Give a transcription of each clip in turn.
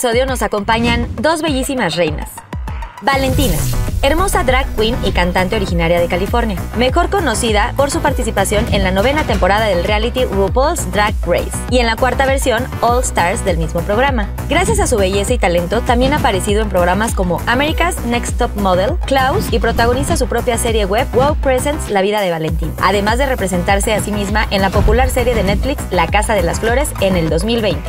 Episodio nos acompañan dos bellísimas reinas. Valentina, hermosa drag queen y cantante originaria de California, mejor conocida por su participación en la novena temporada del reality RuPaul's Drag Race y en la cuarta versión All Stars del mismo programa. Gracias a su belleza y talento, también ha aparecido en programas como America's Next Top Model, Klaus y protagoniza su propia serie web Wow Presents La vida de Valentina, además de representarse a sí misma en la popular serie de Netflix La Casa de las Flores en el 2020.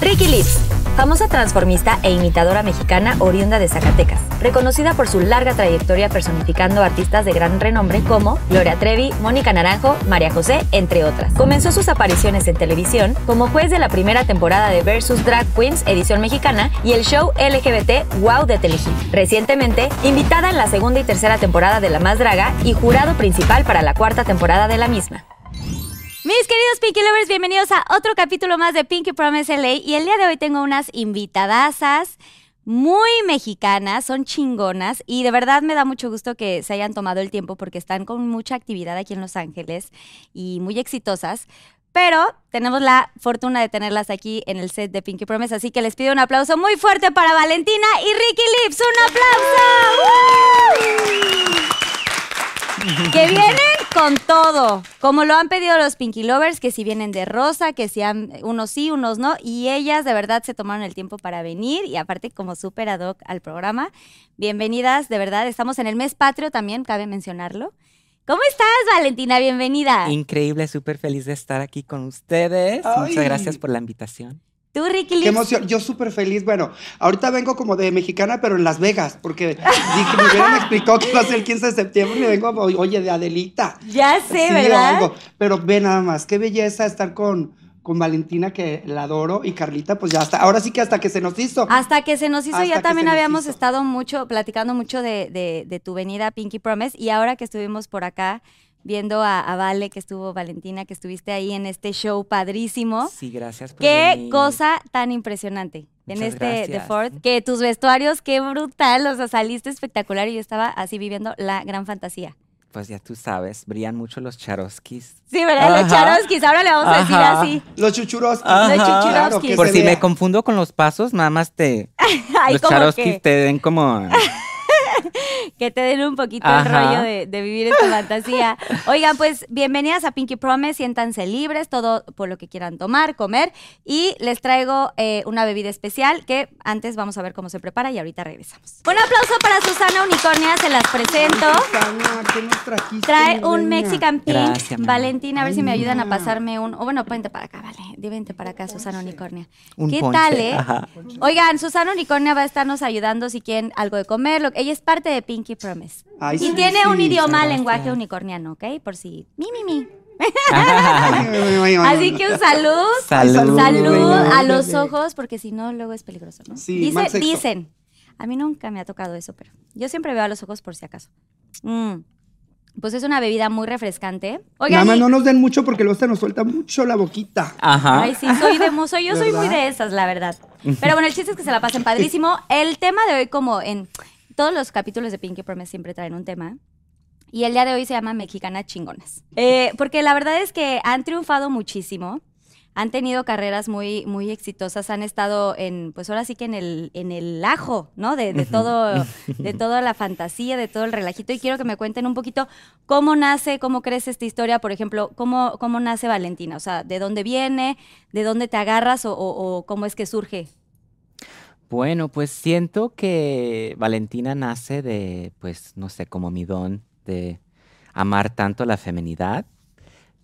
Ricky Lips, famosa transformista e imitadora mexicana oriunda de Zacatecas, reconocida por su larga trayectoria personificando artistas de gran renombre como Gloria Trevi, Mónica Naranjo, María José, entre otras. Comenzó sus apariciones en televisión como juez de la primera temporada de Versus Drag Queens edición mexicana y el show LGBT Wow de Telehit. Recientemente, invitada en la segunda y tercera temporada de La Más Draga y jurado principal para la cuarta temporada de la misma. Mis queridos Pinky Lovers, bienvenidos a otro capítulo más de Pinky Promise LA y el día de hoy tengo unas invitadasas muy mexicanas, son chingonas y de verdad me da mucho gusto que se hayan tomado el tiempo porque están con mucha actividad aquí en Los Ángeles y muy exitosas. Pero tenemos la fortuna de tenerlas aquí en el set de Pinky Promise, así que les pido un aplauso muy fuerte para Valentina y Ricky Lips. ¡Un aplauso! Que vienen con todo, como lo han pedido los Pinky Lovers, que si vienen de rosa, que si han, unos sí, unos no, y ellas de verdad se tomaron el tiempo para venir y aparte como súper ad hoc al programa. Bienvenidas, de verdad, estamos en el mes patrio también, cabe mencionarlo. ¿Cómo estás, Valentina? Bienvenida. Increíble, súper feliz de estar aquí con ustedes. Ay. Muchas gracias por la invitación. Tú, Ricky Qué Lips. emoción. Yo súper feliz. Bueno, ahorita vengo como de mexicana, pero en Las Vegas, porque dije, me explicado que iba a ser el 15 de septiembre y me vengo, oye, de Adelita. Ya sé, Sí, ¿verdad? algo. Pero ve nada más, qué belleza estar con, con Valentina, que la adoro, y Carlita, pues ya hasta, ahora sí que hasta que se nos hizo. Hasta que se nos hizo, Hasta ya también habíamos hizo. estado mucho, platicando mucho de, de- de tu venida a Pinky Promise y ahora que estuvimos por acá viendo a, a Vale, que estuvo Valentina, que estuviste ahí en este show padrísimo. Sí, gracias por Qué venir. cosa tan impresionante en este The gracias. Ford, que tus vestuarios, qué brutal, o sea, saliste espectacular y yo estaba así viviendo la gran fantasía. Pues ya tú sabes, brillan mucho los charoskis. Sí, ¿verdad? Los charoskis, ahora le vamos a decir Ajá. así. Los chuchuros. Ajá. Los chuchurovskis. que Por si vea. me confundo con los pasos, nada más te... Ay, los charoskis que, te den como... que te den un poquito el rollo de, de vivir esta fantasía. Oigan, pues bienvenidas a Pinky Promise, siéntanse libres, todo por lo que quieran tomar, comer. Y les traigo eh, una bebida especial que antes vamos a ver cómo se prepara y ahorita regresamos. Un aplauso para Susana Unicornia, se las presento. Susana, ¿qué nos trajiste, Trae un? Mexican Pink. Gracias. Valentina, a ver si me Ay, ayudan a pasarme un. O bueno, vente para acá, vale. Vente para acá, Susana Unicornia. Un ¿Qué ponche, tal, eh? ajá. Oigan, Susana Unicornia va a estarnos ayudando si quieren algo de comer. lo- Ella es parte de Pinky Promise. Ay, y sí, tiene un sí, idioma, lenguaje unicorniano, ¿ok? Por si. Mi, mi, mi. Así que un salud. Salud. Salud a los ojos, porque si no, luego es peligroso, ¿no? Sí, Dice- dicen. A mí nunca me ha tocado eso, pero yo siempre veo a los ojos por si acaso. Mm. Pues es una bebida muy refrescante. Oigan, Nada más y- no nos den mucho porque luego se nos suelta mucho la boquita. Ajá. Ay, sí, soy de mu- soy, yo soy muy de esas, la verdad. Pero bueno, el chiste es que se la pasen padrísimo. El tema de hoy, como en todos los capítulos de Pinky Promise siempre traen un tema. Y el día de hoy se llama Mexicana Chingonas. Eh, porque la verdad es que han triunfado muchísimo. Han tenido carreras muy, muy exitosas, han estado en, pues ahora sí que en el, en el ajo, ¿no? De, de todo, de toda la fantasía, de todo el relajito. Y quiero que me cuenten un poquito cómo nace, cómo crece esta historia, por ejemplo, cómo, cómo nace Valentina, o sea, de dónde viene, de dónde te agarras o, o- o cómo es que surge. Bueno, pues siento que Valentina nace de, pues, no sé, como mi don de amar tanto la feminidad.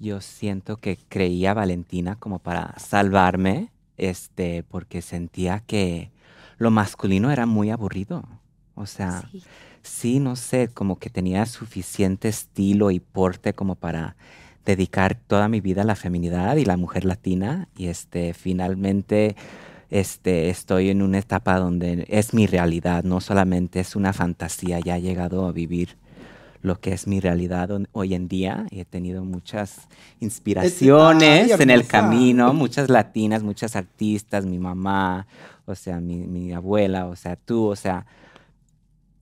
Yo siento que creía a Valentina como para salvarme, este, porque sentía que lo masculino era muy aburrido. O sea, Sí. sí, no sé, como que tenía suficiente estilo y porte como para dedicar toda mi vida a la feminidad y la mujer latina. Y este, finalmente, este, estoy en una etapa donde es mi realidad, no solamente es una fantasía, ya he llegado a vivir lo que es mi realidad hoy en día y he tenido muchas inspiraciones en el camino, muchas latinas, muchas artistas, mi mamá, o sea, mi, mi abuela, o sea, tú, o sea,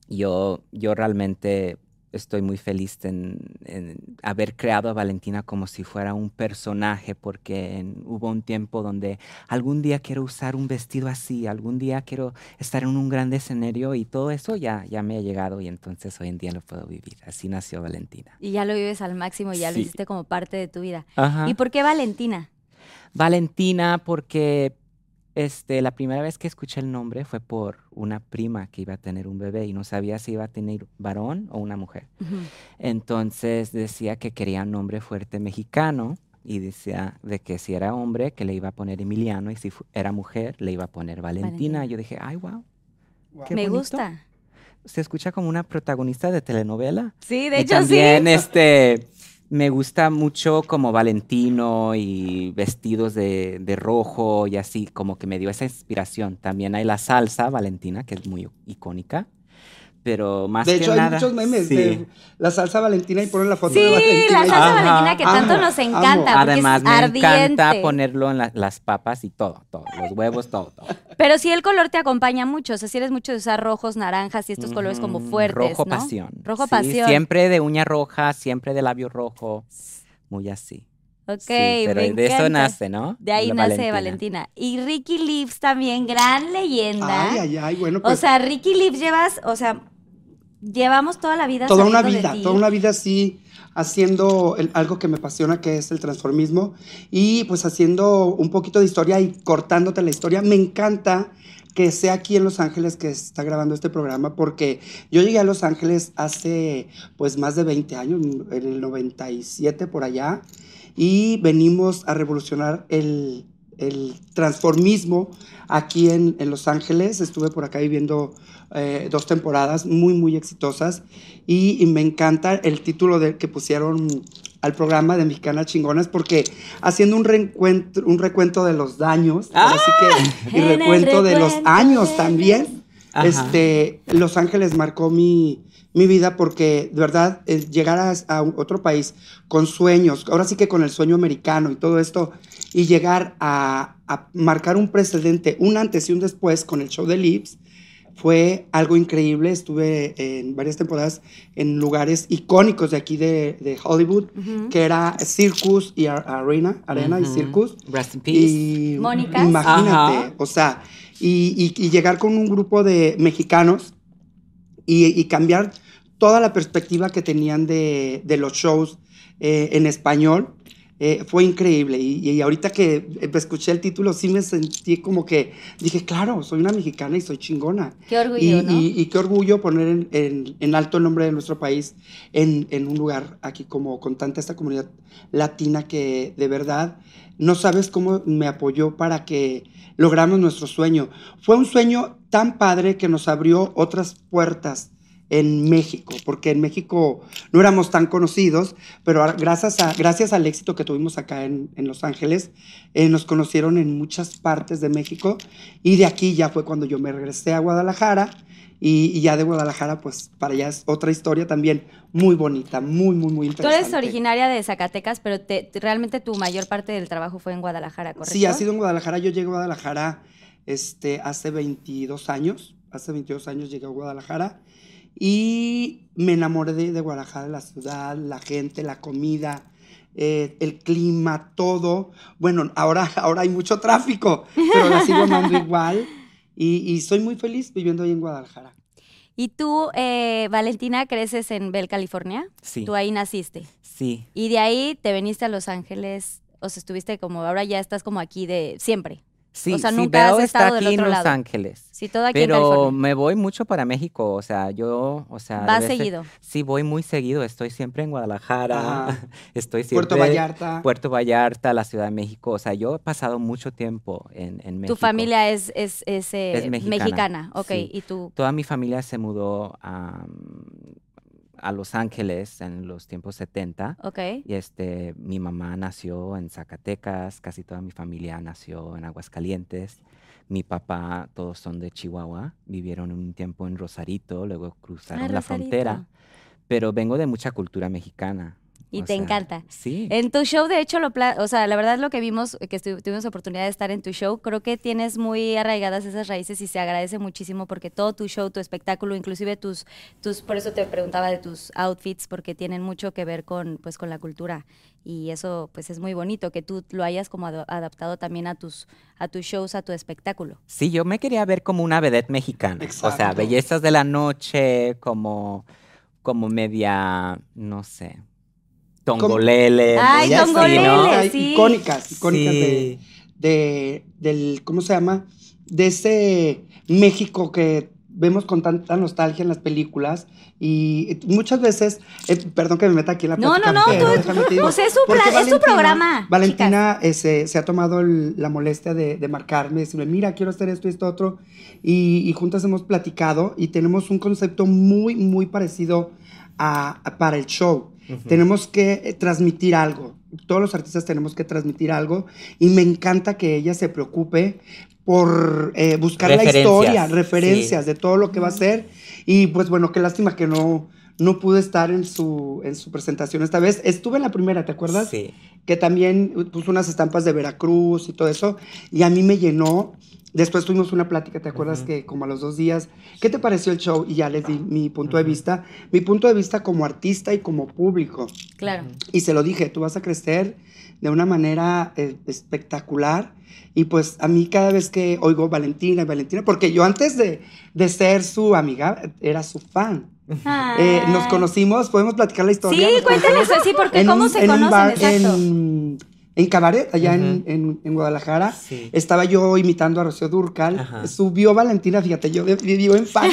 yo, yo realmente estoy muy feliz en, en haber creado a Valentina como si fuera un personaje, porque en- hubo un tiempo donde algún día quiero usar un vestido así, algún día quiero estar en un gran escenario y todo eso ya, ya me ha llegado y entonces hoy en día lo puedo vivir. Así nació Valentina. Y ya lo vives al máximo y ya lo hiciste como parte de tu vida. Ajá. ¿Y por qué Valentina? Valentina porque este, la primera vez que escuché el nombre fue por una prima que iba a tener un bebé y no sabía si iba a tener varón o una mujer. Entonces decía que quería un nombre fuerte mexicano y decía de que si era hombre que le iba a poner Emiliano y si era mujer le iba a poner Valentina. Valentina. Yo dije, ay, wow, Wow. qué Me bonito. gusta. Se escucha como una protagonista de telenovela. Sí, de y hecho también sí. este me gusta mucho como Valentino y vestidos de, de rojo y así, como que me dio esa inspiración. También hay la salsa Valentina, que es muy icónica, pero más De que hecho, hay nada. muchos memes sí. de la salsa Valentina y ponen la foto Sí, de Valentina. la y- salsa Ajá. valentina que tanto Amo, nos amo. encanta. porque Además, es me ardiente. encanta ponerlo en la- las papas y todo, todo, los huevos, todo, todo. Pero sí el color te acompaña mucho. O sea, si eres mucho de usar rojos, naranjas y estos colores como fuertes, Rojo ¿no? pasión. Rojo Sí, pasión. Siempre de uña roja, siempre de labio rojo, muy así. Ok, Sí, pero me de eso encanta. nace, ¿no? De ahí La nace Valentina. Y Ricky Lips también, gran leyenda. Ay, ay, ay, bueno, o pues sea, Ricky Lips llevas, o sea, llevamos toda la vida toda una sabiendo de vida, ti. toda una vida así, haciendo el- algo que me apasiona, que es el transformismo, y pues haciendo un poquito de historia y cortándote la historia. Me encanta que sea aquí en Los Ángeles que está grabando este programa, porque yo llegué a Los Ángeles hace pues más de 20 años, en el 97 por allá, y venimos a revolucionar el, el transformismo aquí en, en Los Ángeles. Estuve por acá viviendo eh, dos temporadas muy, muy exitosas y, y me encanta el título de, que pusieron al programa de Mexicanas Chingonas porque haciendo un, reencuentro, un recuento de los daños, ahora sí que, y recuento de los años también. Ajá. Este, Los Ángeles marcó mi, mi vida porque de verdad el llegar a, a otro país con sueños, ahora sí que con el sueño americano y todo esto, y llegar a, a marcar un precedente, un antes y un después con el show de Lips, fue algo increíble. Estuve en varias temporadas en lugares icónicos de aquí de, de Hollywood, que era Circus y Ar- Arena, Arena y. Circus. Rest in peace. Y Mónicas. imagínate, o sea, y, y- y llegar con un grupo de mexicanos y, y cambiar toda la perspectiva que tenían de, de los shows eh, en español. Eh, fue increíble y, y ahorita que escuché el título sí me sentí como que dije, claro, soy una mexicana y soy chingona. Qué orgullo, Y, ¿no? y- y qué orgullo poner en, en- en alto el nombre de nuestro país en, en un lugar aquí como con tanta esta comunidad latina que de verdad no sabes cómo me apoyó para que logramos nuestro sueño. Fue un sueño tan padre que nos abrió otras puertas en México, porque en México no éramos tan conocidos, pero gracias, a, gracias al éxito que tuvimos acá en, en Los Ángeles, eh, nos conocieron en muchas partes de México y de aquí ya fue cuando yo me regresé a Guadalajara y, y ya de Guadalajara pues para allá es otra historia también muy bonita, muy, muy, muy Tú interesante. eres originaria de Zacatecas, pero te- realmente tu mayor parte del trabajo fue en Guadalajara, ¿correcto? Sí, ha sido en Guadalajara. Yo llegué a Guadalajara este, hace 22 años. Hace 22 años llegué a Guadalajara y me enamoré de, de Guadalajara, la ciudad, la gente, la comida, eh, el clima, todo. Bueno, ahora, ahora hay mucho tráfico, pero la sigo amando igual y, y soy muy feliz viviendo ahí en Guadalajara. Y tú, eh, Valentina, creces en Bell, California. Sí, Tú ahí naciste. sí. Y de ahí te viniste a Los Ángeles, o sea, estuviste como, ahora ya estás como aquí de siempre. Sí, o sea, sí, nunca has está aquí en Los lado. Ángeles. Sí, todo aquí en Pero California. me voy mucho para México, o sea, yo, o sea... Vas en- seguido. Sí, voy muy seguido, estoy siempre en Guadalajara, estoy siempre... Puerto Vallarta. Puerto Vallarta, la Ciudad de México, o sea, yo he pasado mucho tiempo en, en México. Tu familia es, es, es, eh, Es mexicana, ok. sí. Y tú, Toda mi familia se mudó a, a Los Ángeles en los tiempos 70. ok. Y este, mi mamá nació en Zacatecas, casi toda mi familia nació en Aguascalientes. Mi papá, todos son de Chihuahua, vivieron un tiempo en Rosarito, luego cruzaron Ah, la Rosarito. frontera. Pero vengo de mucha cultura mexicana. Y o te sea, encanta. Sí. En tu show, de hecho, lo pla- o sea, la verdad lo que vimos, que tuvimos oportunidad de estar en tu show, creo que tienes muy arraigadas esas raíces y se agradece muchísimo porque todo tu show, tu espectáculo, inclusive tus, tus, por eso te preguntaba de tus outfits, porque tienen mucho que ver con, pues, con la cultura. Y eso, pues, es muy bonito que tú lo hayas como ado- adaptado también a tus, a tus shows, a tu espectáculo. Sí, yo me quería ver como una vedette mexicana. O sea, Exacto. bellezas de la noche, como, como media, no sé, tongolele. Ay, tongolele, ¿no? Hay sí. Icónicas, icónicas Sí. de, de- del, ¿cómo se llama? De ese México que vemos con tanta nostalgia en las películas y muchas veces, eh, perdón que me meta aquí en la No, no, no, pero tú- pues es su pla- es su programa, Valentina eh, se, se ha tomado el- la molestia de, de marcarme, decirme, mira, quiero hacer esto y esto otro, y, y juntas hemos platicado y tenemos un concepto muy, muy parecido a- a- para el show. Tenemos que eh, transmitir algo. Todos los artistas tenemos que transmitir algo y me encanta que ella se preocupe por eh, buscar la Referencias, historia, sí. referencias de todo lo que va a hacer. Y pues bueno, qué lástima que no, no pude estar en su, en su presentación esta vez. Estuve en la primera, ¿te acuerdas? Sí. que también puso unas estampas de Veracruz y todo eso, y a mí me llenó. Después tuvimos una plática, ¿te acuerdas que como a los dos días, ¿qué te pareció el show? Y ya les di mi punto de vista, mi punto de vista como artista y como público. Claro. Y se lo dije, tú vas a crecer de una manera eh, espectacular. Y pues a mí cada vez que oigo Valentina y Valentina, porque yo antes de, de ser su amiga, era su fan. Eh, nos conocimos, podemos platicar la historia. Sí, Nos cuéntale conocimos eso, sí, porque en cómo un- se en un conocen, bar exacto. En, en Cabaret, allá en, en- en Guadalajara. Sí. Estaba yo imitando a Rocío Durcal. Ajá. Subió Valentina, fíjate, yo vi- vivo en fan.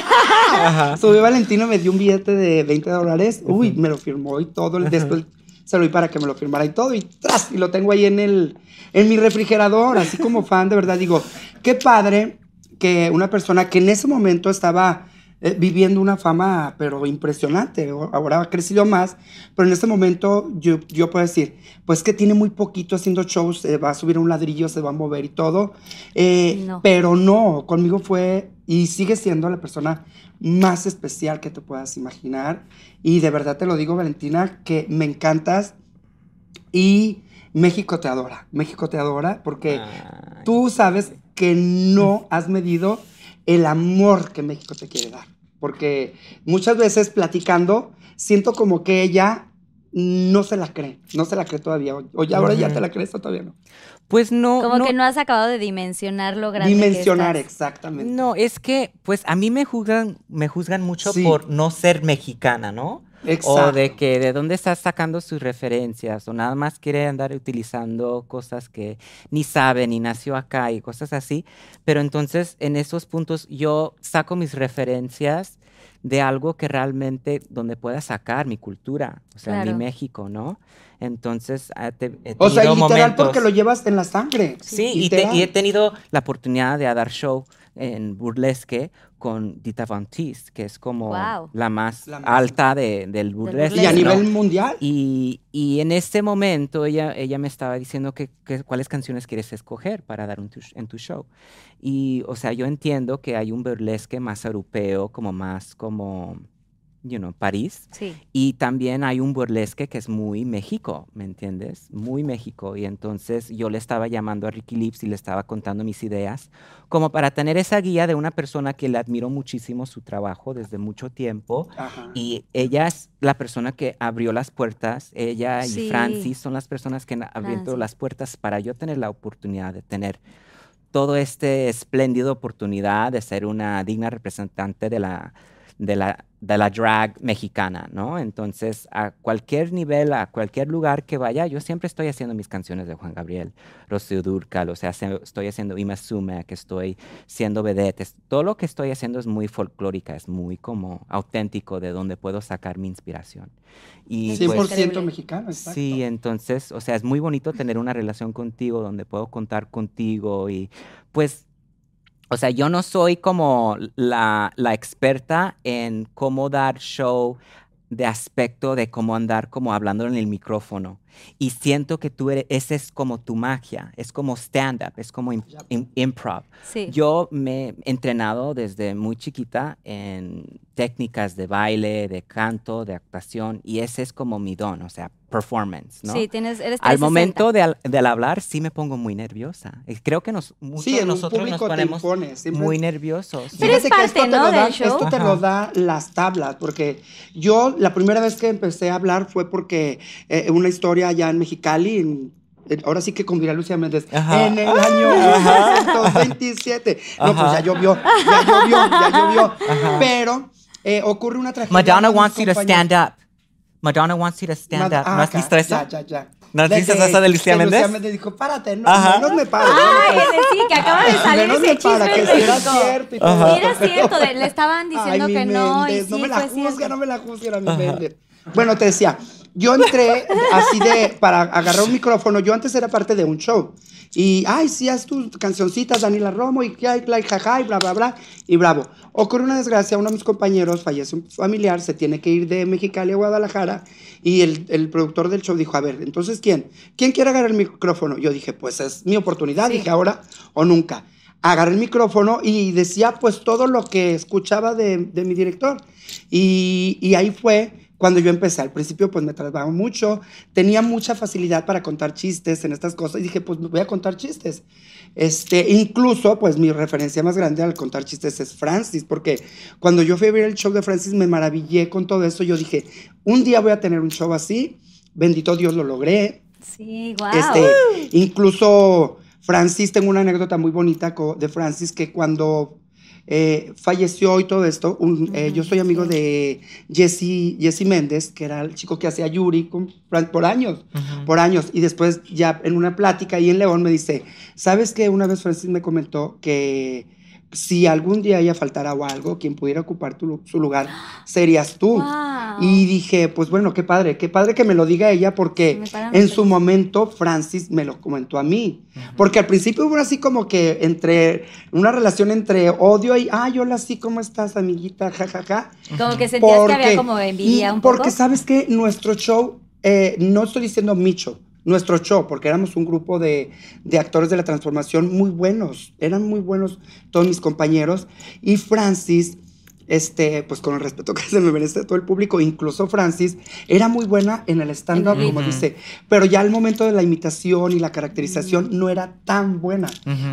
Ajá. Subió Valentina, me dio un billete de 20 dólares. Uy, me lo firmó y todo. Después se lo di para que me lo firmara y todo. Y tras, y lo tengo ahí en, el, en mi refrigerador, así como fan, de verdad. Digo, qué padre que una persona que en ese momento estaba eh, viviendo una fama, pero impresionante. Ahora ha crecido más, pero en este momento yo, yo puedo decir, pues que tiene muy poquito haciendo shows, se va a subir a un ladrillo, se va a mover y todo. Eh, No. Pero no, conmigo fue y sigue siendo la persona más especial que te puedas imaginar. Y de verdad te lo digo, Valentina, que me encantas y México te adora. México te adora porque Ay. tú sabes que no has medido el amor que México te quiere dar. Porque muchas veces platicando, siento como que ella no se la cree, no se la cree todavía. O, o ya ahora ya te la crees o todavía no. Pues no. Como no, que no has acabado de dimensionar lo grande que Dimensionar, estás. exactamente. No, es que, pues a mí me juzgan, me juzgan mucho Sí. por no ser mexicana, ¿no? Exacto. O de que de dónde estás sacando sus referencias, o nada más quiere andar utilizando cosas que ni sabe, ni nació acá y cosas así. Pero entonces en esos puntos yo saco mis referencias de algo que realmente donde pueda sacar mi cultura, o sea, Claro. mi México, ¿no? Entonces ah, te- he O sea, literal momentos- porque lo llevas en la sangre. Sí, y, te- y he tenido la oportunidad de dar show en burlesque con Dita Von Teese, que es como Guau. la más La más- alta de- del burlesque. Y a burlesque. ¿no? nivel mundial. Y, y en este momento ella, ella me estaba diciendo que, que cuáles canciones quieres escoger para dar un tu- en tu show. Y, o sea, yo entiendo que hay un burlesque más europeo, como más como, you know, París. Sí. Y también hay un burlesque que es muy México, ¿me entiendes? Muy México. Y entonces yo le estaba llamando a Ricky Lips y le estaba contando mis ideas, como para tener esa guía de una persona que le admiro muchísimo su trabajo desde mucho tiempo. Ajá. Y ella es la persona que abrió las puertas. Ella Sí. y Francis son las personas que han abierto Francis. las puertas para yo tener la oportunidad de tener todo este espléndido oportunidad de ser una digna representante de la, de la de la drag mexicana, ¿no? Entonces, a cualquier nivel, a cualquier lugar que vaya, yo siempre estoy haciendo mis canciones de Juan Gabriel, Rocío Dúrcal, o sea, estoy haciendo Ima Sume, que estoy siendo vedette. es- Todo lo que estoy haciendo es muy folclórica, es muy como auténtico de donde puedo sacar mi inspiración. Y 100% pues, mexicano, exacto. Sí, entonces, o sea, es muy bonito tener una relación contigo donde puedo contar contigo y pues, o sea, yo no soy como la, la experta en cómo dar show de aspecto de cómo andar como hablando en el micrófono. Y siento que tú eres, esa es como tu magia, es como stand-up, es como im- im- improv. Sí. Yo me he entrenado desde muy chiquita en técnicas de baile, de canto, de actuación, y ese es como mi don, o sea, performance, ¿no? Sí, tienes, eres Al 360. momento de, al- del hablar sí me pongo muy nerviosa. Creo que nos, muchos Sí, de en nosotros nos te ponemos impones, muy nerviosos. Pero es parte, esto te ¿no? lo da- show. Esto te lo Ajá. da las tablas, porque yo la primera vez que empecé a hablar fue porque eh, una historia allá en Mexicali, en- en- ahora sí que con Mira Lucía Méndez, Ajá. en el año 1927. No, pues Ajá. ya llovió, ya llovió, ya llovió. Pero eh, ocurre una tragedia. Madonna wants you to stand up. Madonna wants you to stand Mad- up. ah, ¿No has acá, visto eso? Ya, ya, ya. ¿No has visto esa de Lucía Méndez? Méndez dijo, párate, no, Ajá. menos me paro. Ay, me paro". sí, que acaba de salir Menos ese me para, chisme que era cierto y todo. Ajá. Era cierto, le estaban diciendo Ay, que no, y sí, no me la cierto. no me la juzga, mi Méndez. Bueno, te decía, yo entré así de, para agarrar un micrófono, yo antes era parte de un show. Y, ay, sí, haz tus cancioncitas, Daniela Romo, y que hay, like, jaja, y bla, bla, bla, y bravo. Ocurre una desgracia, uno de mis compañeros fallece un familiar, se tiene que ir de Mexicali a Guadalajara, y el, el productor del show dijo, a ver, entonces, ¿quién? ¿Quién quiere agarrar el micrófono? Yo dije, pues es mi oportunidad, dije, ahora o nunca. Agarré el micrófono y decía, pues, todo lo que escuchaba de, de mi director. Y, y ahí fue cuando yo empecé. Al principio, pues me trataba mucho, tenía mucha facilidad para contar chistes en estas cosas y dije, pues voy a contar chistes. Este, incluso, pues mi referencia más grande al contar chistes es Francis, porque cuando yo fui a ver el show de Francis me maravillé con todo eso. Yo dije, un día voy a tener un show así, bendito Dios lo logré. Sí, wow. Este, incluso Francis, tengo una anécdota muy bonita de Francis que cuando eh, falleció y todo esto, un- eh, yo soy amigo de Jesse, Jesse Méndez, que era el chico que hacía Yuri con por años, por años. Y después ya en una plática ahí en León me dice, ¿sabes que Una vez Francis me comentó que si algún día ella faltara o algo, quien pudiera ocupar tu su lugar serías tú. Wow. Y dije, pues bueno, qué padre, qué padre que me lo diga ella porque en su momento Francis me lo comentó a mí. Porque al principio hubo así como que entre una relación entre odio y, ay, hola, sí, ¿cómo estás, amiguita? Ja, ja, ja. Como que sentías que había como envidia un Porque poco. sabes que nuestro show, eh, no estoy diciendo mi show, nuestro show, porque éramos un grupo de, de actores de la transformación muy buenos, eran muy buenos todos mis compañeros. Y Francis, este, pues con el respeto que se me merece todo el público, incluso Francis, era muy buena en el stand-up, como dice, pero ya al momento de la imitación y la caracterización no era tan buena.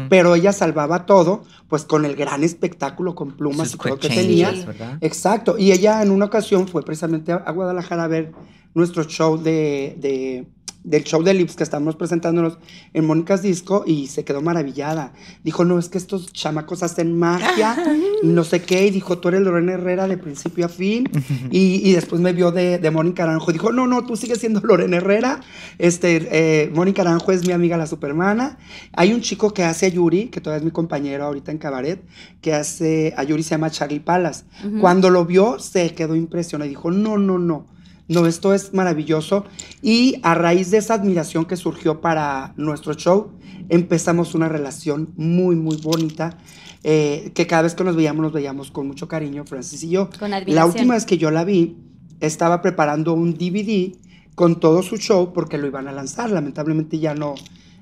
Pero ella salvaba todo, pues con el gran espectáculo, con plumas Sus y todo que tenía. ¿verdad? Exacto. Y ella en una ocasión fue precisamente a, a Guadalajara a ver nuestro show de, de- del show de Lips que estábamos presentándonos en Mónica's Disco y se quedó maravillada. Dijo, no, es que estos chamacos hacen magia no sé qué. Y dijo, tú eres Lorena Herrera de principio a fin. y, y después me vio de, de Mónica Aranjo. Dijo, no, no, tú sigues siendo Lorena Herrera. Este, eh, Mónica Aranjo es mi amiga la supermana. Hay un chico que hace a Yuri, que todavía es mi compañero ahorita en Cabaret, que hace a Yuri, se llama Charlie Palas. Cuando lo vio, se quedó impresionado y dijo, no, no, no. No, esto es maravilloso. Y a raíz de esa admiración que surgió para nuestro show, empezamos una relación muy, muy bonita. eh, que cada vez que nos veíamos, nos veíamos con mucho cariño, Francis y yo. Con La admiración. última vez que yo la vi, estaba preparando un DVD con todo su show porque lo iban a lanzar. Lamentablemente ya no,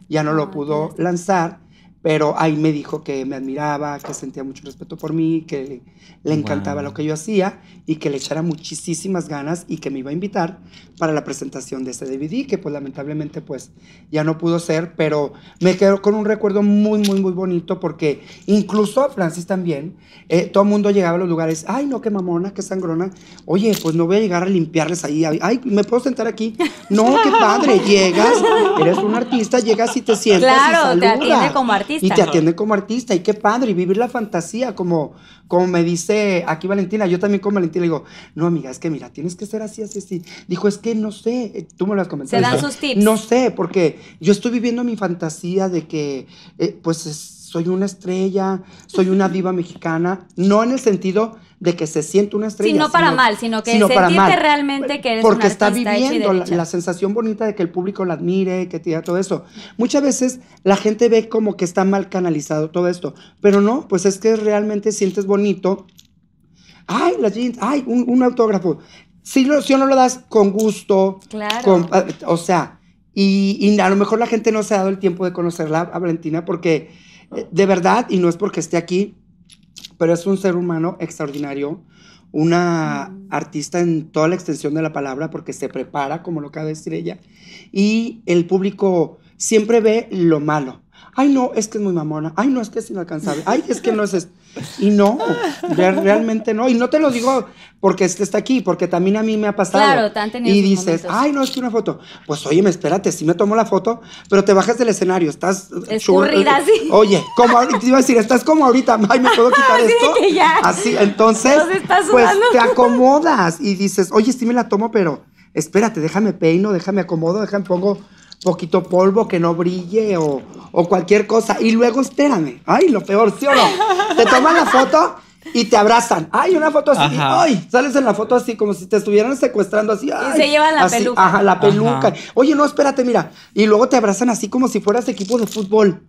ya no lo Ay, pudo lanzar, pero ahí me dijo que me admiraba, que sentía mucho respeto por mí, que le encantaba Wow. lo que yo hacía y que le echara muchísimas ganas y que me iba a invitar para la presentación de ese DVD, que pues lamentablemente pues ya no pudo ser, pero me quedo con un recuerdo muy, muy, muy bonito porque incluso a Francis también, eh, todo el mundo llegaba a los lugares, ay no, qué mamona, qué sangrona, oye, pues no voy a llegar a limpiarles ahí, ay, ¿me puedo sentar aquí? No, qué padre, llegas, eres un artista, llegas y te sientas y Claro, te atiende como Y artista. Y te atienden como artista, y qué padre, y vivir la fantasía, como, como me dice aquí Valentina, yo también con Valentina le digo, no, amiga, es que mira, tienes que ser así, así, así. Dijo, es que no sé, eh, tú me lo has comentado. Se dan sus tips. No sé, porque yo estoy viviendo mi fantasía de que, eh, pues, es- soy una estrella, soy una diva mexicana, no en el sentido de que se siente una estrella. Sí, no para mal, sino que para sentirte mal. realmente que eres Porque una está viviendo la, la sensación bonita de que el público la admire, que tenga todo eso. Muchas veces la gente ve como que está mal canalizado todo esto, pero no, pues es que realmente sientes bonito. Ay, las jeans, ay, un, un autógrafo. Si, lo, si no lo das con gusto, Claro. con- ah, o sea, y, y a lo mejor la gente no se ha dado el tiempo de conocerla a Valentina porque eh, de verdad, y no es porque esté aquí, pero es un ser humano extraordinario, una artista en toda la extensión de la palabra porque se prepara, como lo acaba de decir ella, y el público siempre ve lo malo. Ay, no, es que es muy mamona. Ay, no, es que es inalcanzable. Ay, es que no es... es-". Y no, re- realmente no. Y no te lo digo porque este está aquí, porque también a mí me ha pasado. Claro, te han tenido Y dices, momentos. ay, no, es que una foto. Pues oye, espérate, sí me tomo la foto, pero te bajas del escenario, estás... Escurrida, chur- sí. Oye, como ahorita, te iba a decir, estás como ahorita, ay, ¿me puedo quitar Así esto? que ya. Así, entonces, Nos está pues te acomodas y dices, oye, sí me la tomo, pero espérate, déjame peino, déjame acomodo, déjame pongo poquito polvo que no brille o, o cualquier cosa. Y luego espérame. Ay, lo peor, ¿sí o no? Te toman la foto y te abrazan. Ay, una foto así. Ajá. Ay, sales en la foto así como si te estuvieran secuestrando así. ay, se llevan la así, peluca. Ajá, la peluca. Ajá. Oye, no, espérate, mira. Y luego te abrazan así como si fueras equipo de fútbol.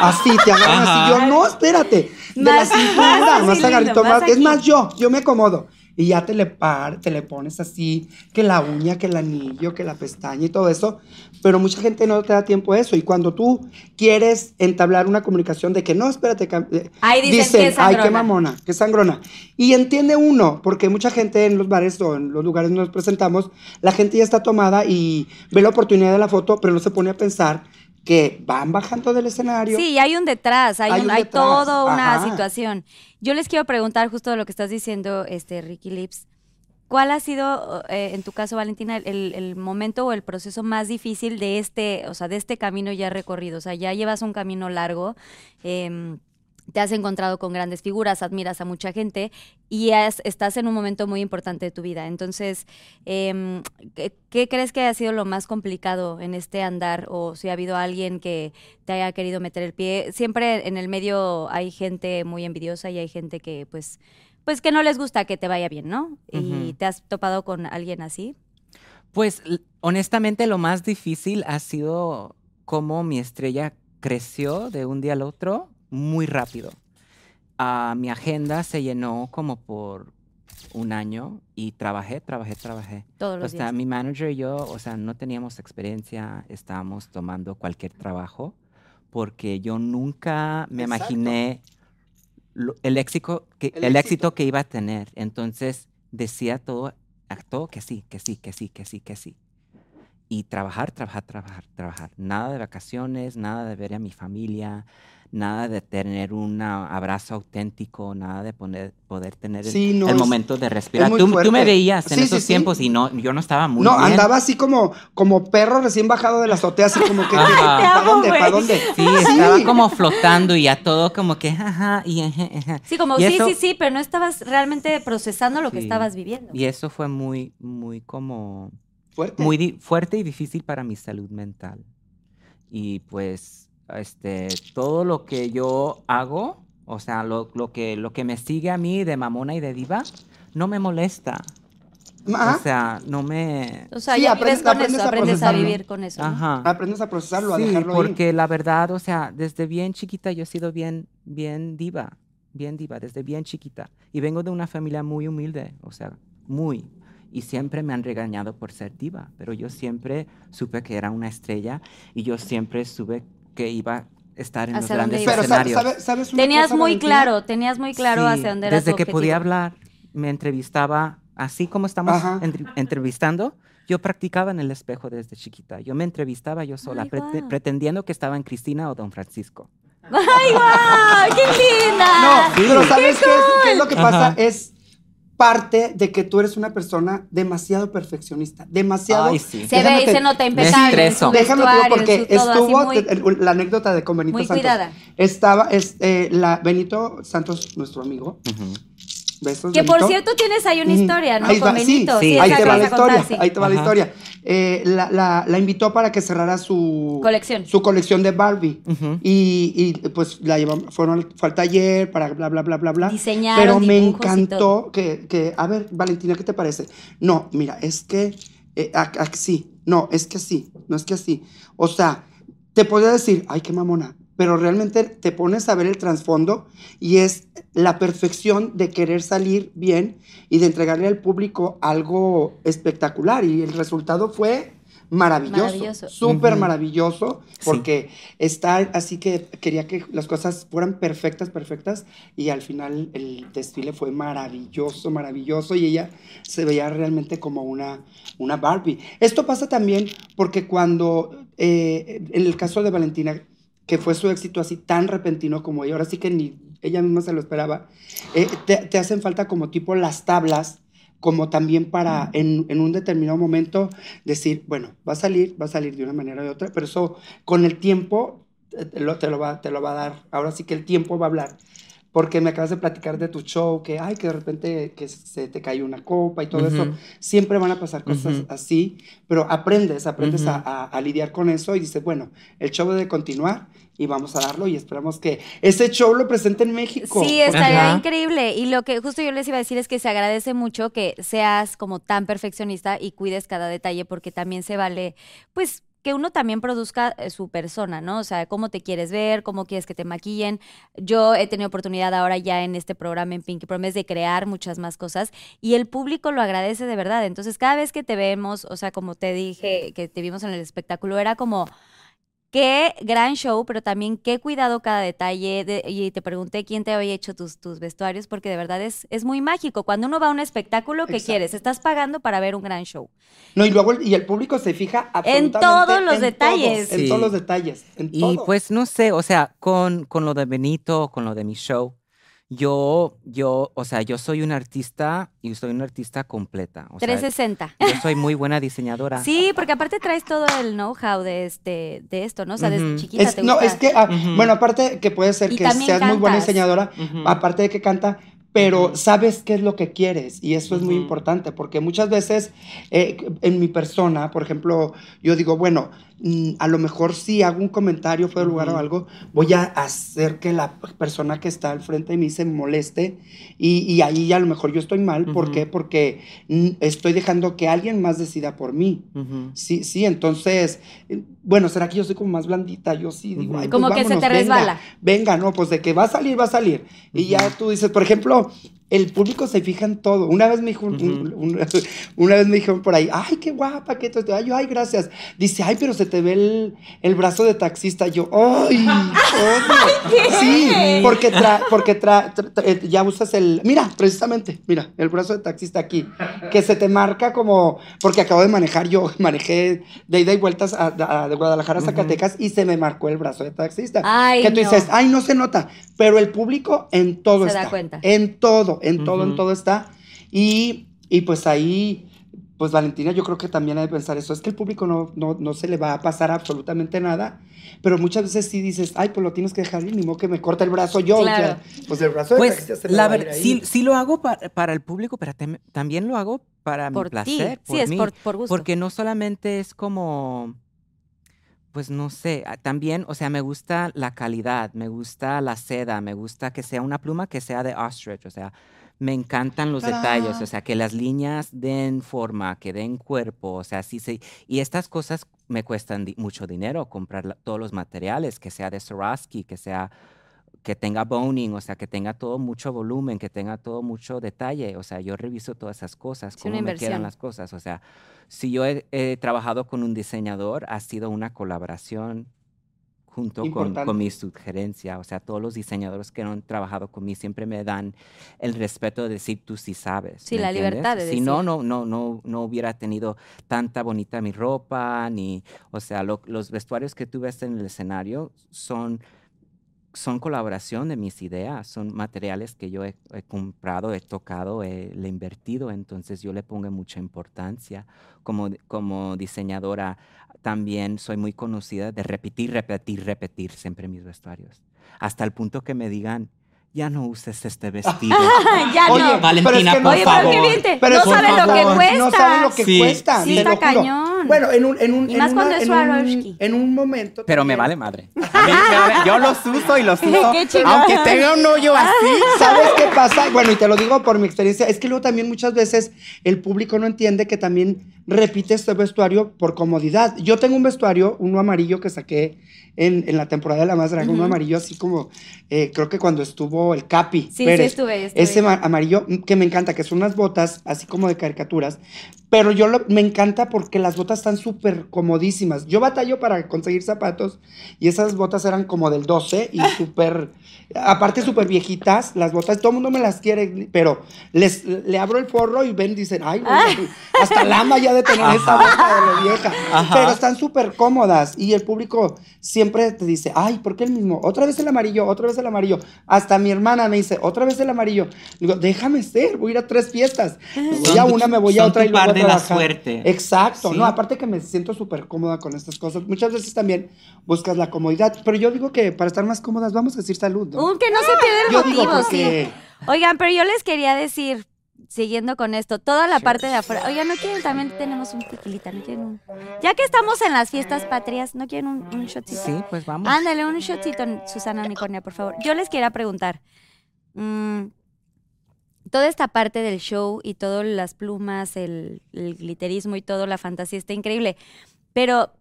Así, te agarran Ajá. así. Yo, no, espérate. De la Más- cintura, más agarrito, lindo, más más. Es más, yo, yo me acomodo. Y ya te le, par, te le pones así, que la uña, que el anillo, que la pestaña y todo eso. Pero mucha gente no te da tiempo a eso. Y cuando tú quieres entablar una comunicación de que no, espérate, eh", Ahí dicen, "Qué ay, qué sangrona". mamona, qué sangrona. Y entiende uno, porque mucha gente en los bares o en los lugares donde nos presentamos, la gente ya está tomada y ve la oportunidad de la foto, pero no se pone a pensar que van bajando del escenario. Sí, hay un detrás, hay, Hay un- un hay detrás, toda una ajá. situación. Yo les quiero preguntar justo de lo que estás diciendo, este Ricky Lips. ¿Cuál ha sido, eh, en tu caso, Valentina, el, el momento o el proceso más difícil de este, o sea, de este camino ya recorrido? O sea, ya llevas un camino largo, em, te has encontrado con grandes figuras, admiras a mucha gente y has- estás en un momento muy importante de tu vida. Entonces, em, ¿qué, qué crees que ha sido lo más complicado en este andar? O si ha habido alguien que te haya querido meter el pie. Siempre en el medio hay gente muy envidiosa y hay gente que, pues, pues que no les gusta que te vaya bien, ¿no? ¿Y te has topado con alguien así? Pues honestamente lo más difícil ha sido cómo mi estrella creció de un día al otro muy rápido. Ah, mi agenda se llenó como por un año y trabajé, trabajé, trabajé. Todos O los sea, días. mi manager y yo, o sea, no teníamos experiencia, estábamos tomando cualquier trabajo porque yo nunca me Exacto. imaginé lo- el, éxito que, El el, éxito. éxito que iba a tener. Entonces decía todo, todo que sí, que sí, que sí, que sí, que sí. Y trabajar, trabajar, trabajar, trabajar. Nada de vacaciones, nada de ver a mi familia, nada de tener un abrazo auténtico, nada de poner, poder tener el, Sí, no, el es- momento de respirar. Tú, tú me veías en Sí, esos sí. tiempos y no, yo no estaba muy no, bien. andaba así como, como perro recién bajado de la azotea, así como que. ¿para dónde? ¿Para dónde? Sí, estaba como flotando y a todo como que, ajá, y ajá, ajá. Sí, como Y sí, eso- sí, sí, pero no estabas realmente procesando lo que estabas viviendo. Y eso fue muy, muy como, Fuerte. muy fuerte y difícil para mi salud mental. Y pues, este, todo lo que yo hago, o sea, lo, lo que, lo que me sigue a mí de mamona y de diva, no me molesta. Ajá. O sea, no me... O sea, Sí, ya aprendes- con aprendes eso, a aprendes a vivir con eso. ¿no? Ajá. Aprendes a procesarlo, a Sí, dejarlo ir. porque la verdad, o sea, desde bien chiquita yo he sido bien, bien diva, bien diva, desde bien chiquita. Y vengo de una familia muy humilde, o sea, muy. Y siempre me han regañado por ser diva, pero yo siempre supe que era una estrella y yo siempre supe que iba a estar en los grandes ibas. Pero ¿sabes, escenarios. sabes, sabes una Tenías cosa, muy Valentina? claro, tenías muy claro Sí, hacia dónde era Desde tu que podía objetivo. hablar, me entrevistaba así como estamos entre- entrevistando. Yo practicaba en el espejo desde chiquita. Yo me entrevistaba yo sola, Ay, guau. pretendiendo que estaba en Cristina o Don Francisco. ¡Ay, guau! ¡Qué linda! No, pero ¿sabes qué, es, qué es lo que pasa? Ajá. Es parte de que tú eres una persona demasiado perfeccionista, demasiado... Ay, sí. Se ve y se nota Me impecable. estreso. Déjame vestuario, porque estuvo muy- el- la anécdota de con Benito muy Santos. cuidada. Estaba es, eh, la Benito Santos, nuestro amigo. Besos, Que por cierto tienes ahí una historia, ¿no? Ahí Con va, sí, Benito. sí, ahí te va la historia, ahí te va la historia. Eh, la, la- la invitó para que cerrara su Colección. su colección de Barbie. Y, y, pues la llevamos, fueron al, fue al taller para bla, bla, bla, bla, bla. Diseñaron Pero me encantó que, que, a ver, Valentina, ¿qué te parece? No, mira, es que, eh, no, es que sí, no es que así. O sea, te podría decir, ay, qué mamona, pero realmente te pones a ver el trasfondo y es la perfección de querer salir bien y de entregarle al público algo espectacular y el resultado fue maravilloso, Maravilloso. súper maravilloso, Sí. porque estar así que quería que las cosas fueran perfectas, perfectas, y al final el desfile fue maravilloso, maravilloso, y ella se veía realmente como una, una Barbie. Esto pasa también porque cuando, eh, en el caso de Valentina, que fue su éxito así tan repentino como ella, ahora sí que ni ella misma se lo esperaba, eh, te, te hacen falta como tipo las tablas, como también para en, en un determinado momento decir, bueno, va a salir, va a salir de una manera o de otra, pero eso con el tiempo eh, te lo, te lo va, te lo va a dar. Ahora sí que el tiempo va a hablar. Porque me acabas de platicar de tu show, que, ay, que de repente que se te cayó una copa y todo eso. Siempre van a pasar cosas así, pero aprendes, aprendes a, a- a lidiar con eso y dices, bueno, el show debe continuar y vamos a darlo y esperamos que ese show lo presente en México. Sí, estaría Ajá. increíble. Y lo que justo yo les iba a decir es que se agradece mucho que seas como tan perfeccionista y cuides cada detalle porque también se vale, pues que uno también produzca eh, su persona, ¿no? O sea, cómo te quieres ver, cómo quieres que te maquillen. Yo he tenido oportunidad ahora ya en este programa en Pinky Promise de crear muchas más cosas y el público lo agradece de verdad. Entonces, cada vez que te vemos, o sea, como te dije, que te vimos en el espectáculo, era como qué gran show, pero también qué cuidado cada detalle. de- y te pregunté quién te había hecho tus, tus vestuarios, porque de verdad es, es muy mágico. Cuando uno va a un espectáculo, ¿qué Exacto. quieres? Estás pagando para ver un gran show. No, y luego el- y el público se fija absolutamente todos los en detalles. todos, en todos los detalles, en Y todo. pues no sé, o sea, con, con lo de Benito, con lo de mi show, yo, yo, o sea, yo soy un artista y soy una artista completa. O sea, 360. yo soy muy buena diseñadora. Sí, porque aparte traes todo el know-how de este, de esto, ¿no? O sea, desde Ujú. chiquita Es- te no, gusta. es que, ah, bueno, aparte que puede ser Y que seas muy buena diseñadora, aparte de que canta, pero sabes qué es lo que quieres y eso es muy importante porque muchas veces eh, en mi persona, por ejemplo, yo digo, bueno, a lo mejor si hago un comentario fuera de lugar o algo, voy a hacer que la persona que está al frente de mí se moleste y, y ahí a lo mejor yo estoy mal. ¿Por Ujú. qué? Porque mm, estoy dejando que alguien más decida por mí. Sí, sí, entonces, eh, bueno, ¿será que yo soy como más blandita? Yo sí digo, ay, pues Como que se te venga, resbala. Venga, no, pues de que va a salir, va a salir. Y ya tú dices, por ejemplo, el público se fija en todo. Una vez me dijo, un- un- un- una vez me dijeron por ahí, ay, qué guapa, qué todo. Ay, yo, ay, gracias. Dice, ay, pero se te ve el, el brazo de taxista. Yo, ay, odio. Sí, porque, tra, porque tra, tra- tra- eh, ya usas el, mira, precisamente, mira, el brazo de taxista aquí, que se te marca como, porque acabo de manejar, yo manejé de ida y vueltas a, a- de Guadalajara a. Zacatecas y se me marcó el brazo de taxista. Ay, que tú no. dices, ay, no se nota, pero el público en todo Se da está. cuenta. En todo, en todo, en todo está. Y, y pues ahí, pues Valentina, yo creo que también hay que pensar eso. Es que el público no, no, no se le va a pasar absolutamente nada, pero muchas veces sí dices, ay, pues lo tienes que dejar ir, ni modo que me corte el brazo yo. o sea, Claro. pues el brazo de Pues se me la va a ir verdad, ahí. sí, sí lo hago pa- para el público, pero tam- también lo hago para por mi placer. Sí, es mí. por, por gusto. Porque no solamente es como, pues no sé, ah, también, o sea, me gusta la calidad, me gusta la seda, me gusta que sea una pluma que sea de ostrich, o sea, me encantan los detalles, o sea, que las líneas den forma, que den cuerpo, o sea, sí, sí. Y estas cosas me cuestan di- mucho dinero, comprar la- todos los materiales, que sea de Swarovski, que sea que tenga boning, o sea, que tenga todo mucho volumen, que tenga todo mucho detalle. O sea, yo reviso todas esas cosas, cómo me quedan las cosas. O sea, si yo he, he trabajado con un diseñador, ha sido una colaboración junto con, con mi sugerencia. O sea, todos los diseñadores que han trabajado conmigo siempre me dan el respeto de decir tú sí sabes. Sí, ¿me la libertad entiendes? de Si no, decir. no, no, no, no hubiera tenido tanta bonita mi ropa, ni, o sea, lo- los vestuarios que tú ves en el escenario son son colaboración de mis ideas, son materiales que yo he, he comprado, he tocado, he, le he invertido, entonces yo le pongo mucha importancia. Como, como diseñadora también soy muy conocida de repetir, repetir, repetir siempre mis vestuarios. Hasta el punto que me digan, ya no uses este vestido. ya Oye, no. pero es que no- Oye, pero qué bien te- Pero no por saben lo que cuesta. No saben lo que Sí. cuesta. Sí, te está lo juro. cañón. Bueno, en un, en un, Y en más una- cuando es en un- Swarovski. en un momento. Pero me también- vale madre. Me vale- yo los uso y los uso. Qué aunque tenga un hoyo así. ¿Sabes qué pasa? Bueno, y te lo digo por mi experiencia, es que luego también muchas veces el público no entiende que también repite este vestuario por comodidad. Yo tengo un vestuario, uno amarillo que saqué en, en la temporada de La Más Draga, uno amarillo así como, eh, creo que cuando estuvo el Capi. Sí, sí Pérez. estuve, estuve. Ese ma- amarillo mm, que me encanta, que son unas botas así como de caricaturas, pero yo lo- me encanta porque las botas están súper comodísimas. Yo batallo para conseguir zapatos y esas botas eran como del 12 y súper, aparte súper viejitas, las botas, todo el mundo me las quiere, pero les, le abro el forro y ven, dicen, ay, güey, hasta lama ya de tener esa bota de lo vieja. Ajá. Pero están súper cómodas y el público siempre te dice, ay, ¿por qué el mismo? Otra vez el amarillo, otra vez el amarillo. Hasta mi hermana me dice, otra vez el amarillo. Digo, déjame ser, voy a ir a tres fiestas. Me voy a una, me voy a otra y luego par a de la trabajar. suerte. Exacto, Sí. no, aparte que me siento súper cómoda con estas cosas. Muchas veces también buscas la comodidad, pero yo digo que para estar más cómodas vamos a decir salud, ¿no? Un que no se pierde el Yo digo motivo, porque- sí. Oigan, pero yo les quería decir, siguiendo con esto, toda la parte de afuera. Oigan, ¿no quieren? También tenemos un tequilita, ¿no quieren un? Ya que estamos en las fiestas patrias, ¿no quieren un, un shotcito? Sí, pues vamos. Ándale, un shotcito, Susana Unicornia, por favor. Yo les quería preguntar. mm, toda esta parte del show y todas las plumas, el, el glitterismo y todo, la fantasía está increíble. Pero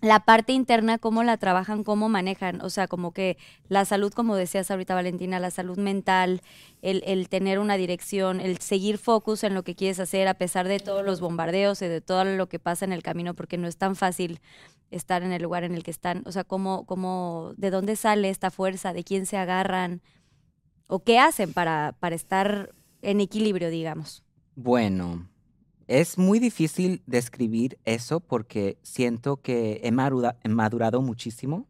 la parte interna, cómo la trabajan, cómo manejan. O sea, como que la salud, como decías ahorita, Valentina, la salud mental, el, el tener una dirección, el seguir focus en lo que quieres hacer a pesar de todos los bombardeos y de todo lo que pasa en el camino, porque no es tan fácil estar en el lugar en el que están. O sea, cómo, cómo, de dónde sale esta fuerza, de quién se agarran o qué hacen para, para estar en equilibrio, digamos. Bueno, es muy difícil describir eso porque siento que he, madurado muchísimo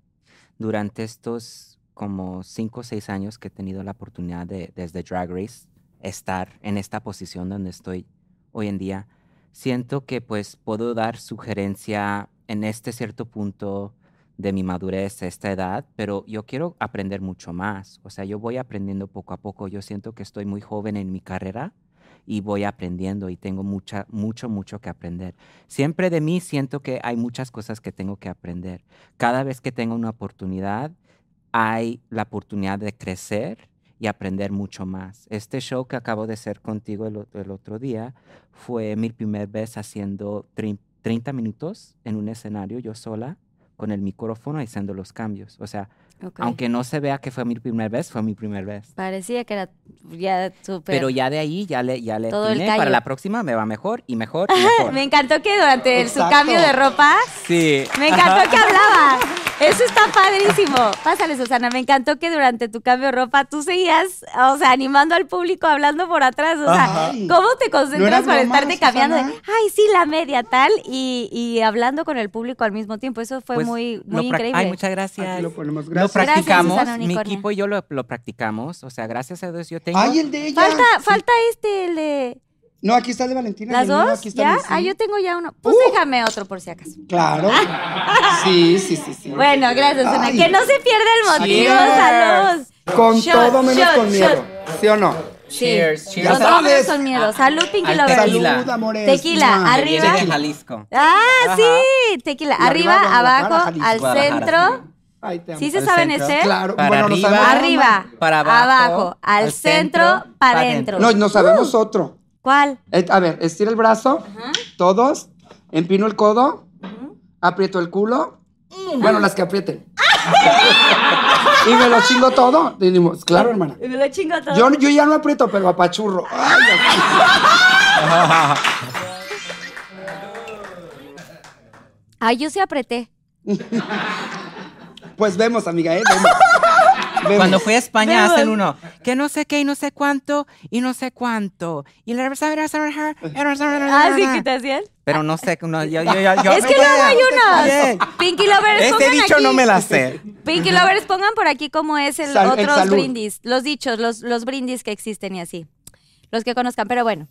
durante estos como cinco o seis años que he tenido la oportunidad de, desde Drag Race, estar en esta posición donde estoy hoy en día. Siento que pues puedo dar sugerencia en este cierto punto de mi madurez esta edad, pero yo quiero aprender mucho más. O sea, yo voy aprendiendo poco a poco. Yo siento que estoy muy joven en mi carrera y voy aprendiendo y tengo mucha, mucho, mucho que aprender. Siempre de mí siento que hay muchas cosas que tengo que aprender. Cada vez que tengo una oportunidad, hay la oportunidad de crecer y aprender mucho más. Este show que acabo de hacer contigo el, otro día fue mi primer vez haciendo trein- 30 minutos en un escenario yo sola con el micrófono haciendo los cambios. O sea, Aunque no se vea que fue mi primer vez, fue mi primer vez. Parecía que era ya súper... Pero ya de ahí, ya le, ya le Todo el. Para la próxima me va mejor y mejor y mejor. Me encantó que durante su cambio de ropa, Sí. me encantó que hablaba. Eso está padrísimo. Pásale, Susana. Me encantó que durante tu cambio de ropa tú seguías, o sea, animando al público, hablando por atrás. O sea. ¿cómo te ¿No concentras para broma, estarte cambiando? de? Ay, sí, la media tal, y, y hablando con el público al mismo tiempo. Eso fue Pues, muy, lo muy increíble. Ay, muchas gracias. Aquí lo ponemos, Lo gracias. Gracias, practicamos, mi equipo y yo lo, lo practicamos. O sea, gracias a Dios yo tengo. Ay, el de ella. Falta, falta este, el de No, aquí está el de Valentina. las el dos. aquí está ¿Ya? mi- sí. Ah, yo tengo ya uno. Pues Uh. déjame otro por si acaso. Claro. Sí, sí, sí, sí. Bueno, gracias. Ay. Que no se pierda el motivo. Cheers. Salud. Con Shot, todo menos shot, con miedo. shot. ¿Sí o no? Sí. Cheers, Con cheers. Ya todo menos con miedo. Salud, Pinky tequila. Salud, amores. Tequila, Mua. arriba. De Jalisco. Ah, sí. Tequila. Arriba, Arriba, abajo, Jalisco. al centro. Ay, te amo. ¿Sí se Al saben este? Claro. Para bueno, no arriba. sabemos. Arriba. Para abajo, al al centro, centro, para pa' adentro. No, no sabemos otro. ¿Cuál? Eh, A ver, estira el brazo. Todos. Empino el codo. Aprieto el culo. Bueno, las que aprieten. y me lo chingo todo. Y claro, hermana. Me lo chingo todo. Yo, yo ya no aprieto, pero apachurro. Ay. Ay, yo sí apreté. Pues vemos, amiga, ¿eh? Vemos. Cuando fui a España hacen uno que no sé qué y no sé cuánto y no sé cuánto. Y la Ah, sí, que te hacían. Pero no sé, no, yo, yo, yo, yo- Es que luego hay unos. Pinky Lovers, Este pongan dicho aquí. no me la sé. Pinky Lovers, pongan por aquí cómo es el Sal- el otros salud. brindis. Los dichos, los, los brindis que existen y así. Los que conozcan, pero bueno.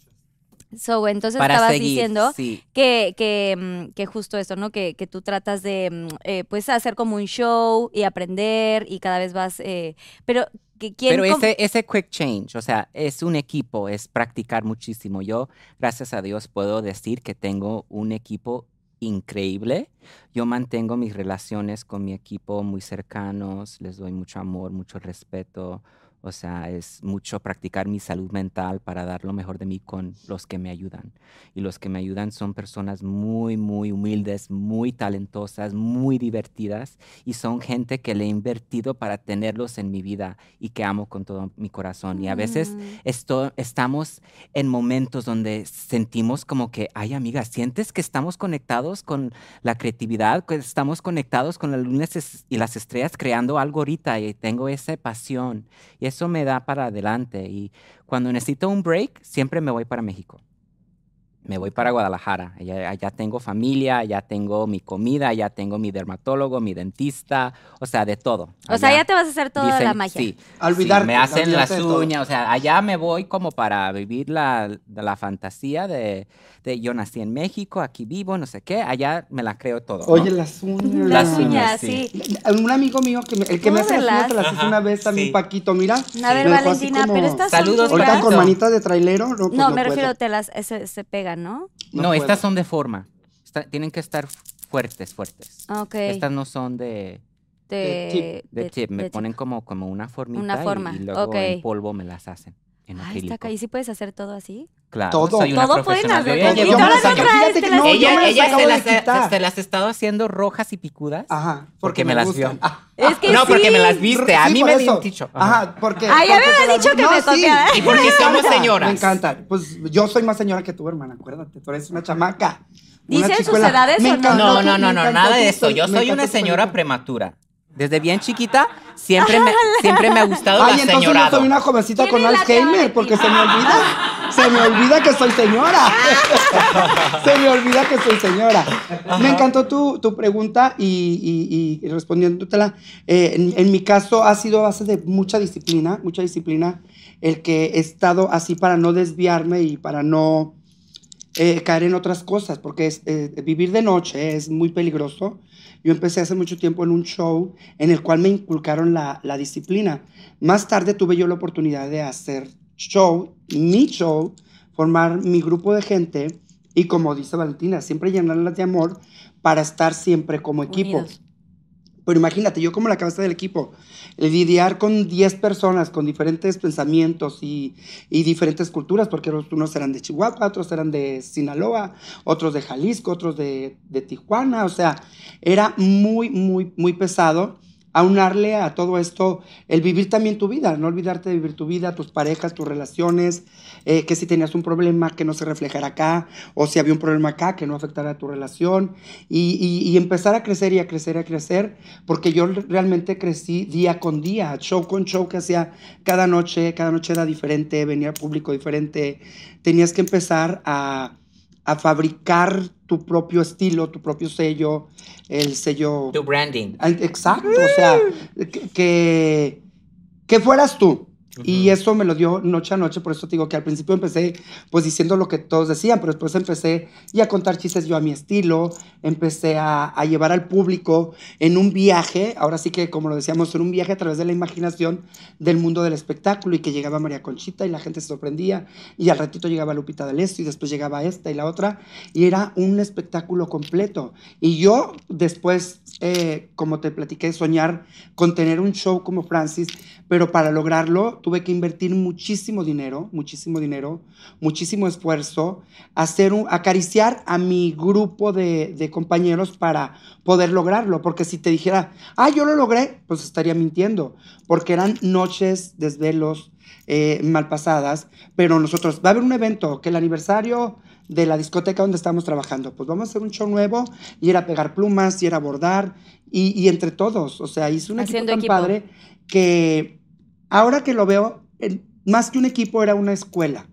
So, entonces Para estabas seguir, diciendo sí. que, que, mm, que justo esto, ¿no? Que, que tú tratas de, mm, eh, pues, hacer como un show y aprender y cada vez vas, eh, pero quién Pero ese, ese quick change, o sea, es un equipo, es practicar muchísimo. Yo, gracias a Dios, puedo decir que tengo un equipo increíble. Yo mantengo mis relaciones con mi equipo muy cercanos, les doy mucho amor, mucho respeto. O sea, es mucho practicar mi salud mental para dar lo mejor de mí con los que me ayudan. Y los que me ayudan son personas muy, muy humildes, muy talentosas, muy divertidas y son gente que le he invertido para tenerlos en mi vida y que amo con todo mi corazón. Y a veces Mm. esto, estamos en momentos donde sentimos como que, ay amiga, sientes que estamos conectados con la creatividad, que estamos conectados con las lunas y las estrellas creando algo ahorita y tengo esa pasión y eso me da para adelante. Y cuando necesito un break, siempre me voy para México. Me voy para Guadalajara. Allá, allá tengo familia, allá tengo mi comida, allá tengo mi dermatólogo, mi dentista, o sea, de todo. O sea, Allá ya te vas a hacer toda la dicen- magia. Sí, olvidarte, sí, me hacen las uñas, o sea, allá me voy como para vivir la, la fantasía de, de yo nací en México, aquí vivo, no sé qué, allá me la creo todo. ¿no? Oye, las uñas. Las uñas, sí. sí. Un amigo mío, que me- el que me hace las ¿Cómo uñas, te las hizo una vez también, sí. Paquito, mira. A ver, Valentina, como- pero estas Saludos. Ahorita con manita de trailero, no, pues No, no me puedo. refiero, te las, se, se pegan, ¿no? No No, puedo. estas son de forma. Está- tienen que estar fuertes, fuertes. Ah, Ok. Estas no son de, de, de de- tip, me de ponen como, como una formita Una forma, y, luego en polvo me las hacen. En Ay, está acrílico. acá. ¿Y sí puedes hacer todo así? Claro, Todo. soy una Todo pueden profesional. hacer. Yo Fíjate que yo ella me se, las, quitar. se las ha estado haciendo rojas y picudas. Ajá, Porque me las vio. Ah, Es que no, porque sí. me las viste. A sí, mí me un dicho. Ajá, porque. Ay, ya me porque había te las- dicho que no, me sí, copiaba. Y porque somos señoras. Me encanta. Pues yo soy más señora que tú, hermana, acuérdate. Tú eres una chamaca. una ¿Dicen sus edades Me o no? No, no, no, no, nada de eso. Yo soy una señora prematura. Desde bien chiquita, siempre me, siempre me ha gustado Ay, la entonces yo señorado. soy una jovencita ¿Quién con Alzheimer, porque se me olvida. Se me olvida que soy señora. se me olvida que soy señora. Me encantó tu, tu pregunta y, y- y respondiéndotela. eh, en, en mi caso ha sido a base de mucha disciplina, mucha disciplina, el que he estado así para no desviarme y para no eh, caer en otras cosas, porque eh, vivir de noche es muy peligroso. Yo empecé hace mucho tiempo en un show en el cual me inculcaron la, disciplina. Más tarde tuve yo la oportunidad de hacer show, mi show, formar mi grupo de gente y como dice Valentina, siempre llenarlas de amor para estar siempre como equipo. Pero imagínate, yo como la cabeza del equipo, lidiar con 10 personas con diferentes pensamientos y, diferentes culturas, porque unos eran de Chihuahua, otros eran de Sinaloa, otros de Jalisco, otros de, de Tijuana, o sea, era muy, muy, muy pesado aunarle a todo esto el vivir también tu vida, no olvidarte de vivir tu vida, tus parejas, tus relaciones, eh, que si tenías un problema que no se reflejara acá, o si había un problema acá que no afectara a tu relación, y, y- y empezar a crecer y a crecer y a crecer, porque yo realmente crecí día con día, show con show que hacía cada noche, cada noche era diferente, venía público diferente, tenías que empezar a, a fabricar tu propio estilo, tu propio sello, el sello Tu branding. Exacto, o sea, que, que, que fueras tú. Y eso me lo dio noche a noche, por eso te digo que al principio empecé pues diciendo lo que todos decían, pero después empecé y a contar chistes yo a mi estilo, empecé a, a llevar al público en un viaje, ahora sí que como lo decíamos, en un viaje a través de la imaginación del mundo del espectáculo y que llegaba María Conchita y la gente se sorprendía y al ratito llegaba Lupita D'Alessio y después llegaba esta y la otra y era un espectáculo completo. Y yo después, eh, como te platiqué, soñar con tener un show como Francis, pero para lograrlo tuve que invertir muchísimo dinero, muchísimo dinero, muchísimo esfuerzo, hacer un, acariciar a mi grupo de, de compañeros para poder lograrlo, porque si te dijera, ah, yo lo logré, pues estaría mintiendo, porque eran noches, desvelos, eh, mal pasadas, pero nosotros, va a haber un evento, que el aniversario de la discoteca donde estamos trabajando, pues vamos a hacer un show nuevo, y era pegar plumas, y era bordar, y, y entre todos, o sea, hice un equipo tan equipo. padre que ahora que lo veo, más que un equipo era una escuela.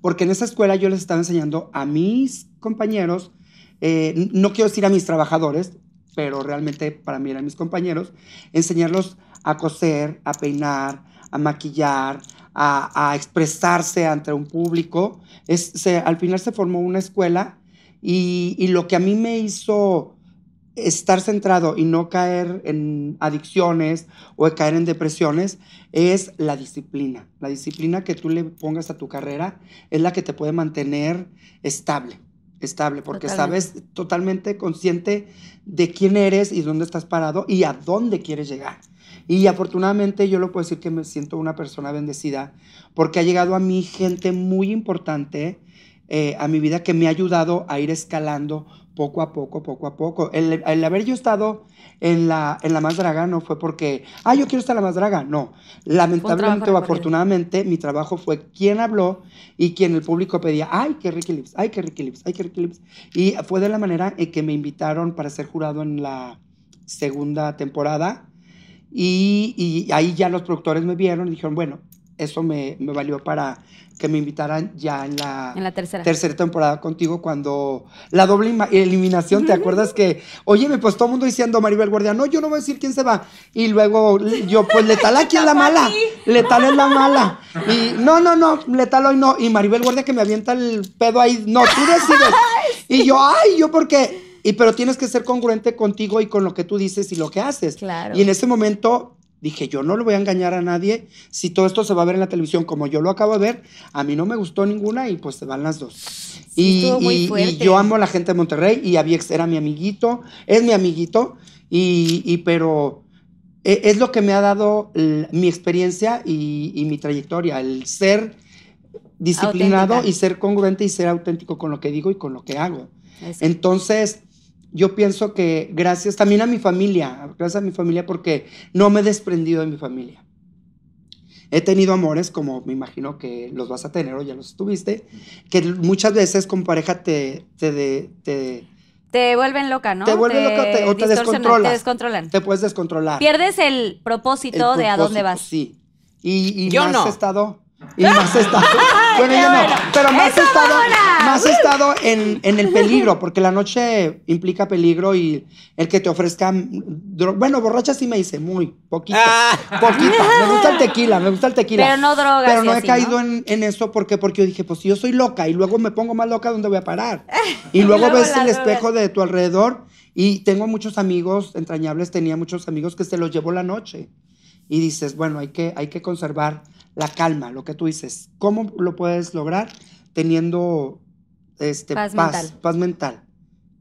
Porque en esa escuela yo les estaba enseñando a mis compañeros, eh, no quiero decir a mis trabajadores, pero realmente para mí eran mis compañeros, enseñarlos a coser, a peinar, a maquillar, a, expresarse ante un público. Es, al final se formó una escuela y, y lo que a mí me hizo estar centrado y no caer en adicciones o caer en depresiones es la disciplina. La disciplina que tú le pongas a tu carrera es la que te puede mantener estable, estable, porque Totalmente. sabes totalmente consciente de quién eres y dónde estás parado y a dónde quieres llegar. Y afortunadamente yo lo puedo decir que me siento una persona bendecida porque ha llegado a mí gente muy importante eh, a mi vida que me ha ayudado a ir escalando poco a poco, poco a poco. El, el haber yo estado en la, en la más draga no fue porque, ah, yo quiero estar en la más draga. No, lamentablemente o afortunadamente mi trabajo fue quien habló y quien el público pedía, ay, qué Ricky Lips, ay, qué Ricky Lips, ay, qué Ricky Lips. Y fue de la manera en que me invitaron para ser jurado en la segunda temporada. Y, y ahí ya los productores me vieron y dijeron, bueno, eso me, me valió para que me invitaran ya en la, En la tercera. tercera temporada contigo cuando la doble eliminación, ¿te acuerdas que, oye, me pues todo el mundo diciendo Maribel Guardia, no, yo no voy a decir quién se va. Y luego yo, pues Letal aquí es la mala, Letal es la mala. Y no, no, no, Letal hoy no. Y Maribel Guardia que me avienta el pedo ahí, no, tú decides. Y yo, ay, yo porque... Y pero tienes que ser congruente contigo y con lo que tú dices y lo que haces. Claro. Y en ese momento dije, yo no le voy a engañar a nadie. Si todo esto se va a ver en la televisión como yo lo acabo de ver, a mí no me gustó ninguna y pues se van las dos. y, estuvo muy y- y fuerte. yo amo a la gente de Monterrey y Aviex era mi amiguito, es mi amiguito, y, y pero e- es lo que me ha dado mi experiencia y, y mi trayectoria, el ser disciplinado Auténtica. y ser congruente y ser auténtico con lo que digo y con lo que hago. Eso. Entonces, yo pienso que gracias también a mi familia, gracias a mi familia porque no me he desprendido de mi familia. He tenido amores, como me imagino que los vas a tener o ya los tuviste, que muchas veces con pareja te, te, de- te, Te vuelven loca, ¿no? Te vuelven loca o te- o te distorsionan, descontrolas. Te descontrolan. te puedes descontrolar. Pierdes el propósito El de a dónde vas. Sí. Y, y Yo más no. estado. Y más he estado. bueno, yo no. Pero más he estado, más he estado en, en el peligro, porque la noche implica peligro y el que te ofrezcan. dro- Bueno, borracha sí me hice, muy, poquito. Ah. Poquito. Me gusta el tequila, me gusta el tequila. Pero no drogas Pero no he así, caído ¿no? En, en eso porque, porque yo dije, pues si yo soy loca y luego me pongo más loca, ¿dónde voy a parar? Y luego, luego ves el droga. espejo de tu alrededor y tengo muchos amigos entrañables, tenía muchos amigos que se los llevó la noche. Y dices, bueno, hay que, hay que conservar la calma, lo que tú dices. ¿Cómo lo puedes lograr? Teniendo este, Paz paz, mental. paz mental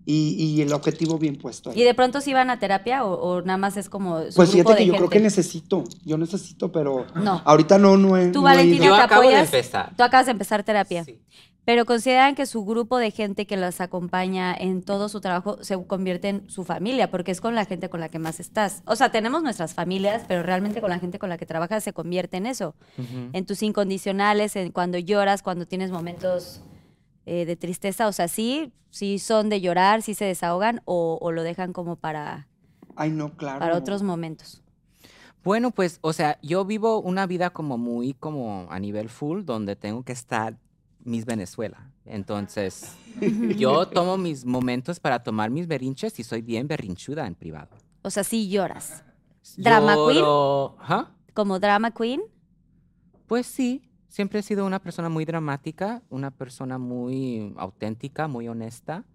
y, y el objetivo bien puesto. ahí. ¿Y de pronto sí van a terapia o, o nada más es como su Pues grupo fíjate de que yo creo que necesito, yo necesito, pero No. ahorita no, no he, Tú, no he Valentina, ido. Yo ¿te acabo de apoyas? empezar. Tú acabas de empezar terapia. Sí. Pero consideran que su grupo de gente que las acompaña en todo su trabajo se convierte en su familia, porque es con la gente con la que más estás. O sea, tenemos nuestras familias, pero realmente con la gente con la que trabajas se convierte en eso. En tus incondicionales, en cuando lloras, cuando tienes momentos eh, de tristeza. O sea, sí, sí son de llorar, sí se desahogan o, o lo dejan como para, Ay, no, claro. para otros momentos. Bueno, pues, o sea, yo vivo una vida como muy como a nivel full, donde tengo que estar Miss Venezuela. Entonces, yo tomo mis momentos para tomar mis berrinches y soy bien berrinchuda en privado. O sea, sí lloras. ¿Drama queen? Lloro- ¿Ah? Como drama queen. Pues sí, siempre he sido una persona muy dramática, una persona muy auténtica, muy honesta.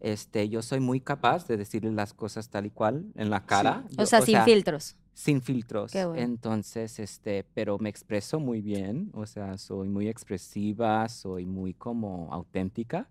Este, yo soy muy capaz de decirle las cosas tal y cual en la cara. O sea, sin filtros. Sin filtros. Qué bueno. Entonces, este, pero me expreso muy bien, o sea, soy muy expresiva, soy muy como auténtica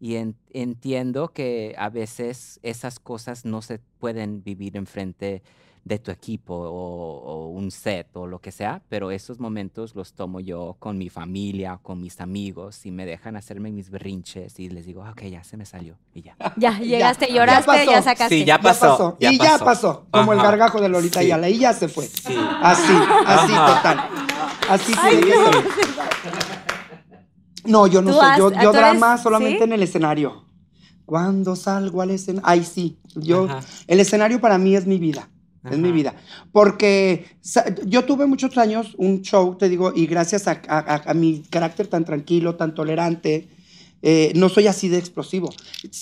y en- entiendo que a veces esas cosas no se pueden vivir enfrente de tu equipo o, o un set o lo que sea, pero esos momentos los tomo yo con mi familia, con mis amigos y me dejan hacerme mis berrinches y les digo, "Ah, ok, ya se me salió y ya. Ya, llegaste, ya lloraste, ya, pasó. sacaste. Sí, ya Ya pasó, pasó. ya y ya pasó. pasó. Como el gargajo de Lolita Sí. Ayala. Y ya se fue. Sí. Así, así, Ajá. total. Así tiene que ser. No, yo no ¿Tú soy. Yo, yo eres- drama solamente sí? en el escenario. Cuando salgo al escenario. Ay, sí. Yo, Ajá. el escenario para mí es mi vida. Es mi Ajá. vida. Porque yo tuve muchos años un show, te digo, y gracias a, a- a mi carácter tan tranquilo, tan tolerante, eh, no soy así de explosivo.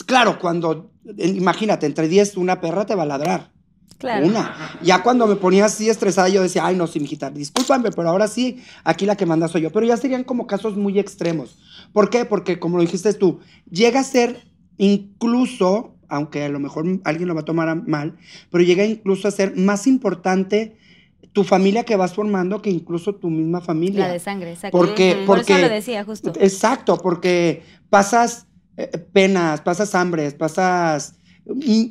Claro, cuando, eh, imagínate, entre 10 una perra te va a ladrar. Claro. Una. Ya cuando me ponía así estresada, yo decía, ay, no, sí, mijita, discúlpame, pero ahora sí, aquí la que manda soy yo. Pero ya serían como casos muy extremos. ¿Por qué? Porque, como lo dijiste tú, llega a ser incluso, aunque a lo mejor alguien lo va a tomar mal, pero llega incluso a ser más importante tu familia que vas formando que incluso tu misma familia. La de sangre, exacto. Porque, Por porque, eso lo decía, justo. Exacto, porque pasas eh, penas, pasas hambres, pasas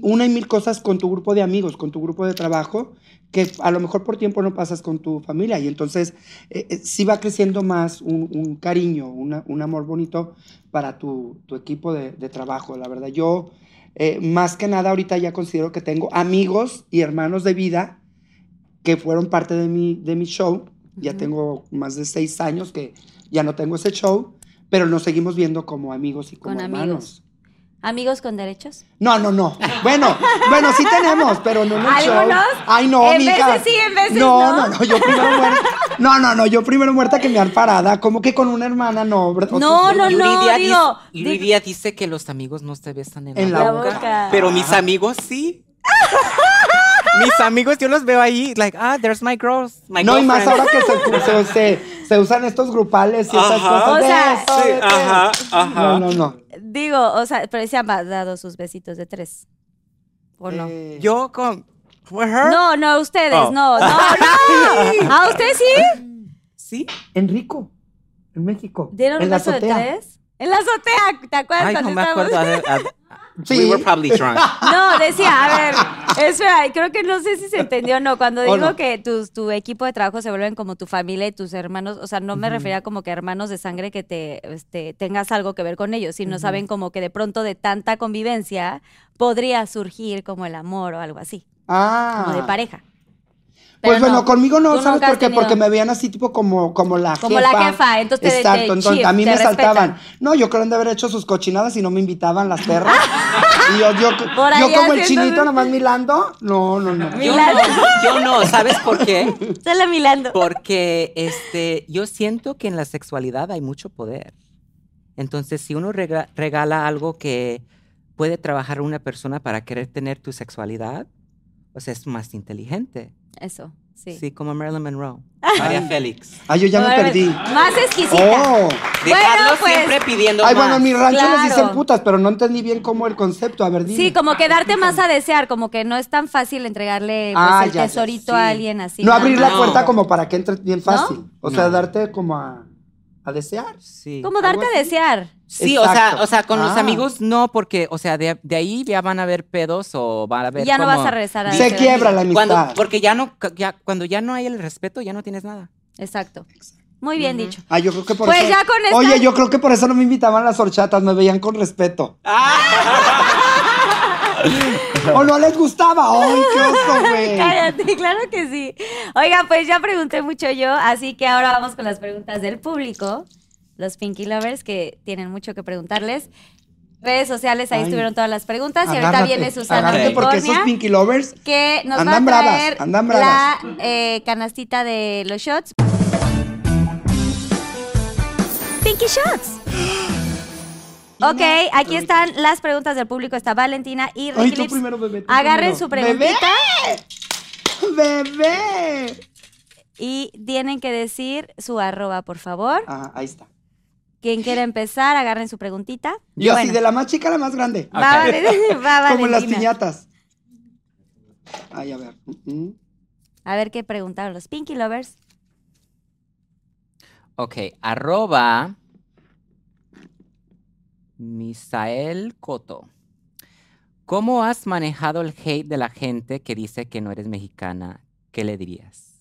una y mil cosas con tu grupo de amigos, con tu grupo de trabajo, que a lo mejor por tiempo no pasas con tu familia. Y entonces eh, eh, sí va creciendo más un, un cariño, una- un amor bonito para tu, tu equipo de, de trabajo. La verdad, yo eh, más que nada ahorita ya considero que tengo amigos y hermanos de vida que fueron parte de mi, de mi show. Ya tengo más de seis años que ya no tengo ese show, pero nos seguimos viendo como amigos y como Con hermanos. amigos. ¿Amigos con derechos? No, no, no. Bueno, bueno, sí tenemos, pero no en el show. ¿Algunos? Ay, no, En mija. veces sí, en veces no. no. No, no, yo primero muerta. No, no, no, yo primero muerta que me han parada. ¿Cómo que con una hermana? No, ¿verdad? No, no, Yuridia digo, dice, Yuridia dice que los amigos no se besan en, En la, la boca, boca. Pero mis amigos sí. mis amigos, yo los veo ahí, like, ah, there's my girls, my No, y más ahora que se, se, se- se usan estos grupales y esas Ajá. cosas. O sea, sí, ajá, ajá. No, no, no. Digo, o sea, pero se han dado sus besitos de tres. ¿O no? Eh, Yo con, her, No, no, ustedes, Oh. no, no, no. ¿A ustedes sí? sí. Enrico, en México. ¿Dieron en un la beso de azotea. tres? En la azotea, ¿te acuerdas Ay, cuando no me estábamos? acuerdo. a a- Sí. We were probably drunk. No, decía, a ver, espera, creo que no sé si se entendió o no. Cuando ¿O digo no? que tus- tu equipo de trabajo se vuelven como tu familia y tus hermanos, o sea, no me refería como que hermanos de sangre que te este, tengas algo que ver con ellos, sino saben como que de pronto de tanta convivencia podría surgir como el amor o algo así, Ah. como de pareja. Pues Pero bueno, no, conmigo no, ¿sabes por qué? tenido- Porque me veían así tipo como, como la Como jefa. la jefa, entonces te- Exacto, te entonces chief, a mí me saltaban. No, yo creo que han de haber hecho sus cochinadas y no me invitaban las perras. y yo, yo, como el chinito nomás milando. No, no, no. Yo no, yo no, ¿sabes por qué? Solo milando. Porque este, yo siento que en la sexualidad hay mucho poder. Entonces, si uno rega- regala algo que puede trabajar una persona para querer tener tu sexualidad, o sea, es más inteligente. Eso, sí. Sí, como Marilyn Monroe. María Félix. Ay, yo ya me perdí. Más exquisita. Oh. Dejarlo pues- siempre pidiendo Ay, más. bueno, en mi rancho Claro. les dicen putas, pero no entendí bien cómo el concepto. A ver, dime. Sí, como que darte más a desear, como que no es tan fácil entregarle pues, Ah, el ya, ya, tesorito sí. a alguien así. No nada abrir más. la No. puerta como para que entre bien fácil. O sea, No. darte como a, a desear. Sí. Como darte a así. desear. Sí, o sea, o sea, con los Ah. amigos no, porque, o sea, de, de ahí ya van a haber pedos o van a haber ya no vas a regresar a Se quiebra la amistad. Cuando, porque ya no, ya, cuando ya no hay el respeto, ya no tienes nada. Exacto. Muy bien dicho. Ah, yo creo que por Pues eso. ya con esta- Oye, yo creo que por eso no me invitaban las horchatas, me veían con respeto. ¿O no les gustaba? ¡Ay, qué oso, güey! Cállate, claro que sí. Oiga, pues ya pregunté mucho yo, así que ahora vamos con las preguntas del público. Los Pinky Lovers que tienen mucho que preguntarles. Redes sociales, ahí Ay. estuvieron todas las preguntas. y ahorita viene Susana porque esos Pinky Lovers. que nos Andan va a bravas, traer andan la bravas. eh, canastita de los shots. Pinky Shots. Ok, aquí están las preguntas del público. Está Valentina y Ay, Ricky tú Lips. primero, bebé. tú Agarren primero. su preguntita ¡Bebé! ¡Bebé! y tienen que decir su arroba, por favor. Ah, ahí está. Quien quiera empezar, agarren su preguntita. Yo así, de la más chica a la más grande. va, Valen- va Como en las piñatas. Ay, a ver. A ver qué preguntaron los Pinky Lovers. Ok, arroba Misael Coto. ¿Cómo has manejado el hate de la gente que dice que no eres mexicana? ¿Qué le dirías?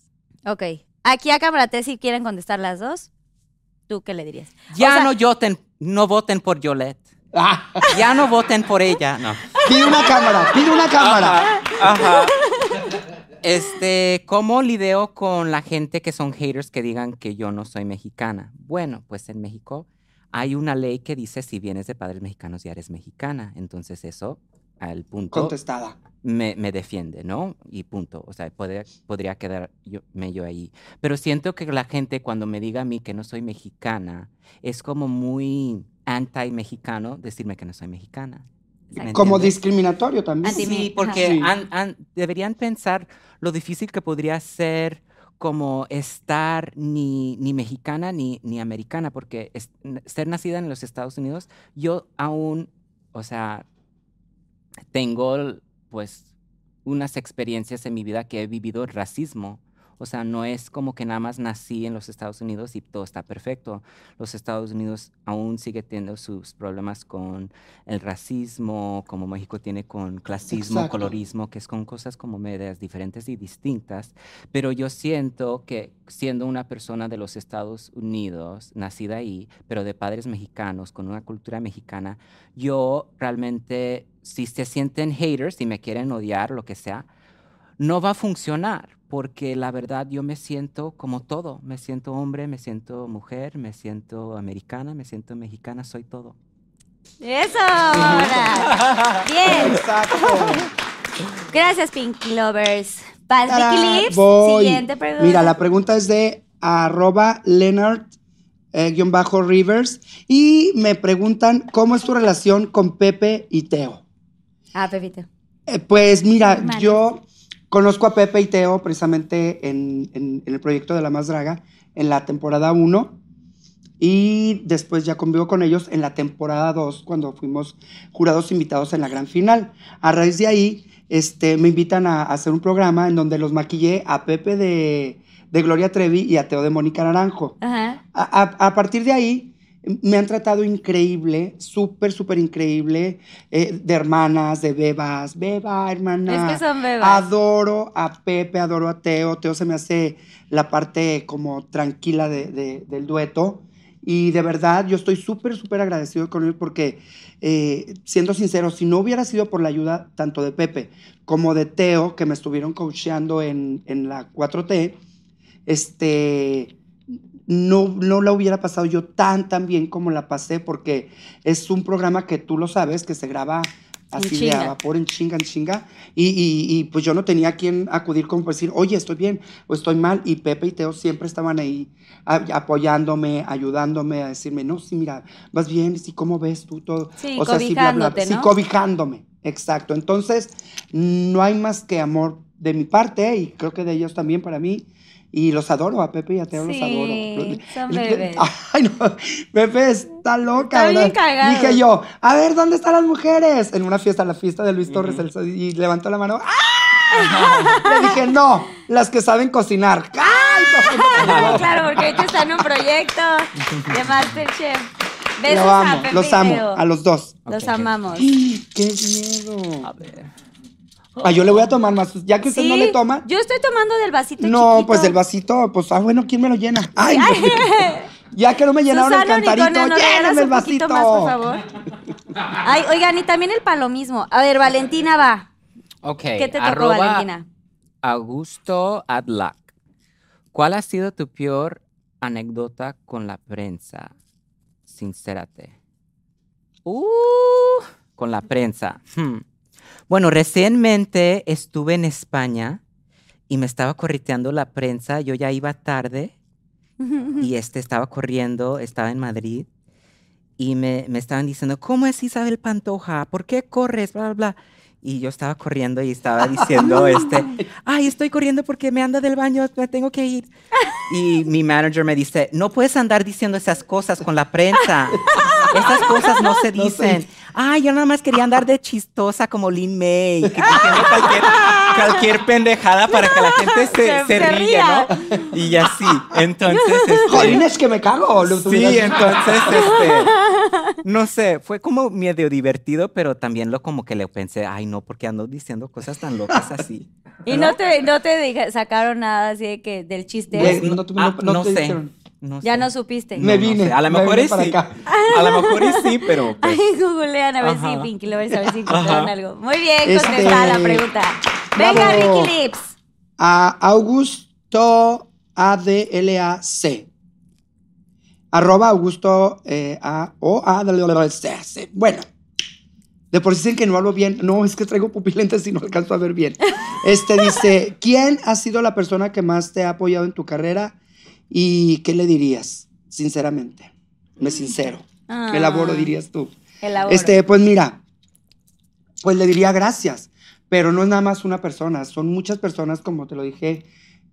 Ok. Aquí a cámara T, si quieren contestar las dos, ¿tú qué le dirías? Ya sea- no voten, no voten por Yolette. Ah, Ya no voten por ella. No. pide una cámara, pide una cámara. Ajá. Este, ¿cómo lidio con la gente que son haters que digan que yo no soy mexicana? Bueno, pues en México hay una ley que dice si vienes de padres mexicanos ya eres mexicana. Entonces eso al punto Contestada. me, me defiende, ¿no? Y punto. O sea, podría, podría quedarme yo ahí. Pero siento que la gente cuando me diga a mí que no soy mexicana, es como muy anti-mexicano decirme que no soy mexicana. ¿me Como entiendes? discriminatorio también. Anti- Sí, porque Sí. han- han- deberían pensar lo difícil que podría ser como estar ni, ni mexicana ni, ni americana, porque es- ser nacida en los Estados Unidos, yo aún, o sea, tengo pues unas experiencias en mi vida que he vivido racismo. O sea, no es como que nada más nací en los Estados Unidos y todo está perfecto. Los Estados Unidos aún sigue teniendo sus problemas con el racismo, como México tiene con clasismo, Exacto. colorismo, que es con cosas como medias diferentes y distintas. Pero yo siento que siendo una persona de los Estados Unidos, nacida ahí, pero de padres mexicanos, con una cultura mexicana, yo realmente, si se sienten haters, si me quieren odiar, lo que sea, no va a funcionar, porque la verdad yo me siento como todo. Me siento hombre, me siento mujer, me siento americana, me siento mexicana, soy todo. Eso, ahora. Bien. Exacto. Gracias, Pinky Lovers. Lips, voy. siguiente pregunta. Mira, la pregunta es de arroba Leonard eh, guion bajo Rivers y me preguntan cómo es tu relación con Pepe y Teo. Ah, Pepito. Eh, pues mira, Hermanos. yo conozco a Pepe y Teo precisamente en, en- en el proyecto de La Más Draga en la temporada 1 y después ya convivo con ellos en la temporada 2 cuando fuimos jurados invitados en la gran final. A raíz de ahí este, me invitan a, a hacer un programa en donde los maquillé a Pepe de, de Gloria Trevi y a Teo de Mónica Naranjo. Ajá. A, a- a partir de ahí me han tratado increíble, súper, súper increíble, eh, de hermanas, de bebas, beba, hermana. Es que son bebas. Adoro a Pepe, adoro a Teo. Teo se me hace la parte como tranquila de- de- del dueto. Y de verdad, yo estoy súper, súper agradecido con él porque, eh, siendo sincero, si no hubiera sido por la ayuda tanto de Pepe como de Teo, que me estuvieron coacheando en, en la 4T, este, no, no la hubiera pasado yo tan, tan bien como la pasé, porque es un programa que tú lo sabes, que se graba así de a vapor, en chinga, en chinga, y, y- y, pues yo no tenía a quien acudir como para decir, oye, estoy bien o estoy mal, y Pepe y Teo siempre estaban ahí a- apoyándome, ayudándome, a decirme, no, sí, mira, vas bien, sí, ¿cómo ves tú todo? Sí, o sea, sí, bla, bla, cobijándote, sí, cobijándome, exacto. Entonces, no hay más que amor de mi parte, y creo que de ellos también para mí, y los adoro, a Pepe y a Teo los adoro. son bebés. Ay, no, Pepe está loca, Está bien cagado. Dije yo, a ver, ¿dónde están las mujeres? En una fiesta, la fiesta de Luis Torres, el- y levantó la mano. ¡Ah! Le dije, no, las que saben cocinar. ¡Ay, no, no, no! claro, porque ahorita está en un proyecto de Masterchef. Besos Lo a amo, Pepe los y amo, Teo. a los dos. Los amamos. ¡Qué miedo! A ver. Ah, yo le voy a tomar más. Ya que usted no le toma. Yo estoy tomando del vasito No, chiquito. pues del vasito, pues, ah, bueno, ¿quién me lo llena? Ay, no. ya que no me llenaron Susana el cantarito, Unicornio, ¿nos regalas lléname el vasito. más, por favor? Ay, oigan, y también el palomismo. A ver, Valentina va. Ok. ¿Qué te tocó, arroba Valentina? Augusto Adlac. ¿Cuál ha sido tu peor anécdota con la prensa? Sincérate. Uh, con la prensa. Hmm. Bueno, recientemente estuve en España y me estaba correteando la prensa. Yo ya iba tarde y este estaba corriendo, estaba en Madrid y me, me estaban diciendo, ¿cómo es Isabel Pantoja? ¿Por qué corres? Bla, bla, bla. Y yo estaba corriendo y estaba diciendo, este, ay, estoy corriendo porque me anda del baño, me tengo que ir. Y mi manager me dice, no puedes andar diciendo esas cosas con la prensa. Esas cosas no se dicen. Ay, yo nada más quería andar de chistosa como Lin May, que diciendo cualquier, cualquier pendejada para que la gente se, Se- se ría. ¿no? Y así. Entonces, este, Jolín, es que me cago. Sí, entonces, este, no sé, fue como medio divertido, pero también lo como que le pensé, ay no, porque ando diciendo cosas tan locas así. Y no te, no te dije- sacaron nada así de que del chiste. Pues, no Ah, no- no te sé, dijeron. no ya sé. no supiste. Me No, no vine, sé. A lo me mejor es sí. acá. A lo mejor es sí, pero pues, Ay, googlean a ver Ajá. si Pinky Lovers, a ver si encontraron algo. Muy bien Este, contestada la pregunta. Venga. Ricky Lips. A Augusto ADLAC. Arroba Augusto eh, A O A. Bueno, De por sí dicen que no hablo bien. No, es que traigo pupilentes y no alcanzo a ver bien. Este dice, ¿quién ha sido la persona que más te ha apoyado en tu carrera y qué le dirías? Sinceramente. Me sincero. Ah. Elaboro, dirías tú. Elaboro. Este, pues mira, pues le diría gracias, pero no es nada más una persona, son muchas personas, como te lo dije,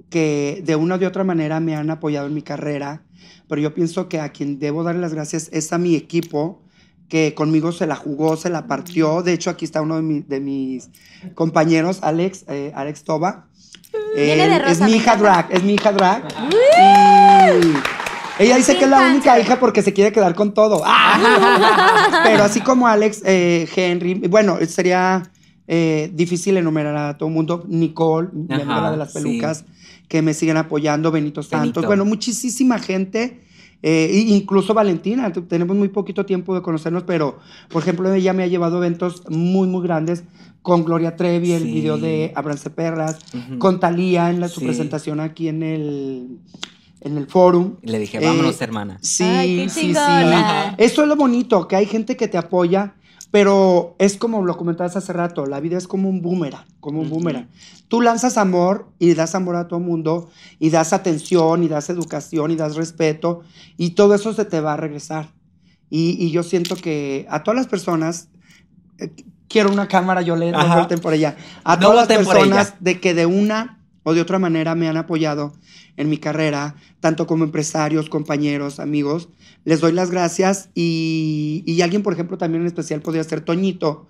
que de una u de otra manera me han apoyado en mi carrera, pero yo pienso que a quien debo darle las gracias es a mi equipo, que conmigo se la jugó, se la partió. De hecho, aquí está uno de, mi- de mis compañeros, Alex, eh, Alex Toba. Viene de Él es rosa, mi me hija drag, es mi hija drag. Y ella dice que es la única hija porque se quiere quedar con todo. ¡Ah! Pero así como Alex, eh, Henry, bueno, sería eh, difícil enumerar a todo el mundo. Nicole, mi Ajá, amiga la de las sí. Que me siguen apoyando, Benito Santos. Benito. Bueno, muchísima gente. eh, incluso Valentina, tenemos muy poquito tiempo de conocernos, pero por ejemplo, ella me ha llevado a eventos muy, muy grandes con Gloria Trevi, el Sí. video de Abranse Perras, con Talía en la, su Sí. presentación aquí en el, en el forum. Y Le dije, Eh, vámonos, hermana. Sí, Ay, qué sí, sí. Eso es lo bonito, que hay gente que te apoya, pero es como lo comentabas hace rato, la vida es como un boomerang, como un boomerang. Tú lanzas amor y das amor a todo mundo, y das atención, y das educación, y das respeto, y todo eso se te va a regresar. Y, y yo siento que a todas las personas, eh, quiero una cámara, yo le no por ella, a No todas las personas de que de una o de otra manera me han apoyado en mi carrera, tanto como empresarios, compañeros, amigos, les doy las gracias y, y alguien, por ejemplo, también en especial podría ser Toñito,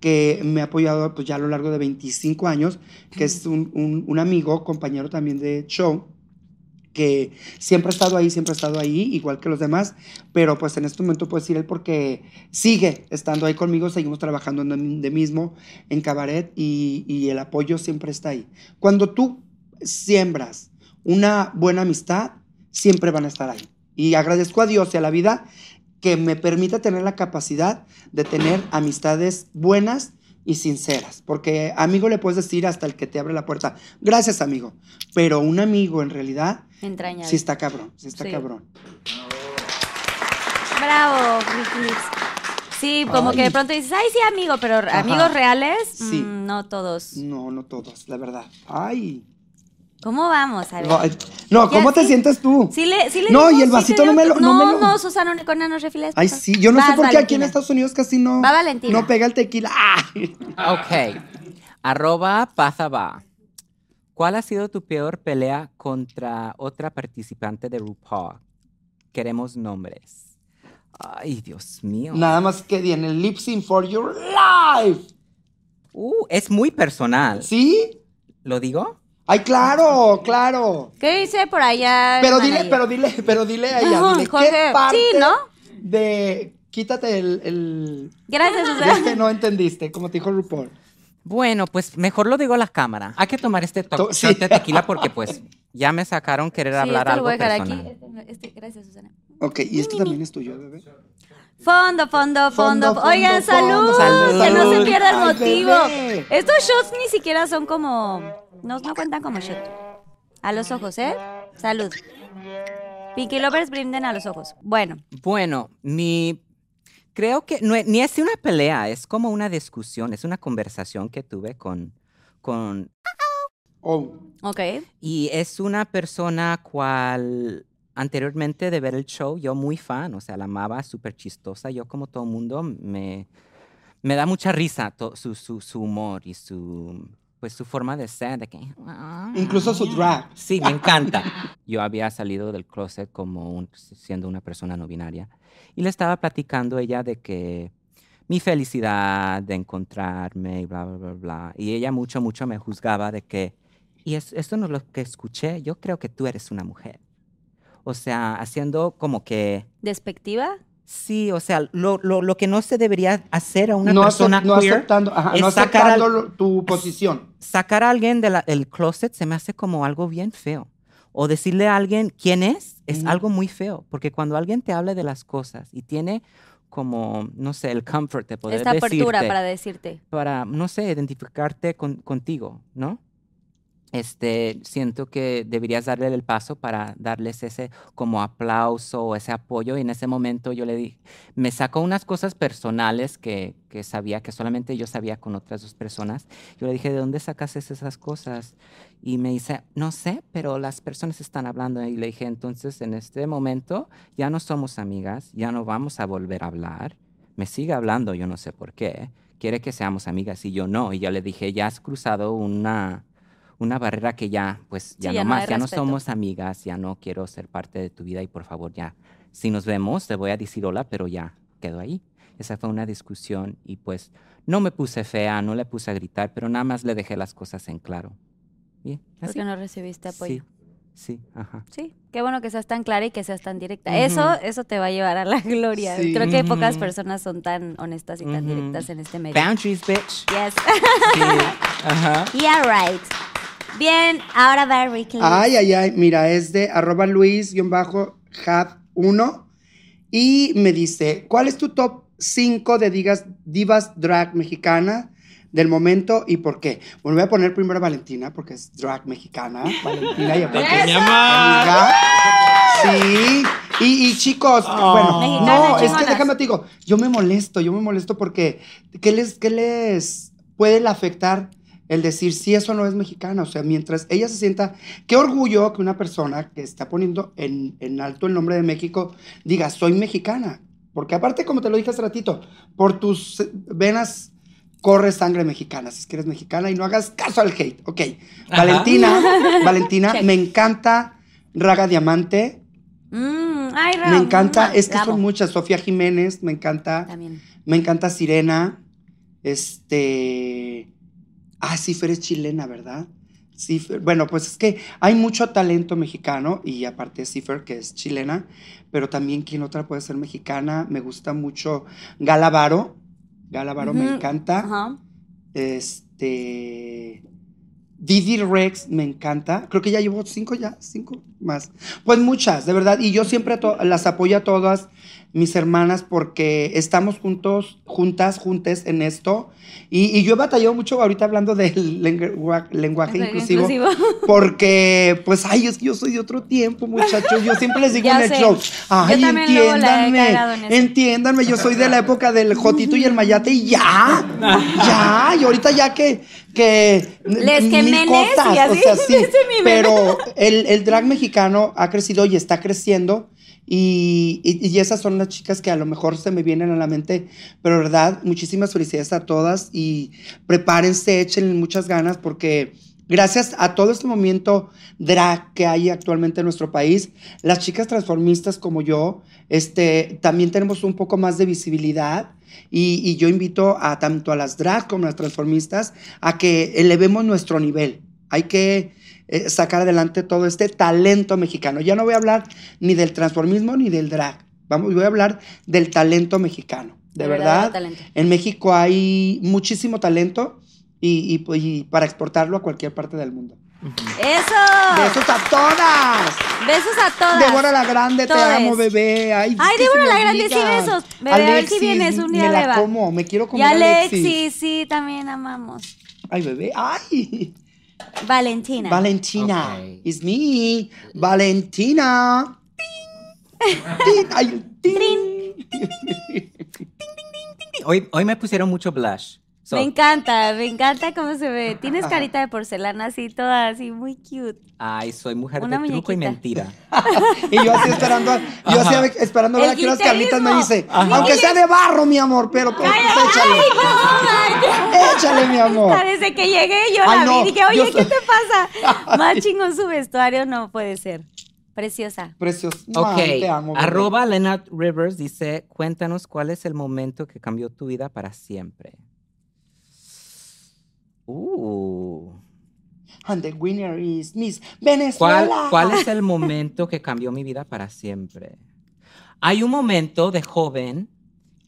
que me ha apoyado pues ya a lo largo de 25 años, que es un, un- amigo, compañero también de show, que siempre ha estado ahí, siempre ha estado ahí, igual que los demás, pero pues en este momento puedo decir él porque sigue estando ahí conmigo, seguimos trabajando en de mismo, en cabaret, y, y el apoyo siempre está ahí. Cuando tú siembras una buena amistad, siempre van a estar ahí. Y agradezco a Dios y a la vida que me permita tener la capacidad de tener amistades buenas y sinceras. Porque amigo le puedes decir hasta el que te abre la puerta, gracias amigo. Pero un amigo en realidad Entrañable. sí está cabrón, sí está Sí. cabrón. Bravo. Sí, como Ay. que de pronto dices, ay, sí, amigo, pero amigos reales, Sí. mm, no todos. No, no todos, la verdad. Ay. ¿Cómo vamos? A ver. No, no, ¿cómo te sí. sientes tú? Sí le, sí le No, digo, y el vasito no me lo- que- no me No, lo- no, Susana Unicornia nos refieres. Ay, sí, yo no sé por qué aquí en. Estados Unidos casi no, Va Valentina. no pega el tequila. Ay. Ok. Arroba Pazaba. ¿Cuál ha sido tu peor pelea contra otra participante de RuPaul? Queremos nombres. Ay, Dios mío. Nada más que di en el lip sync for your life. Uh, es muy personal. ¿Sí? ¿Lo digo? Ay, claro, claro. ¿Qué dice por allá? Pero dile, manager? pero dile, pero dile a ella, dile, Jorge, ¿qué parte sí, ¿no? de quítate el, el Gracias, es Susana. que no entendiste, como te dijo RuPaul. Bueno, pues mejor lo digo a la cámara. Hay que tomar este to- To- sí. shot de tequila porque pues ya me sacaron querer Sí, hablar esto lo algo voy a dejar personal. aquí. Este no- este- gracias, Susana. Ok, y esto también es tuyo, bebé. Fondo, fondo, fondo. Fondo, fondo, Oigan, fondo, salud. salud. Que no se pierda el Ay, motivo. bebé. Estos shots ni siquiera son como. No, no cuentan como shot. A los ojos, ¿eh? Salud. Pinky Lovers brinden a los ojos. Bueno, Bueno, mi... Creo que no, es- ni es una pelea, es como una discusión, es una conversación que tuve con, con Oh, ok. Y es una persona cual anteriormente de ver el show, yo muy fan, o sea, la amaba, súper chistosa. Yo como todo mundo me, me da mucha risa to- su, su, su humor y su, pues, su forma de ser, de que... incluso su drag. Sí, me encanta. Yo había salido del closet como un- siendo una persona no binaria y le estaba platicando ella de que mi felicidad de encontrarme y bla, bla, bla, bla. Y ella mucho, mucho me juzgaba de que, y es- esto no es lo que escuché, yo creo que tú eres una mujer. O sea, haciendo como que, ¿Despectiva? Sí, o sea, lo, lo, lo que no se debería hacer a una no, persona acep- no queer aceptando, ajá, es no al- aceptando tu posición. sacar a alguien del closet se me hace como algo bien feo. O decirle a alguien quién es, es algo muy feo. Porque cuando alguien te habla de las cosas y tiene como, no sé, el comfort de poder Esta apertura decirte, para decirte. para, no sé, identificarte con- contigo, ¿no? Este, siento que deberías darle el paso para darles ese como aplauso o ese apoyo. Y en ese momento yo le di, me sacó unas cosas personales que, que sabía, que solamente yo sabía con otras dos personas. Yo le dije, ¿de dónde sacas esas cosas? Y me dice, no sé, pero las personas están hablando. Y le dije, entonces en este momento ya no somos amigas, ya no vamos a volver a hablar. Me sigue hablando, yo no sé por qué. Quiere que seamos amigas y yo no. Y yo le dije, ya has cruzado una, una barrera que ya, pues ya Sí, no más, ya no somos amigas, ya no quiero ser parte de tu vida y por favor ya, si nos vemos, te voy a decir hola, pero ya quedó ahí. Esa fue una discusión y pues no me puse fea, no le puse a gritar, pero nada más le dejé las cosas en claro. Bien, así. Porque no recibiste apoyo. Sí, sí, ajá. Sí, qué bueno que seas tan clara y que seas tan directa. Eso, eso te va a llevar a la gloria. Sí. Creo que pocas personas son tan honestas y tan Ujú. directas en este medio. Boundaries, bitch. Yes. Sí, ajá. yeah, right. Bien, ahora va Ricky. Ay, ay, ay, mira, es de arroba luis-hab1 y me dice, ¿cuál es tu top 5 de digas, divas drag mexicana del momento y por qué? Bueno, voy a poner primero a Valentina porque es drag mexicana. Valentina y aparte es amiga. Sí. Y, y chicos, bueno, Mexicana, no, es que déjame te digo, yo me molesto, yo me molesto porque ¿qué les, qué les puede afectar el decir si eso no es mexicana? O sea, mientras ella se sienta, qué orgullo que una persona que está poniendo en, en alto el nombre de México diga, soy mexicana. Porque aparte, como te lo dije hace ratito, por tus venas corre sangre mexicana, si es que eres mexicana y no hagas caso al hate. Ok, Ajá. Valentina, Valentina, me encanta Raga Diamante, Mm, ay, me encanta, es que son muchas, Sofía Jiménez, me encanta, También. me encanta Sirena, este, ah, Cifer es chilena, ¿verdad? Cifer, bueno, pues es que hay mucho talento mexicano y aparte Cifer, que es chilena, pero también quién otra puede ser mexicana, me gusta mucho Galavaro, Galavaro me encanta, este. Didi Rex me encanta. Creo que ya llevo cinco ya, cinco más. Pues muchas, de verdad. Y yo siempre las apoyo a todas mis hermanas porque estamos juntos, juntas, juntes en esto. Y, y yo he batallado mucho ahorita hablando del lengua- lenguaje inclusivo, porque, pues, ay, es que yo soy de otro tiempo, muchachos. Yo siempre les digo Ya en el show, ay, entiéndanme, en entiéndanme, yo soy de la época del Jotito y el Mayate y ya, ya, y ahorita ya que, que Les mil quemenes y cosas, así, o sea, sí, pero el, el drag mexicano ha crecido y está creciendo y, y- esas son las chicas que a lo mejor se me vienen a la mente, pero verdad, muchísimas felicidades a todas y prepárense, échenle muchas ganas porque gracias a todo este movimiento drag que hay actualmente en nuestro país, las chicas transformistas como yo, este, también tenemos un poco más de visibilidad y, y yo invito a tanto a las drag como a las transformistas a que elevemos nuestro nivel. Hay que sacar adelante todo este talento mexicano. Ya no voy a hablar ni del transformismo ni del drag. Vamos, voy a hablar del talento mexicano. De verdad, talento. en México hay muchísimo talento y, y, y para exportarlo a cualquier parte del mundo. ¡Eso! ¡Besos a todas! Besos a todas. Débora la Grande, te amo, bebé. Ay, Ay, Débora la Grande, sí, besos. Bebé, a ver si Alexis, vienes un día, me la beba. como, me quiero Y comer a Alexis. Alexis, sí, también amamos. Ay, bebé, ay. Valentina. Valentina, Ok. it's me, Valentina. Ting. Ting. Ay, ting. Hoy, hoy me pusieron mucho blush. So, me encanta, me encanta cómo se ve. Tienes carita de porcelana así, toda así, muy cute. Ay, soy mujer Una de truco y mentira. Y yo así esperando, yo así esperando a ver qué horas Carlitas me dice, Ajá. aunque sea de barro, mi amor, pero pues, échale. Échale, mi amor. Desde que llegué yo Ay, la no, vi dije, yo oye, soy- ¿qué te pasa? Más chingón su vestuario no puede ser. Preciosa. Precioso. Ok, Ay, te amo, arroba Leonard Rivers dice, cuéntanos cuál es el momento que cambió tu vida para siempre. Uh, And the winner is Miss Venezuela. ¿cuál, ¿Cuál es el momento que cambió mi vida para siempre? Hay un momento de joven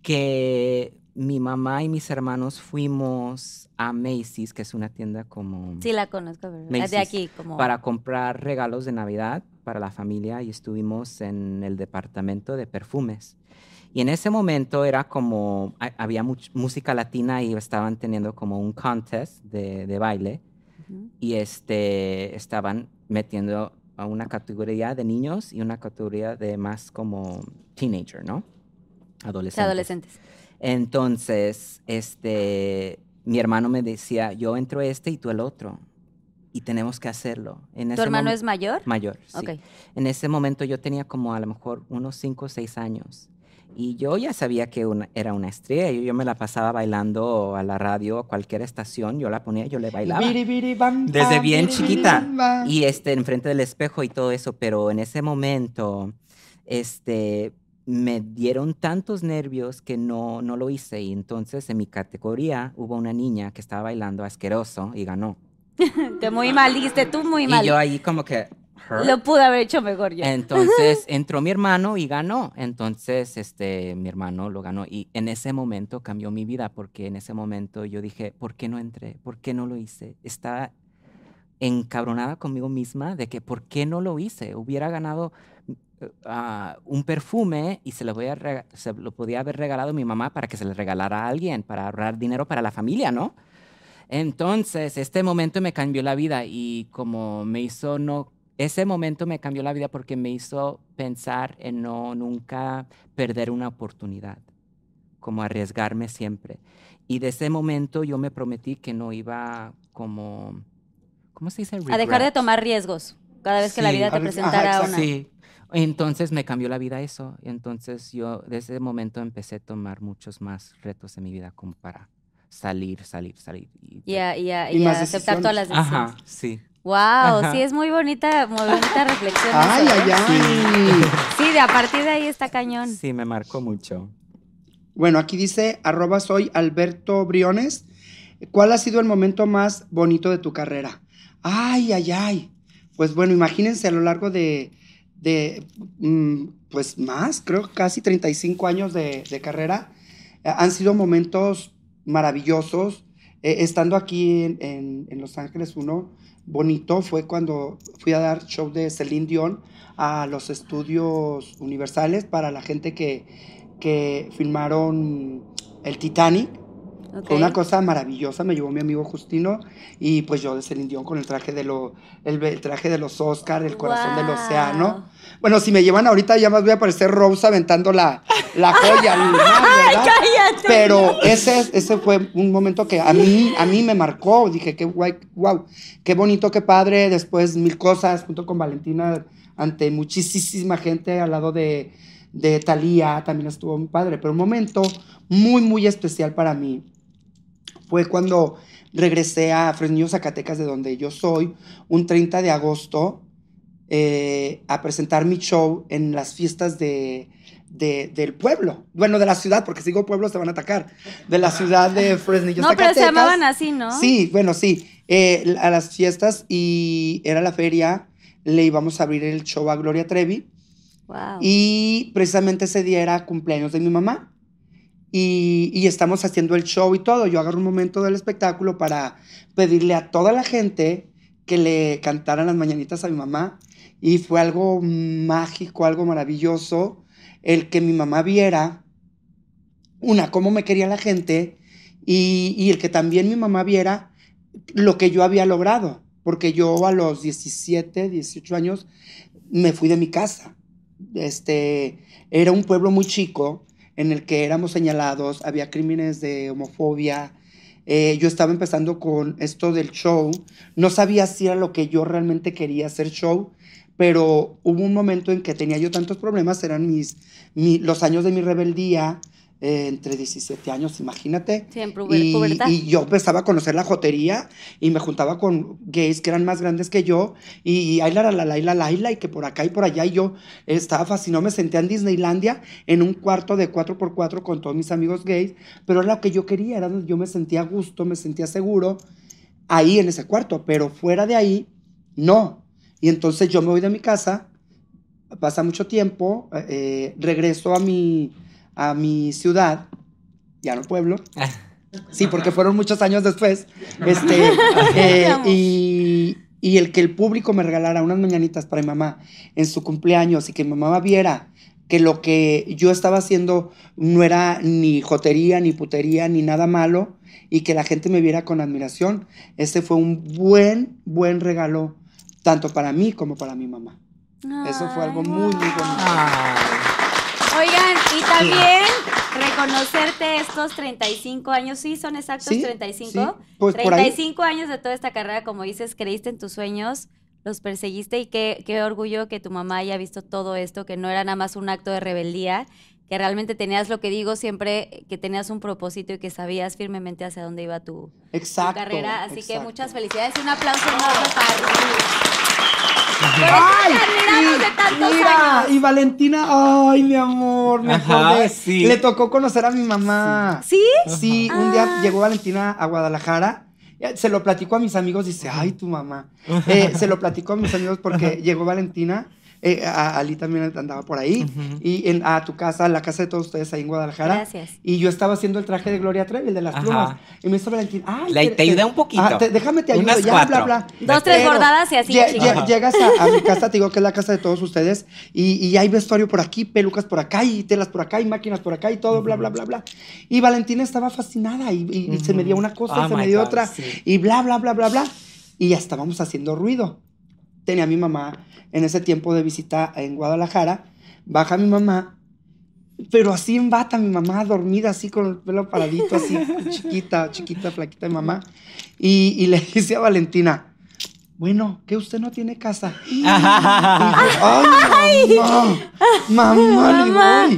que mi mamá y mis hermanos fuimos a Macy's, que es una tienda como... Sí, la conozco, ¿verdad? Macy's, de aquí, como. para comprar regalos de Navidad para la familia y estuvimos en el departamento de perfumes. Y en ese momento era como, ha- había much- música latina y estaban teniendo como un contest de, de baile. y este, estaban metiendo a una categoría de niños y una categoría de más como teenager, ¿no? Adolescentes. Adolescentes. Entonces, este, mi hermano me decía, yo entro este y tú el otro. Y tenemos que hacerlo. En ¿Tu ese hermano es mayor? Mayor, sí. Ok. En ese momento yo tenía como a lo mejor unos 5 o 6 años. Y yo ya sabía que una- era una estrella. Yo, yo me la pasaba bailando a la radio, a cualquier estación. Yo la ponía, yo le bailaba. Biri, biri, bam, Desde bien biri, chiquita. Y este, enfrente del espejo y todo eso. Pero en ese momento, este, me dieron tantos nervios que no, no lo hice. Y entonces en mi categoría hubo una niña que estaba bailando asqueroso y ganó. Te muy mal, dijiste tú muy mal. Y yo ahí como que... "Her?" Lo pude haber hecho mejor yo. Entonces entró mi hermano y ganó. Entonces, este, mi hermano lo ganó. Y en ese momento cambió mi vida porque en ese momento yo dije, ¿por qué no entré? ¿Por qué no lo hice? Estaba encabronada conmigo misma de que ¿por qué no lo hice? Hubiera ganado eh, ah, un perfume y se lo, voy a se lo podía haber regalado a mi mamá para que se le regalara a alguien, para ahorrar dinero para la familia, ¿no? Entonces, este momento me cambió la vida y como me hizo no, ese momento me cambió la vida porque me hizo pensar en no nunca perder una oportunidad, como arriesgarme siempre. Y de ese momento yo me prometí que no iba como, ¿cómo se dice? A dejar de Regret. tomar riesgos cada vez que la vida te Ajá, presentara exacto. una. Sí. Entonces me cambió la vida eso. Entonces yo desde ese momento empecé a tomar muchos más retos en mi vida como para salir, salir, salir. Y, aceptar todas las decisiones. Ajá, sí. Wow, Ajá. sí es muy bonita, muy bonita reflexión. Ay, eso, ay, ¿eh? ay. Sí, de a partir de ahí está cañón. Sí, me marcó mucho. Bueno, aquí dice arroba soy Alberto Briones. ¿Cuál ha sido el momento más bonito de tu carrera? Ay, ay, ay. Pues bueno, imagínense a lo largo de, de mm, pues más, creo casi 35 años de, de carrera, eh, han sido momentos maravillosos. Eh, estando aquí en, en- en Los Ángeles 1, bonito fue cuando fui a dar show de Celine Dion a los estudios universales para la gente que, que filmaron el Titanic. Fue una cosa maravillosa, me llevó mi amigo Justino y pues yo de Celine Dion con el traje de, lo, el, el traje de los Oscar, el corazón del océano. Bueno, si me llevan ahorita ya más voy a parecer Rose aventando la, la joya. más, ¿verdad? Cállate. Pero ese, ese fue un momento que a mí, a mí me marcó. Dije, qué guay, wow, qué bonito, qué padre. Después mil cosas junto con Valentina ante muchísima gente al lado de, de Thalía. También estuvo muy padre. Pero un momento muy, muy especial para mí fue cuando regresé a Fresnillo, Zacatecas, de donde yo soy, un 30 de agosto, eh, a presentar mi show en las fiestas de, de- del pueblo. Bueno, de la ciudad, porque si digo pueblo se van a atacar. De la ciudad de Fresnillo, No, pero Zacatecas. se llamaban así, ¿no? Sí, bueno, sí. Eh, a las fiestas y era la feria, le íbamos a abrir el show a Gloria Trevi. Wow. Y precisamente ese día era cumpleaños de mi mamá. Y, estamos haciendo el show y todo. Yo agarro un momento del espectáculo para pedirle a toda la gente que le cantaran las mañanitas a mi mamá. Y fue algo mágico, algo maravilloso, el que mi mamá viera, una, cómo me quería la gente, y, y el que también mi mamá viera lo que yo había logrado. Porque yo a los 17, 18 años me fui de mi casa este, era un pueblo muy chico en el que éramos señalados, había crímenes de homofobia. eh, yo estaba empezando con esto del show. No sabía si era lo que yo realmente quería hacer show, pero hubo un momento en que tenía yo tantos problemas, eran mis, mi- los años de mi rebeldía, eh, entre 17 años, imagínate. Sí, en Y, pubertad. y yo empezaba a conocer la jotería y me juntaba con gays que eran más grandes que yo y ay, la, la, la, la, la, la, la, y que por acá y por allá y yo estaba fascinado, me senté en Disneylandia en un cuarto de 4x4 con todos mis amigos gays, pero era lo que yo quería, era donde yo me sentía a gusto, me sentía seguro ahí en ese cuarto, pero fuera de ahí, no. Y entonces yo me voy de mi casa, pasa mucho tiempo, eh, regreso a mi, a mi ciudad, ya no pueblo, Sí, porque fueron muchos años después. Este, eh, y, y el que el público me regalara unas mañanitas para mi mamá en su cumpleaños y que mi mamá viera que lo que yo estaba haciendo no era ni jotería, ni putería, ni nada malo, y que la gente me viera con admiración. Ese fue un buen, buen regalo, tanto para mí como para mi mamá. Eso fue algo muy, muy bonito. Ay. Oigan, y también reconocerte estos 35 años, ¿sí son exactos Sí, 35? sí, pues por ahí. 35 años de toda esta carrera, como dices, creíste en tus sueños, los perseguiste y qué, qué orgullo que tu mamá haya visto todo esto, que no era nada más un acto de rebeldía, que realmente tenías lo que digo siempre, que tenías un propósito y que sabías firmemente hacia dónde iba tu, carrera. Así que muchas felicidades y un aplauso enorme para tantos Mira, años. y Valentina, ay, mi amor, me Ajá, sí. Le tocó conocer a mi mamá. ¿Sí? Sí, un día Ah. llegó Valentina a Guadalajara. eh, Se lo platicó a mis amigos, dice, ay, tu mamá. Eh, se lo platicó a mis amigos porque llegó Valentina, eh, a- Ali también andaba por ahí, y en, a tu casa, a la casa de todos ustedes ahí en Guadalajara. Gracias. Y yo estaba haciendo el traje de Gloria Trevi, el de las Ajá. plumas. Y me hizo Valentina, ay. Le- te ayudé un poquito. ah, te- déjame te ayudo, Unas ya, bla, cuatro. bla. Dos, tres bordadas y así, lle-. Llegas a, a mi casa, te digo que es la casa de todos ustedes, y, y hay vestuario por aquí, pelucas por acá, y telas por acá, y máquinas por acá, y todo, bla, bla, bla, bla. Y Valentina estaba fascinada, y, y- y se me dio una cosa, Oh se me my dio God, otra, sí. y bla, bla, bla, bla, bla. Y ya estábamos haciendo ruido. Tenía a mi mamá en ese tiempo de visita en Guadalajara, baja mi mamá, pero así en bata, mi mamá dormida, así con el pelo paradito, así chiquita, chiquita, flaquita mi mamá. Y, y le dice a Valentina, bueno, que usted no tiene casa. Y yo, ay, mamá, mamá, le digo, Mamá.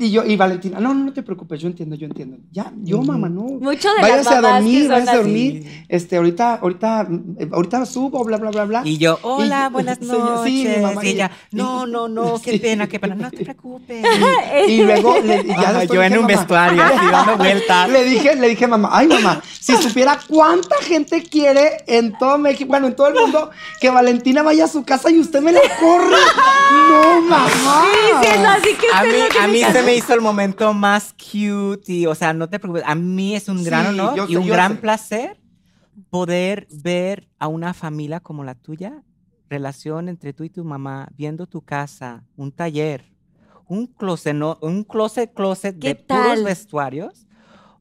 Y, yo, y Valentina, no, no, no te preocupes, yo entiendo, yo entiendo. Ya, yo, mamá, no. Mucho de váyase las a mamás que dormir, son váyase a así. dormir. Este, ahorita, ahorita, eh, ahorita subo, bla, bla, bla, bla. Y yo, hola, Y- buenas sí, noches. sí, mi mamá, y ella, no, no, no, qué sí. pena, qué pena, no te preocupes. Y luego le, y ya después yo en dije, un "Mamá". vestuario, así dando vueltas. Le dije, le dije, mamá, ay mamá, si supiera cuánta gente quiere en todo México, bueno, en todo el mundo, que Valentina vaya a su casa y usted me la corre. No, mamá. Diciendo así que A usted mí, no a mí casa. Se me hizo el momento más cute y, o sea, no te preocupes, a mí es un gran honor yo y un gran sé. placer poder ver a una familia como la tuya, relación entre tú y tu mamá, viendo tu casa, un taller, un closet, no- un closet, closet ¿Qué de puros tal? vestuarios.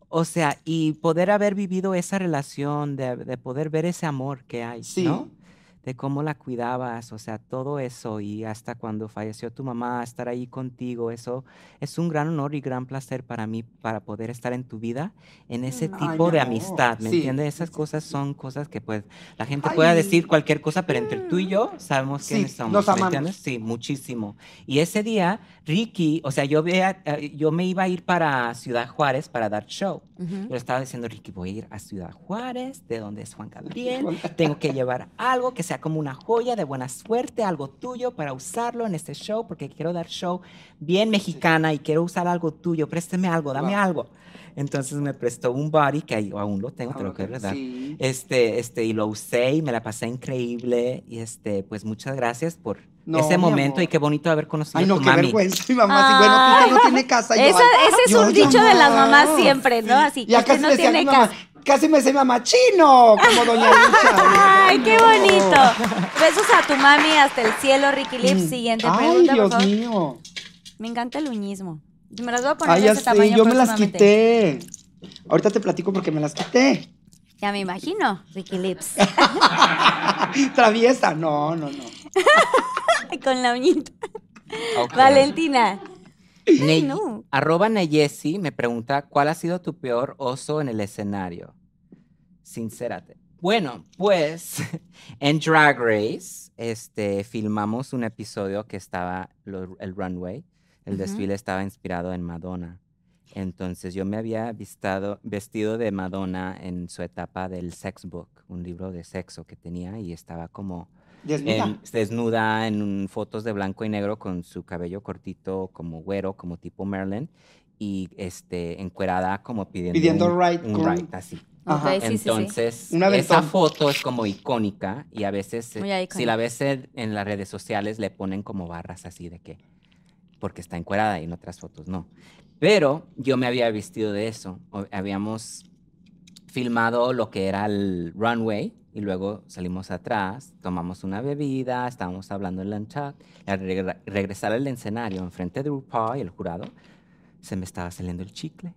O sea, y poder haber vivido esa relación, de, de poder ver ese amor que hay, Sí. ¿no? De cómo la cuidabas, o sea, todo eso y hasta cuando falleció tu mamá, estar ahí contigo, eso es un gran honor y gran placer para mí para poder estar en tu vida en ese Mm. Ay, tipo de amistad, ¿me sí, entiendes? Esas cosas son cosas que pues la gente Ay. pueda decir cualquier cosa, pero entre tú y yo sabemos Sí, quiénes somos, nos ¿me entiendes? Sí, muchísimo. Y ese día, Ricky, o sea, yo, vea, eh, yo me iba a ir para Ciudad Juárez para dar show. Ujú. Yo estaba diciendo, Ricky, voy a ir a Ciudad Juárez, de donde es Juan Gabriel. Tengo que llevar algo que sea como una joya de buena suerte, algo tuyo para usarlo en este show, porque quiero dar show bien mexicana y quiero usar algo tuyo. Présteme algo, dame Wow. algo. Entonces me prestó un body que ahí aún lo tengo, te lo quiero dar. Sí. Este, este, y lo usé y me la pasé increíble. Y este, pues muchas gracias por No, ese momento y qué bonito haber conocido Ay, a no, tu qué mami. vergüenza. Mi mamá, sí, bueno, que usted no tiene casa. Y yo, Esa- ese es yo, un dicho de las mamá. mamás siempre, ¿no? Así usted casi no tiene casa. casi me decía mi mamá, chino, como doña Lucha. Ay, qué bonito. Besos a tu mami hasta el cielo, Ricky Lips. Mm. Siguiente Ay, pregunta, Dios por favor. mío. Me encanta el uñismo. Me las voy a poner Ay, de ya ese sé, tamaño yo me las quité. Ahorita te platico porque me las quité. Ya me imagino, Ricky Lips. Traviesa. No, no, no. Con la uñita. Ok. Valentina. Ney- no. Arroba Neyesi me pregunta, ¿cuál ha sido tu peor oso en el escenario? Sincérate. Bueno, pues en Drag Race este, filmamos un episodio que estaba lo- el runway. El desfile estaba inspirado en Madonna. Entonces yo me había vistado, vestido de Madonna en su etapa del sex book, un libro de sexo que tenía y estaba como Desnuda. en- desnuda en un- fotos de blanco y negro con su cabello cortito como güero, como tipo Merlin, y este, encuerada como pidiendo, Pidiendo un, right un con- right, así. Ajá. Ok, sí, sí, sí. Entonces, esa foto es como icónica y a veces, eh, si la ves en, en las redes sociales, le ponen como barras así de que, porque está encuerada y en otras fotos no. Pero yo me había vestido de eso. Habíamos filmado lo que era el runway y luego salimos atrás, tomamos una bebida, estábamos hablando en el chat. Y al regre- regresar al escenario enfrente de RuPaul y el jurado, se me estaba saliendo el chicle.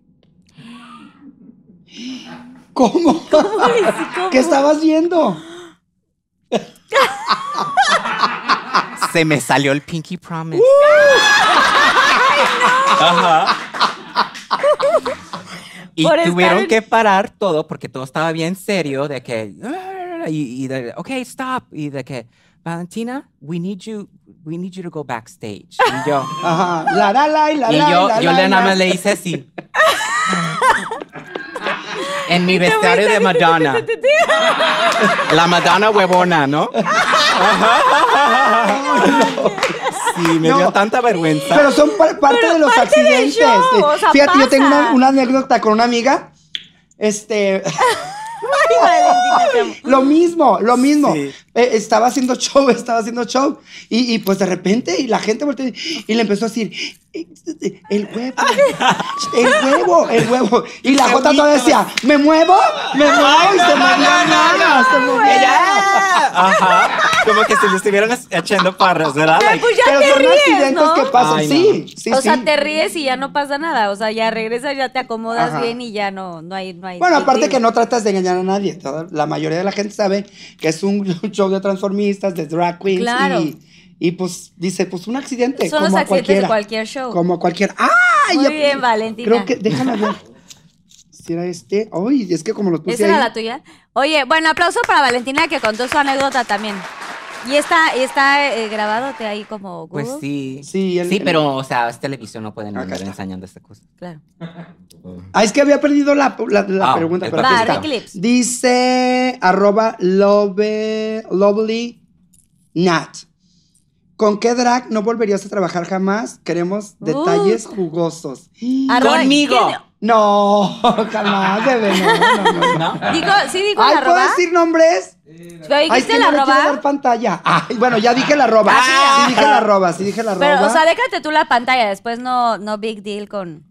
¿Cómo? ¿Qué estabas viendo? Se me salió el Pinky Promise. Ajá. Y Por tuvieron que parar todo porque todo estaba bien serio de que y, y de ok stop y de que Valentina we need you we need you to go backstage y yo Ajá. La, la, la, y la, y yo la, yo la, le nada la. más le hice así en mi vestuario de Madonna la Madonna huevona ¿no? Sí, me dio tanta vergüenza. Pero son pa- parte de los parte del accidentes. show, o sea, Fíjate, yo tengo una anécdota con una amiga. Este, Ay, lo mismo, lo mismo. Sí. Eh, estaba haciendo show, estaba haciendo show. Y, y, pues de repente, y la gente volteó y, y le empezó a decir, "Eh, eh, el huevo, el huevo, el huevo. Y la Jota todavía decía, ¿me muevo? ¿Me muevo? Y se movía nada, se movía. Ella, ajá, como que si le estuvieran echando parras, ¿verdad? Pero pues ya Pero te son ríes, accidentes ¿no? que pasan, Ay, no. sí, sí, o sí. sea, te ríes y ya no pasa nada. O sea, ya regresas, ya te acomodas Ajá. bien y ya no, no hay, no hay. Bueno, aparte que no tratas de engañar a nadie. la mayoría de la gente sabe que es un show de transformistas, de drag queens. Claro. Y, y, pues dice, pues un accidente. Son como los a accidentes de cualquier show. Como a cualquier. ¡Ay! Muy ya- bien, Valentina. Creo que, déjame ver. Si era este. Ay, es que como los puse ¿Esa era la tuya? Oye, bueno, aplauso para Valentina que contó su anécdota también. Y está, y está eh, grabado te ahí como Google. Pues sí. Sí, el- sí, el- pero, o sea, es televisión, no pueden andar está. enseñando esta cosa. Claro. Ah, es que había perdido la, la, la Ah, pregunta, pero Va. Dice arroba love, lovely nat. ¿Con qué drag no volverías a trabajar jamás? Queremos detalles jugosos. Arroba- ¡Conmigo! ¿quién- No, jamás, bebé, no, no, no. no. Digo, sí dijo Ay, la ¿puedo arroba. decir nombres? ¿Dijiste Ay, es que la no le quiero arroba? dar pantalla. Ay, bueno, ya dije la arroba. Ah. Sí, dije la arroba, sí dije la arroba. Pero, o sea, déjate tú la pantalla, después no, no big deal con.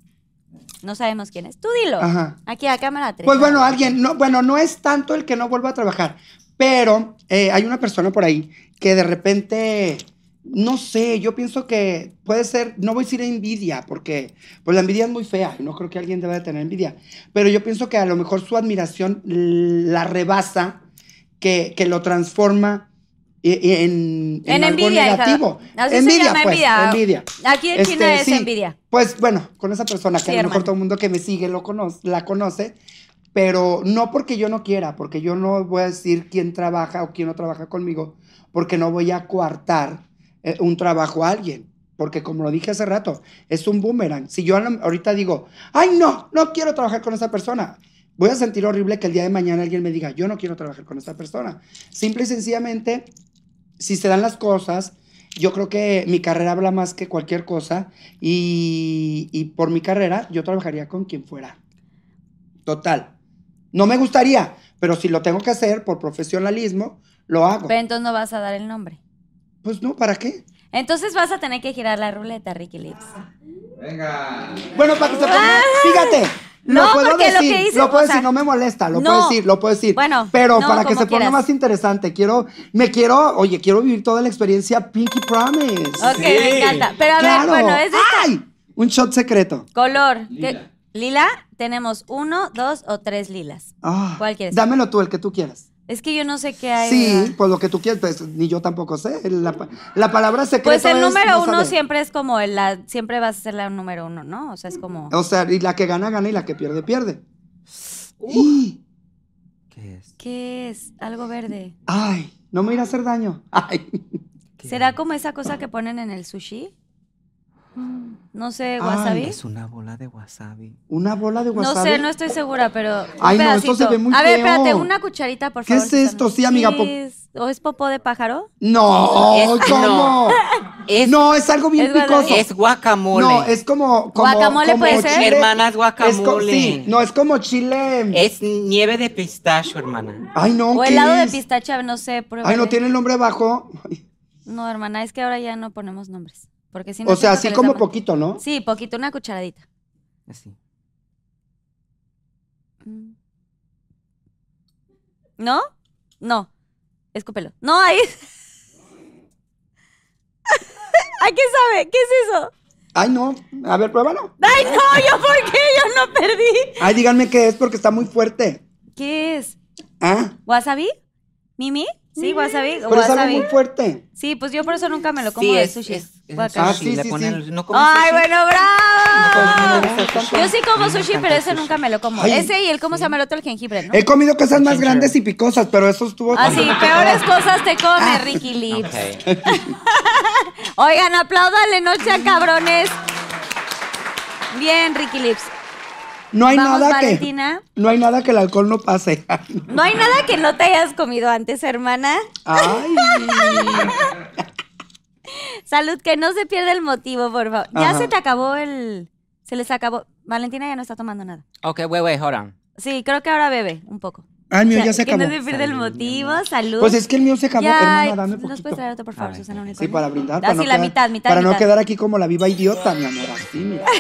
No sabemos quién es. Tú dilo. Ajá. Aquí a cámara 3. Pues bueno, alguien, no, bueno, no es tanto el que no vuelva a trabajar, pero eh, hay una persona por ahí que de repente, no sé, yo pienso que puede ser, no voy a decir envidia, porque pues la envidia es muy fea y no creo que alguien deba de tener envidia, pero yo pienso que a lo mejor su admiración la rebasa, que, que lo transforma i- en, En algo envidia, negativo. Así se envidia, llama pues, envidia. envidia. Aquí en Este, China es sí. envidia. Pues bueno, con esa persona que Sí, a lo mejor hermano. todo el mundo que me sigue lo conoce, la conoce, pero no porque yo no quiera, porque yo no voy a decir quién trabaja o quién no trabaja conmigo, porque no voy a coartar un trabajo a alguien. Porque como lo dije hace rato, es un boomerang. Si yo ahorita digo, ay no, no quiero trabajar con esa persona, voy a sentir horrible que el día de mañana alguien me diga, yo no quiero trabajar con esa persona. Simple y sencillamente, si se dan las cosas, yo creo que mi carrera habla más que cualquier cosa y, y por mi carrera yo trabajaría con quien fuera. Total. No me gustaría, pero si lo tengo que hacer por profesionalismo, lo hago. Pero entonces no vas a dar el nombre. Pues no, ¿para qué? Entonces vas a tener que girar la ruleta, Ricky Lips. Bueno, para que se ponga, fíjate. Lo. No, puedo porque lo decir, que hice, lo puedo o sea, decir, no me molesta, lo no. puedo decir, lo puedo decir. Bueno, pero no, para que se ponga quieras. más interesante, quiero, me quiero, oye, quiero vivir toda la experiencia Pinky Promise. Ok, me encanta. Pero a ver, bueno, es esta- ¡Ay! Un shot secreto. color. ¿Qué- ¿Lila? Tenemos uno, dos o tres lilas. Ah, ¿Cuál quieres? Dámelo tú, el que tú quieras. Es que yo no sé qué hay. Sí, ¿verdad? pues lo que tú quieras, pues ni yo tampoco sé. La, la palabra secreto Pues el número no uno siempre es como el, la, siempre vas a ser la número uno, ¿no? O sea, es como. O sea, y la que gana, gana y la que pierde, pierde. ¡Y! ¿Qué es? ¿Qué es? Algo verde. Ay, no me irá a hacer daño. Ay. ¿Qué ¿Será como esa cosa que ponen en el sushi? No sé, Ay, wasabi. Es una bola de wasabi. Una bola de No wasabi. sé, no estoy segura, pero. un Ay, no, esto se pedacito. ve muy A ver, feo. espérate, una cucharita, por ¿Qué favor. es esto? Sí, amiga, po- ¿O es popó de pájaro? No, Es- ¿cómo? no. Es, No, es algo bien Es picoso. es guacamole. No, es como, como ¿Guacamole como puede ser? chile- Hermanas es co- guacamole. sí, no, es como chile. Es nieve de pistacho, hermana. Ay, no, O ¿qué helado de es? pistacha, no sé. Ay, pruébale. no tiene el nombre abajo. No, hermana, es que ahora ya no ponemos nombres. Porque si no O sea, así como poquito, ¿no? Sí, poquito, una cucharadita. Así. Mm. ¿No? No. Escúpelo. No, ahí. ¿A qué sabe? ¿Qué es eso? Ay, no. A ver, pruébalo. Ay, no, yo por qué, yo no perdí. Ay, díganme qué es porque está muy fuerte. ¿Qué es? Ah, ¿Wasabi? ¿Mimi? Sí, wasabi. pero es wasabi. muy fuerte. Sí, pues yo por eso nunca me lo como Sí, de es, sushi. es, es Guácala. Ah, sí, le sí, ponen- sí. ¿No Ay, sushi? bueno, No, bravo. tanto. Yo sí como sushi, pero ese sushi. nunca me lo como. Ay, ese y el, ¿cómo se llama el otro? El jengibre, ¿no? He comido cosas más Ginger. grandes y picosas, pero eso estuvo. Ah, sí, peores cosas te come, Ricky Lips. Oigan, apláudanle noche a cabrones. Bien, Ricky Lips. No hay Vamos, nada que. Valentina. No hay nada que el alcohol no pase. No hay nada que no te hayas comido antes, hermana. Ay. Salud, que no se pierda el motivo, por favor. Ya Ajá. se te acabó el... Se les acabó. Valentina ya no está tomando nada. Ok, wait, wait, hold on. Sí, creo que ahora bebe un poco. Ay, el mío O sea, ya se que acabó. no se pierda el motivo. Salud. Pues es que el mío se acabó. Ya, Hermana, dame ¿nos poquito. puedes traer otro, por favor, Susana Sí, Unicornio? para brindar. Así para no la quedar- mitad, mitad, Para no quedar aquí como la viva idiota, mi amor. Así, mira.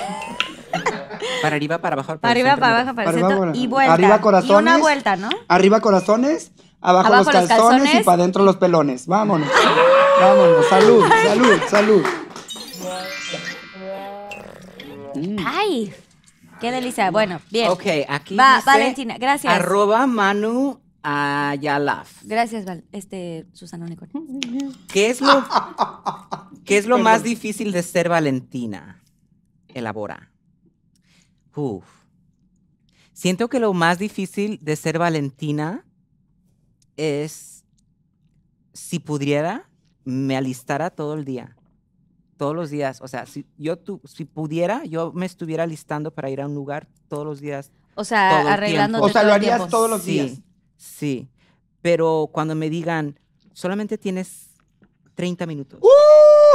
Para arriba, para abajo. Para arriba, para abajo, para el Arriba, centro. para- Y vuelta. arriba, corazones. Y una vuelta, ¿no? Arriba corazones, abajo, Abajo los los calzones, y para adentro los pelones. Vámonos. Vámonos. Salud, salud, salud. ¡Ay! ¡Qué delicia! Bueno, bien. Ok, aquí Va, dice Valentina, gracias. Arroba Manu Ayalaf. Gracias, Val. Este, Susana Unicornio. ¿Qué es lo, ¿qué es lo más difícil de ser Valentina? Elabora. Uf. Siento que lo más difícil de ser Valentina es, si pudiera, me alistara todo el día. Todos los días. O sea, si yo tu- si pudiera, yo me estuviera alistando para ir a un lugar todos los días. O sea, arreglándote O sea, lo harías tiempo. todos los sí, días. Sí. Pero cuando me digan, solamente tienes 30 minutos.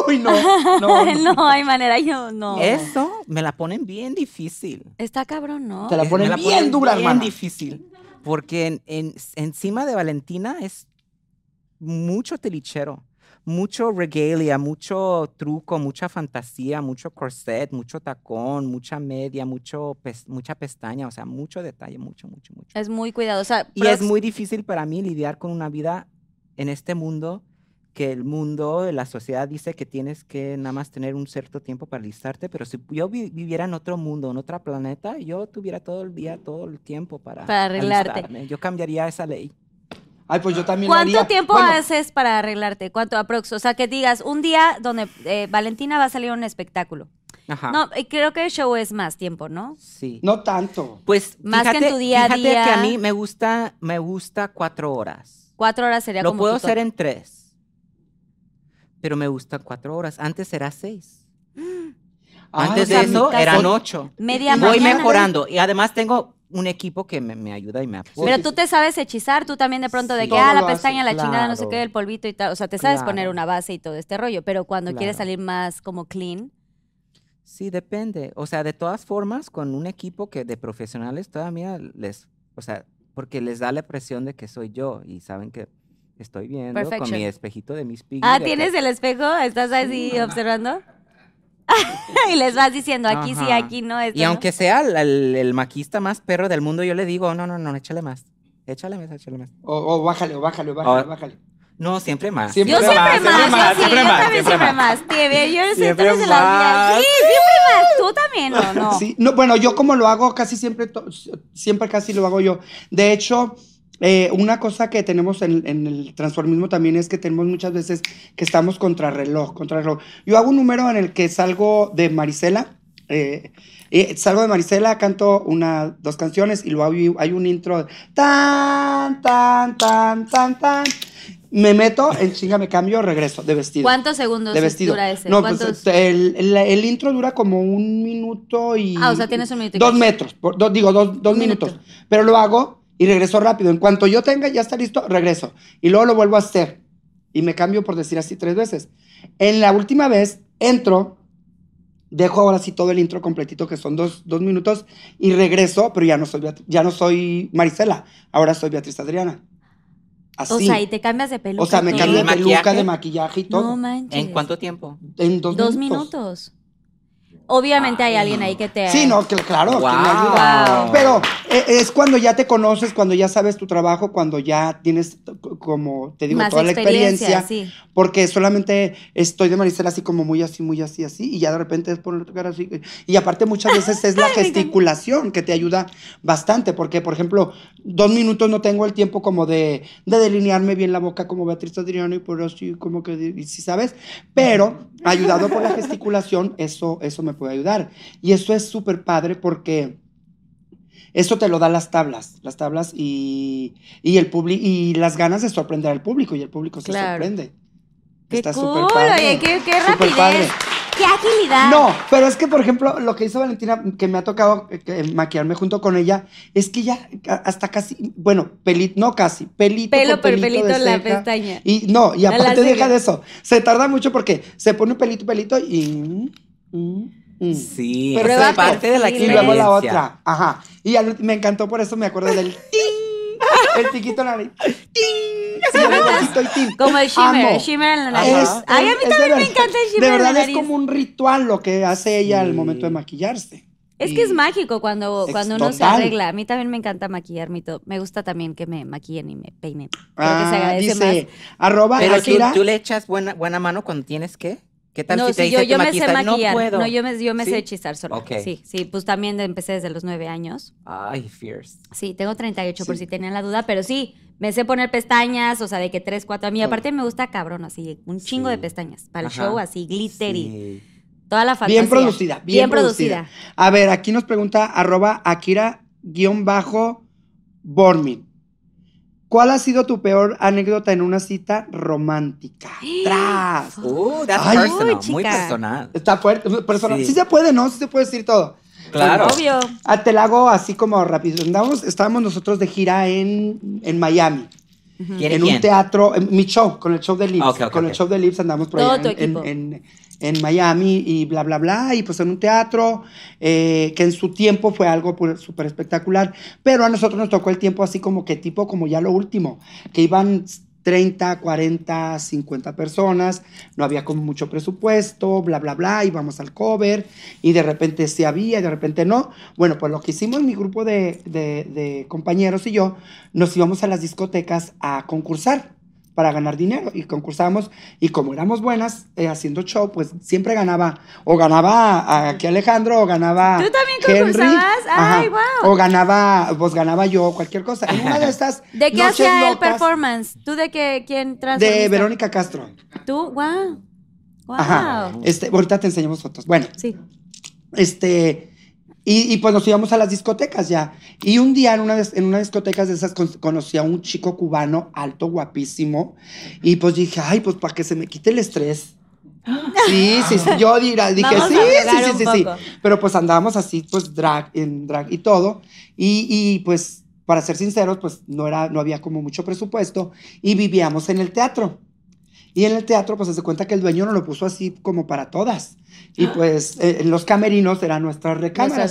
Uy, no. No, no. no hay manera, yo no. Eso me la ponen bien difícil. Está cabrón, ¿no? Te la ponen me bien dura, bien hermana. difícil. Porque en- en- encima de Valentina es mucho telichero, mucho regalia, mucho truco, mucha fantasía, mucho corset, mucho tacón, mucha media, mucho pes- mucha pestaña, o sea, mucho detalle, mucho, mucho, mucho. Es muy cuidadosa. Y es muy difícil para mí lidiar con una vida en este mundo que el mundo, la sociedad dice que tienes que nada más tener un cierto tiempo para listarte, pero si yo vi- viviera en otro mundo, en otro planeta, yo tuviera todo el día, todo el tiempo para, Para arreglarte. alistarme. Yo cambiaría esa ley. Ay, pues yo también lo ¿Cuánto haría. tiempo Bueno, haces para arreglarte? ¿Cuánto aprox? O sea, que digas, un día donde eh, Valentina va a salir a un espectáculo. Ajá. No, y creo que el show es más tiempo, ¿no? Sí. No tanto. Pues Más que en fíjate, tu día a fíjate que a día. mí me gusta, me gusta cuatro horas. Cuatro horas sería Lo como puedo hacer en tres. Pero me gustan cuatro horas. Antes era seis. Ay, Antes o sea, de eso eran ocho. Media Voy mañana. mejorando. Y además tengo un equipo que me, me ayuda y me apoya. Pero tú te sabes hechizar, tú también de pronto de Sí. que, ah, la pestaña, la chingada, no sé qué, el polvito y tal. O sea, te sabes poner una base y todo este rollo. Pero cuando quieres Claro. salir más como clean, Sí, depende. O sea, de todas formas, con un equipo que de profesionales todavía les, o sea, porque les da la presión de que soy yo y saben que estoy viendo con mi espejito de mis piggy. ah, ¿tienes el espejo? ¿Estás así observando? y les vas diciendo, aquí sí, aquí no. Esto Y no. aunque sea el, el- el maquista más perro del mundo, yo le digo, no, no, no, échale más. Échale más, échale más. O, o bájale, o bájale, o bájale, bájale. No, siempre más. Siempre Yo siempre más, siempre yo más, sí, siempre yo más, también siempre siempre más. más. Yo Siempre de las más. Sí, siempre más. Tú también, ¿o no? Sí, no, bueno, yo como lo hago casi siempre, siempre casi lo hago yo. De hecho, eh, una cosa que tenemos en, en el transformismo también es que tenemos muchas veces que estamos contrarreloj, contrarreloj. Yo hago un número en el que salgo de Marisela, eh, eh, salgo de Marisela, canto una, dos canciones y luego hay, hay un intro tan, tan, tan, tan, tan. Me meto, en chinga me cambio, regreso de vestido. ¿Cuántos segundos de vestido. dura ese? No, pues el, el- el intro dura como un minuto y. Ah, o sea, tienes un minuto Dos metros, por- digo, dos, dos minutos. minuto. Pero lo hago y regreso rápido. En cuanto yo tenga, ya está listo, regreso. Y luego lo vuelvo a hacer. Y me cambio, por decir así, tres veces. En la última vez, entro, dejo ahora sí todo el intro completito, que son dos, dos minutos, y regreso, pero ya no soy, Beat- ya no soy Marisela, ahora soy Beatriz Adriana. Así. O sea, y te cambias de peluca. O sea, me cambio de ¿Y peluca, maquillaje? de maquillaje y todo. No manches. ¿En cuánto tiempo? en dos, Dos minutos. Obviamente hay alguien ahí que te. Sí, no, que- claro, que me Wow. ayuda. Pero eh, es cuando ya te conoces, cuando ya sabes tu trabajo, cuando ya tienes, como te digo, Más toda la experiencia, sí. Porque solamente estoy de Maricela así como muy así, muy así, así, y ya de repente es por tocar así. Y aparte muchas veces es la gesticulación que te ayuda bastante, porque por ejemplo, dos minutos no tengo el tiempo como de, de delinearme bien la boca como Beatriz Adriano y por así como que, sí sabes, pero ayudado por la gesticulación, eso, eso me puede ayudar. Y eso es súper padre porque... Eso te lo da las tablas, las tablas y, y el publi- y las ganas de sorprender al público y el público se Claro. sorprende. Qué Está cool, súper padre. oye, qué, rapidez. padre. Qué agilidad. No, pero es que, por ejemplo, lo que hizo Valentina, que me ha tocado eh, que maquillarme junto con ella, es que ya hasta casi, bueno, pelito, no casi, pelito Pelo por pelito, pelito de la ceja. pestaña. Y no, y aparte deja de eso, se tarda mucho porque se pone un pelito, pelito y... mm, mm. Sí, Pero es parte de la Y luego la otra, ajá. Y al- me encantó, por eso me acuerdo del ting, el piquito en la nariz. ting, sí, el y ting. Como el shimmer, Amo. el shimmer en la nariz. Es- Ay, a mí también de me verdad- encanta el shimmer De en la verdad es nariz. como un ritual lo que hace ella al momento de maquillarse. Es que es mágico cuando, Es cuando uno se total. arregla. A mí también me encanta maquillarme y todo. Me gusta también que me maquillen y me peinen. Creo que se Ah, agradece dice, arroba Pero tú, tú le echas buena, buena mano cuando tienes que. ¿Qué tal No, si te dice yo, yo me sé maquillar. No puedo. yo me, yo me ¿Sí? sé hechizar sola. Ok. Sí, sí, pues también empecé desde los nueve años. Ay, fierce. Sí, tengo 38 por Sí. si tenían la duda, pero sí, me sé poner pestañas, o sea, de que tres, cuatro. A mí, aparte me gusta cabrón, así, un chingo Sí. de pestañas. Para el Ajá. show, así, glitter y Sí. toda la fantasía. Bien producida, bien, Bien producida. producida. A ver, aquí nos pregunta arroba Akira-Bormin. ¿Cuál ha sido tu peor anécdota en una cita romántica? ¡Tras! Uh, that's Ay. personal, Uy, muy personal. Está fuerte. Personal. Sí. Sí. se puede, ¿no? Sí se puede decir todo. Claro. Obvio. Ah, te la hago así como rápido. Andamos, estábamos nosotros de gira en, en Miami. ¿Quién y en quién? un teatro, en mi show, con el show de Lips. Con el show de Lips andamos por tu en, equipo. en- en- en Miami y bla, bla, bla. Y pues en un teatro eh, que en su tiempo fue algo súper espectacular. Pero a nosotros nos tocó el tiempo así como que tipo como ya lo último, que iban 30, 40, 50 personas, no había como mucho presupuesto, bla, bla, bla, íbamos al cover y de repente sí había y de repente no. Bueno, pues lo que hicimos mi grupo de- de compañeros y yo, nos íbamos a las discotecas a concursar para ganar dinero y concursábamos y como éramos buenas eh, haciendo show, pues siempre ganaba o ganaba a- aquí Alejandro o ganaba ¿Tú también Henry, concursabas? ajá, Ay, guau. o ganaba pues ganaba yo cualquier cosa. En una de estas ¿De qué hacía el performance? ¿Tú de qué? ¿Quién de? Verónica Castro. ¿Tú? ¡Wow! ¡Wow! Ajá. Este, ahorita te enseñamos fotos. Bueno, Sí. este, y, y pues nos íbamos a las discotecas ya. Y un día en una, en una discoteca de esas con- conocí a un chico cubano alto, guapísimo. Y pues dije, ay, pues para que se me quite el estrés. Sí, sí, sí. Yo dirá- dije, Vamos sí, sí, sí, sí, sí. Pero pues andábamos así, pues drag, en drag y todo. Y, y, pues, para ser sinceros, pues no, era, no había como mucho presupuesto. Y vivíamos en el teatro. Y en el teatro, pues se cuenta que el dueño nos lo puso así como para todas. Y pues eh, en los camerinos eran nuestras recámaras.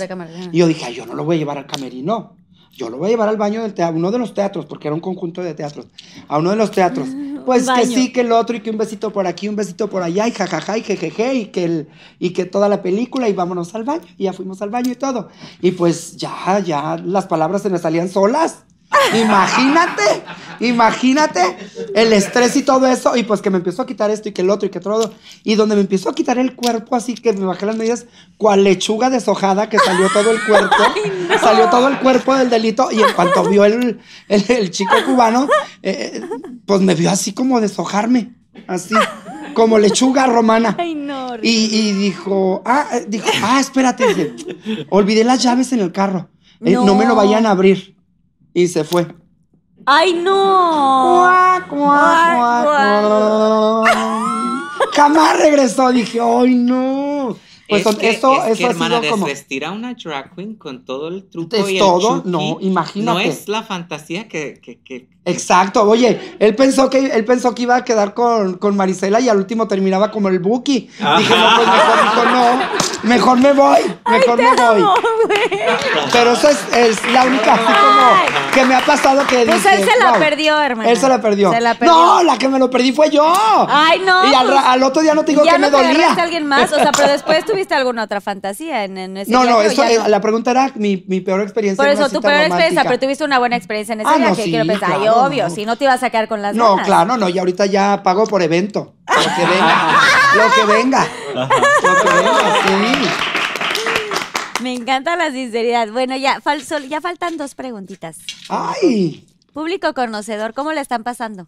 Y yo dije, "Ay, yo no lo voy a llevar al camerino. Yo lo voy a llevar al baño del teatro, uno de los teatros, porque era un conjunto de teatros. A uno de los teatros. Pues que sí, que el otro, y que un besito por aquí, un besito por allá, y jajaja, y jejeje, y que, el, y que toda la película, y vámonos al baño. Y ya fuimos al baño y todo. Y pues ya, ya las palabras se me salían solas. Imagínate, imagínate el estrés y todo eso, y pues que me empezó a quitar esto y que el otro y que todo, y donde me empezó a quitar el cuerpo, así que me bajé las medidas, cual lechuga deshojada que salió todo el cuerpo, salió todo el cuerpo del delito, y en cuanto vio el, el, el chico cubano, eh, pues me vio así como deshojarme, así, como lechuga romana. Ay, no. Y, y dijo, ah, dijo, ah, espérate, dice, olvidé las llaves en el carro. Eh, no. No. me lo vayan a abrir. Y se fue. ¡Ay, no! Cuac, cuac, cuac, cuac. Jamás regresó. Dije, ay, no. Pues es que, eso, es que, ha hermana, sido como. desvestir a una drag queen con todo el truco Es y el todo, chuki, no, imagínate. No es la fantasía que... que, que- Exacto, oye, él pensó que él pensó que iba a quedar con, con Marisela y al último terminaba como el Buki. Dije, no, pues mejor dijo, no, mejor me voy, mejor me voy. Pero eso es, es la única así como Ay. Que me ha pasado que Pues dije, él se la "Wow". perdió, hermana. Él se la perdió. Se la perdió. No, la que me lo perdí fue yo. Ay, no, Y al, pues, al otro día no te digo ¿Ya que no me te dolía. a alguien más? O sea, pero después tuviste alguna otra fantasía en, en ese No, no, viaje, ¿o eso, ya eh, no? la pregunta era mi, mi peor experiencia. Por en eso, una tu cita peor experiencia, pero tuviste una buena experiencia en ese Ah, no, viaje. sí, quiero pensar, ay, claro, obvio, no. si no te ibas a quedar con las No, ganas. claro, no, y ahorita ya pago por evento. Lo que venga. lo que venga. Lo que venga, sí. Me encanta la sinceridad. Bueno, ya, fal- sol- ya faltan dos preguntitas. Ay. Público conocedor, ¿cómo le están pasando?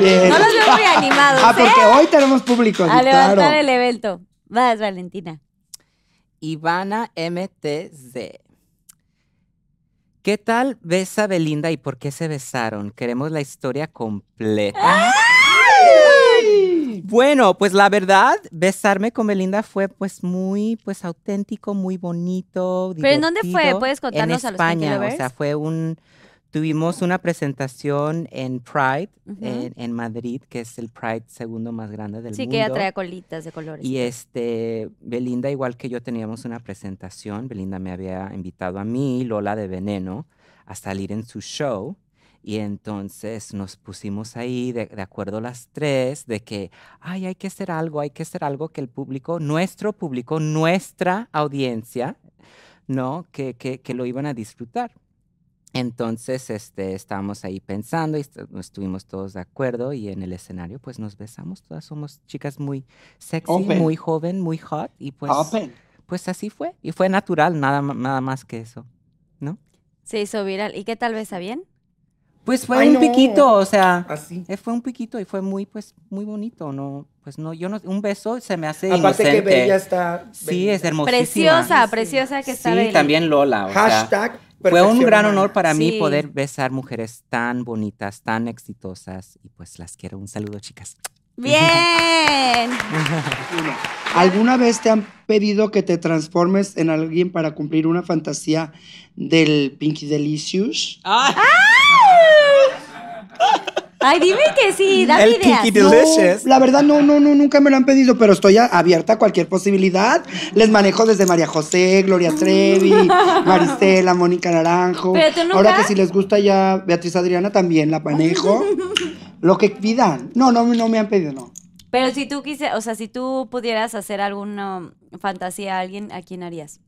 Bien. No los veo muy animados, Ah, ¿eh? porque hoy tenemos público. sí, A levantar claro. el evento. Vas, Valentina. Ivana MTZ. ¿Qué tal besa Belinda y por qué se besaron? Queremos la historia completa. Bueno, pues la verdad, besarme con Belinda fue pues muy pues auténtico, muy bonito. ¿Pero en dónde fue? ¿Puedes contarnos a en España, o sea, fue un tuvimos una presentación en Pride Ujú. en, en Madrid, que es el Pride segundo más grande del Sí, mundo. que ella traía colitas de colores. Y este, Belinda, igual que yo, teníamos una presentación. Belinda me había invitado a mí, Lola de Veneno, a salir en su show. Y entonces nos pusimos ahí de, de acuerdo las tres de que, ay, hay que hacer algo, hay que hacer algo que el público, nuestro público, nuestra audiencia, ¿no? Que, que, que lo iban a disfrutar. Entonces, este, estábamos ahí pensando y est- estuvimos todos de acuerdo y en el escenario, pues nos besamos. Todas somos chicas muy sexy, Open. muy joven, muy hot y pues, Open. pues así fue. Y fue natural, nada, nada más que eso, ¿no? Se hizo viral. ¿Y qué tal besa bien? Pues fue Ay, un no. piquito, o sea, Así. eh, fue un piquito y fue muy, pues, muy bonito, ¿no? Pues no, yo no, un beso se me hace Aparte que. Bella está. Sí, es hermosísima. Preciosa, preciosa que está Sí, Bella. también Lola, o sea, Hashtag. Fue un gran honor para mí poder besar mujeres tan bonitas, tan exitosas y pues las quiero. Un saludo, chicas. Bien. ¿Alguna vez te han pedido que te transformes en alguien para cumplir una fantasía del Pinky Delicious? Ay, dime que sí, dame El ideas. No, Delicious. la verdad, no, no, no, nunca me lo han pedido, pero estoy abierta a cualquier posibilidad. Les manejo desde María José, Gloria Trevi, Maristela, Mónica Naranjo. Pero tú nunca- Ahora que si les gusta ya Beatriz Adriana también la manejo. Lo que pidan. No, no, no me han pedido, no. Pero si tú quise, o sea, si tú pudieras hacer alguna fantasía a alguien, ¿a quién harías?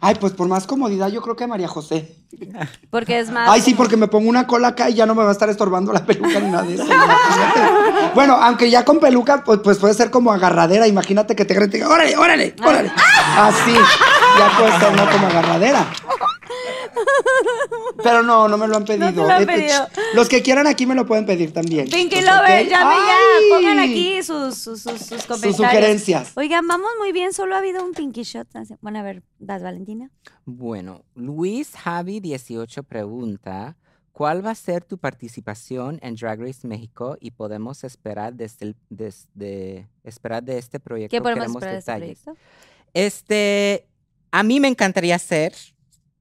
Ay, pues por más comodidad, yo creo que María José. Porque es más. Ay, sí, porque me pongo una cola acá y ya no me va a estar estorbando la peluca ni nada de eso. bueno, aunque ya con peluca, pues, pues puede ser como agarradera. Imagínate que te grite, órale, órale, órale. Así, ya puede ser no como agarradera. Pero no, no me lo han pedido. lo han Eh, pedido. Los que quieran aquí me lo pueden pedir también. Pinky. Lover, llame Ay. ya. Pongan aquí sus, sus, sus, sus comentarios. sugerencias. Oigan, vamos muy bien, solo ha habido un Pinky Shot. Bueno, a ver, ¿das Valentina? Bueno, Luis Javi 18 pregunta, ¿cuál va a ser tu participación en Drag Race México y podemos esperar desde el- desde esperar de este proyecto? ¿Qué podemos Queremos esperar de este detalles. proyecto? Este, a mí me encantaría ser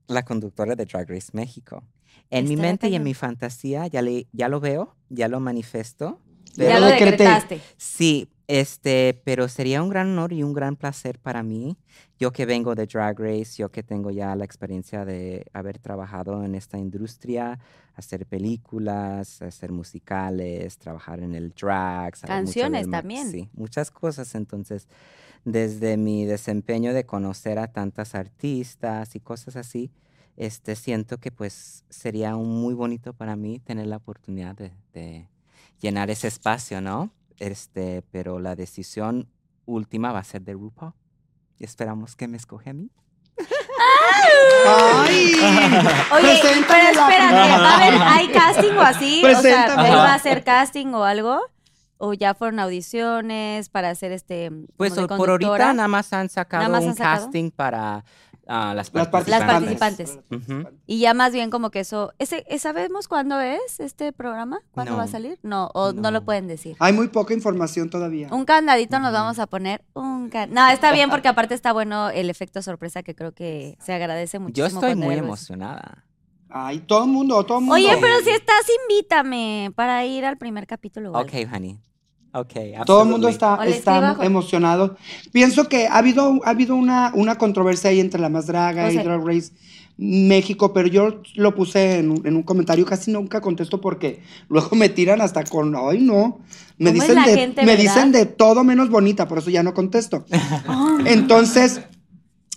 la conductora de Drag Race México. En mi mente y en mi fantasía ya, le, ya lo veo, ya lo manifiesto. Ya Pero lo decreté. decretaste. Sí, este, pero sería un gran honor y un gran placer para mí. Yo que vengo de Drag Race, yo que tengo ya la experiencia de haber trabajado en esta industria, hacer películas, hacer musicales, trabajar en el drag, mucho Canciones del también. Sí, muchas cosas. Entonces, desde mi desempeño de conocer a tantas artistas y cosas así, este, siento que pues sería un muy bonito para mí tener la oportunidad de, de llenar ese espacio, ¿no? Este, pero la decisión última va a ser de RuPaul. Y esperamos que me escoge a mí. Ay. Oye, pero espérate, ¿va a haber, ¿hay casting o así? O sea, Preséntame. ¿él Ajá. va a hacer casting o algo? ¿O ya fueron audiciones para hacer este como Pues por ahorita nada más han sacado más un han sacado? casting para ah, las Las participantes. participantes. participantes. Y ya más bien como que eso... ¿ese, eh, ¿Sabemos cuándo es este programa? ¿Cuándo va a No. salir? No, o no, lo pueden decir. Hay muy poca información todavía. Un candadito nos vamos a poner. Un can- No, está bien porque aparte está bueno el efecto sorpresa que creo que se agradece muchísimo. Yo estoy muy emocionada. Ay, todo el mundo, todo el mundo. Oye, pero si estás, invítame para ir al primer capítulo. o algo. Ok, honey. Ok, Todo el mundo absolutely. está, O está emocionado. Pienso que ha habido, ha habido una, una controversia ahí entre la más draga y José. Drag Race México, pero yo lo puse en un, en un comentario, casi nunca contesto porque luego me tiran hasta con, ay no, me ¿Cómo es dicen, la de, gente, me verdad? dicen de todo menos bonita, por eso ya no contesto. Entonces,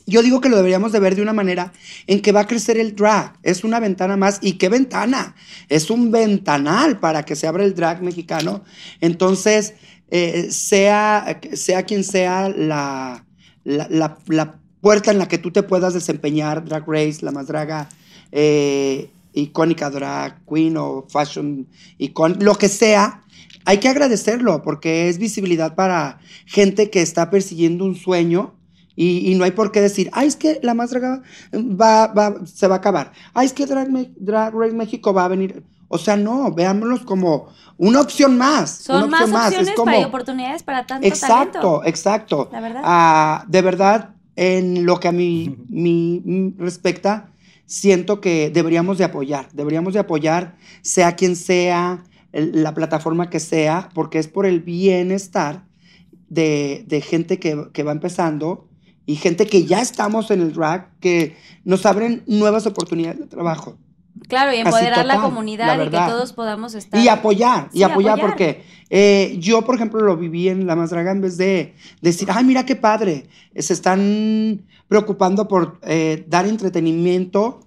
yo digo que lo deberíamos de ver de una manera en que va a crecer el drag. Es una ventana más. ¿Y qué ventana? Es un ventanal para que se abra el drag mexicano. Entonces, eh, sea, sea quien sea la, la, la- puerta en la que tú te puedas desempeñar, Drag Race, la más draga, eh, icónica drag queen o fashion icon, lo que sea, hay que agradecerlo porque es visibilidad para gente que está persiguiendo un sueño y, y no hay por qué decir, ay, es que la más draga va, va, se va a acabar. Ay, es que Drag, Me- Drag Race México va a venir. O sea, no, veámoslos como una opción más. Son una más opción opciones Es como, para y oportunidades para tanto Exacto, talento. exacto. La verdad. Ah, de verdad, en lo que a mí, mi, respecta, siento que deberíamos de apoyar, deberíamos de apoyar, sea quien sea, el- la plataforma que sea, porque es por el bienestar de, de gente que, que va empezando y gente que ya estamos en el drag, que nos abren nuevas oportunidades de trabajo. Claro, y empoderar la comunidad la y que todos podamos estar. Y apoyar, y apoyar, apoyar. porque eh, yo, por ejemplo, lo viví en La Más Draga en vez de decir, ay, mira qué padre, se están preocupando por eh, dar entretenimiento.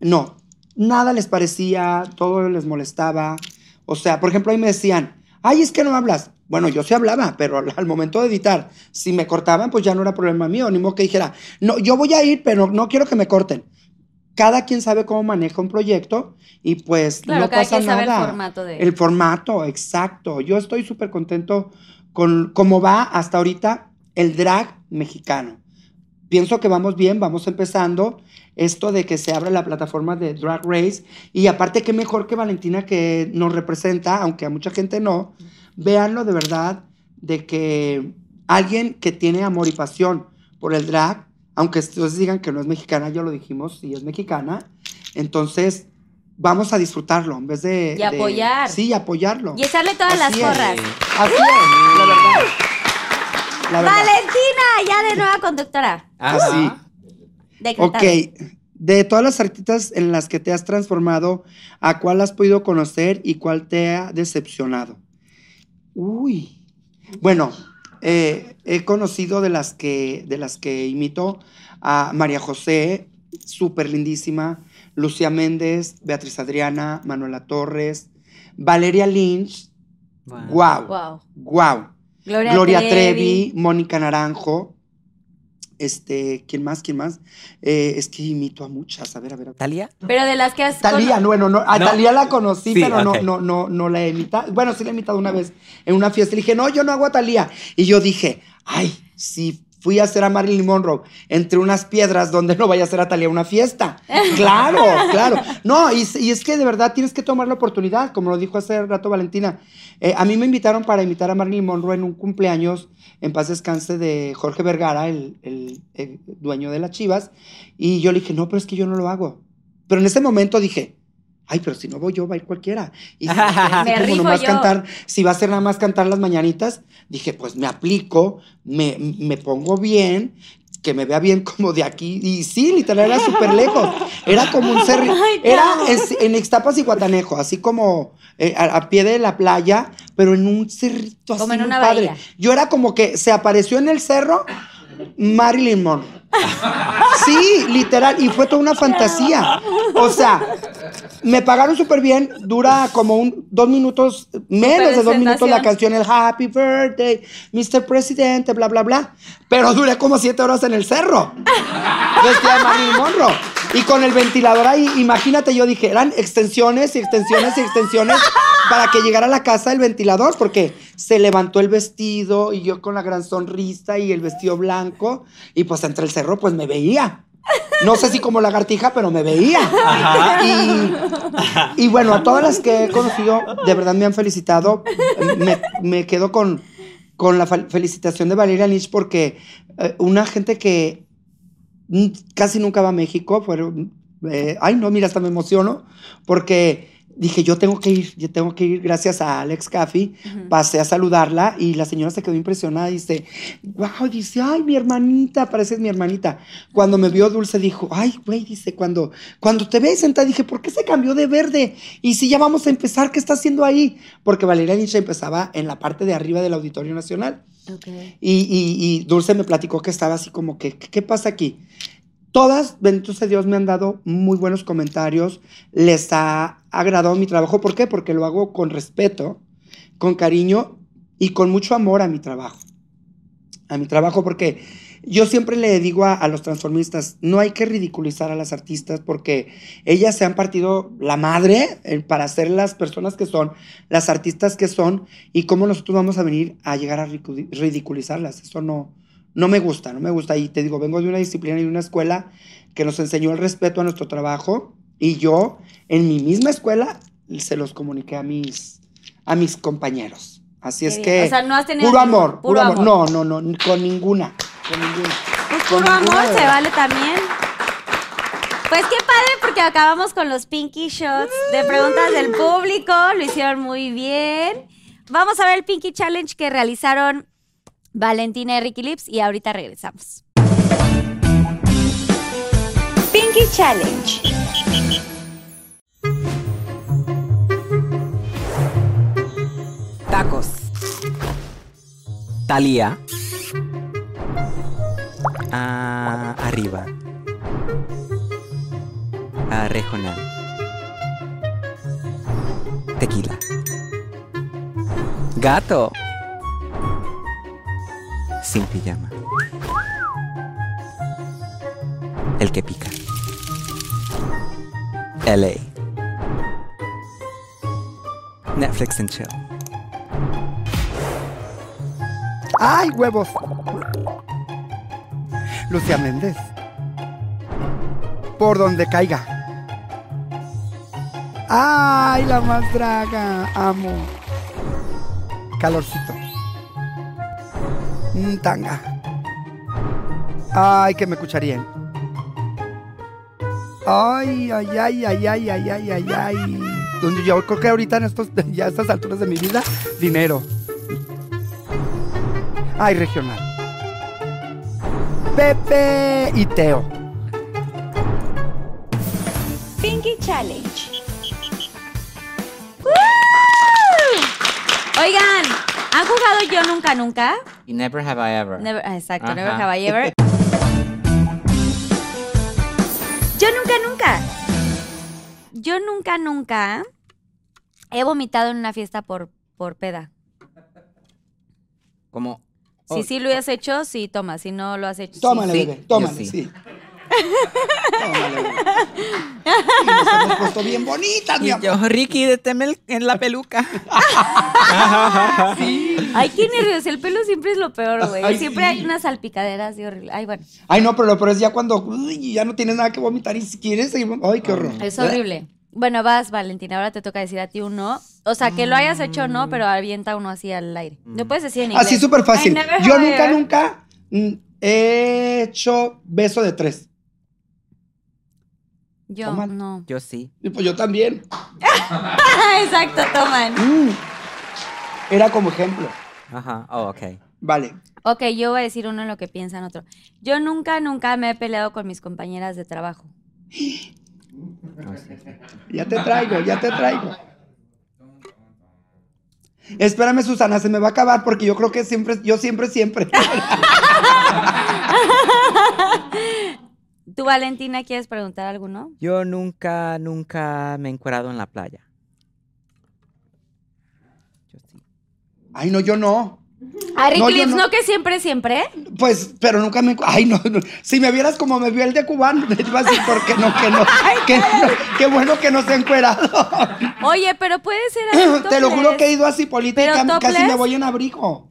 No, nada les parecía, todo les molestaba. O sea, por ejemplo, ahí me decían, ay, es que no hablas. Bueno, yo sí hablaba, pero al- al momento de editar, si me cortaban, pues ya no era problema mío, ni modo que dijera, no, yo voy a ir, pero no quiero que me corten. Cada quien sabe cómo maneja un proyecto y pues Claro, no cada pasa quien sabe el nada. formato de- El formato, exacto. Yo estoy súper contento con cómo va hasta ahorita el drag mexicano. Pienso que vamos bien, vamos empezando. Esto de que se abra la plataforma de Drag Race. Y aparte, qué mejor que Valentina que nos representa, aunque a mucha gente no. Véanlo de verdad, de que alguien que tiene amor y pasión por el drag, aunque ustedes digan que no es mexicana, ya lo dijimos, sí es mexicana. Entonces, vamos a disfrutarlo en vez de. Y de- apoyar. sí, apoyarlo. Y echarle todas las es. porras. Así es, la verdad. La verdad. Valentina, ya de nueva conductora. Así. Decretado. Ok. De todas las artistas en las que te has transformado, ¿a cuál has podido conocer y cuál te ha decepcionado? Uy. Bueno, eh, he conocido de las que, de las que imito a María José, súper lindísima, Lucía Méndez, Beatriz Adriana, Manuela Torres, Valeria Lynch, wow, Wow. wow. Gloria, Gloria Trevi. Trevi, Mónica Naranjo. Este, ¿quién más? ¿Quién más? Eh, es que imito a muchas. A ver, a ver. a ver. ¿Talia? Pero de las que has. Talía, no, bueno, no, a No. Talía la conocí, Sí, pero no, no, no, no la he imitado. Bueno, sí la he imitado una vez en una fiesta. Le dije, no, yo no hago a Talía. Y yo dije, ay, si fui a hacer a Marilyn Monroe entre unas piedras donde no vaya a hacer a Talía una fiesta. Claro, claro. No, y, y es que de verdad tienes que tomar la oportunidad, como lo dijo hace rato Valentina. Eh, a mí me invitaron para imitar a Marilyn Monroe en un cumpleaños, en paz descanse, de Jorge Vergara, el, el- el dueño de las Chivas. Y yo le dije, no, pero es que yo no lo hago. Pero en ese momento dije, ay, pero si no voy yo, va a ir cualquiera. Y Me como nomás yo. cantar, si va a ser nada más cantar las mañanitas, dije, pues me aplico, me, me pongo bien, que me vea bien como de aquí. Y sí, literal, era súper lejos. Era como un cerro. Te Era en, en Ixtapas y Guatanejo, así como eh, a, a pie de la playa, pero en un cerrito así Como en muy una padre. bahía. Yo era como que se apareció en el cerro Marilyn Monroe. Sí, literal, y fue toda una fantasía. O sea, me pagaron súper bien, dura como un dos minutos, menos de dos minutos la canción, el Happy Birthday, Mr. Presidente, bla, bla, bla. Pero duré como siete horas en el cerro. Vestida de Marilyn Monroe. Y con el ventilador ahí, imagínate, yo dije, eran extensiones y extensiones y extensiones para que llegara a la casa el ventilador, porque se levantó el vestido y yo con la gran sonrisa y el vestido blanco, y pues entre el cerro, pues me veía. No sé si como lagartija, pero me veía. Y, y bueno, a todas las que he conocido, de verdad me han felicitado. Me, me quedo con, con la fel- felicitación de Valeria Lynch porque eh, una gente que casi nunca va a México, fueron, eh, ay no, mira, hasta me emociono, porque dije, yo tengo que ir, yo tengo que ir, gracias a Alex Caffi, pasé a saludarla y la señora se quedó impresionada, dice, wow, dice, ay, mi hermanita, pareces mi hermanita. Cuando me vio Dulce dijo, ay, güey, dice, cuando, cuando te ve sentada, dije, ¿por qué se cambió de verde? Y si ya vamos a empezar, ¿qué está haciendo ahí? Porque Valeria Nietzsche empezaba en la parte de arriba del Auditorio Nacional. Ok. Y, y- y Dulce me platicó que estaba así como que, ¿qué, qué pasa aquí? Todas, bendito sea Dios, me han dado muy buenos comentarios, les ha agradado mi trabajo. ¿Por qué? Porque lo hago con respeto, con cariño y con mucho amor a mi trabajo. A mi trabajo, porque yo siempre le digo a, los transformistas, no hay que ridiculizar a las artistas porque ellas se han partido la madre eh, para ser las personas que son, las artistas que son, y cómo nosotros vamos a venir a llegar a ridiculizarlas. Eso no, no me gusta, no me gusta. Y te digo, vengo de una disciplina y de una escuela que nos enseñó el respeto a nuestro trabajo y yo en mi misma escuela se los comuniqué a mis, a mis compañeros. Así es que... O sea, no has tenido Puro amor, puro amor. amor. No, no, no, con ninguna. Con ninguna. Pues Con puro ninguna, amor se vale también. Pues qué padre porque acabamos con los Pinky Shots de preguntas del público. Lo hicieron muy bien. Vamos a ver el Pinky Challenge que realizaron Valentina y Ricky Lips y ahorita regresamos. Pinky Challenge. Tacos. Talía. Ah, arriba. Regional. Tequila. Gato. Sin pijama. El que pica. LA. Netflix and chill. ¡Ay, huevos! Lucía Méndez. Por donde caiga. ¡Ay, la más draga! Amo. Calorcito. Mm, tanga. ¡Ay, que me escucharían! ¡Ay, ay, ay, ay, ay, ay, ay, ay, ay! Donde yo creo que ahorita en estos, ya a estas alturas de mi vida, dinero. Ay, regional. Pepe y Teo. Pinky Challenge. Oigan, ¿han jugado Yo Nunca Nunca? Y never have I ever. Never- ah, exacto, Ajá. Never Have I Ever. Yo nunca, nunca. Yo nunca, nunca he vomitado en una fiesta por, por peda. Como. Si Oh, sí lo has hecho, sí, toma. Si no lo has hecho, sí. Tómale, sí, bebé, tómale, sí. sí. Y nos hemos puesto bien bonitas, mi amor. yo, Ricky, deteme el- en la peluca. Ay, qué nervios. El pelo siempre es lo peor, güey. Siempre sí. hay unas salpicaderas de horrible. Ay, bueno. Ay, no, pero lo peor es ya cuando uy, ya no tienes nada que vomitar y si quieres seguir. Ay, qué horror. Es horrible. Bueno, vas, Valentina. Ahora te toca decir a ti uno. O sea, que lo hayas hecho o no, pero avienta uno así al aire. No puedes decir en inglés. Así súper fácil. Yo nunca, nunca mm, he hecho beso de tres. Yo, no. Yo sí. Y pues yo también. Exacto, toman. Mm. Era como ejemplo. Ajá. Oh, ok. Vale. Ok, yo voy a decir uno en lo que piensan otro. Yo nunca, nunca me he peleado con mis compañeras de trabajo. Sí. Ya te traigo, ya te traigo. Espérame, Susana, se me va a acabar porque yo creo que siempre, yo siempre, siempre. ¿Tú, Valentina, quieres preguntar alguno? Yo nunca, nunca me he encuerado en la playa. Yo sí. Ay, no, yo no. A Rick No, yo Lips, no. no. que siempre, siempre? Pues, pero nunca me. Ay, no, no. Si me vieras como me vio el de cubano, te iba a decir, ¿por qué no? Que no. que no, qué bueno que no se ha encuerado. Oye, pero puede ser así. Te lo juro que he ido así política y ¿Pero cam- casi me voy en abrigo.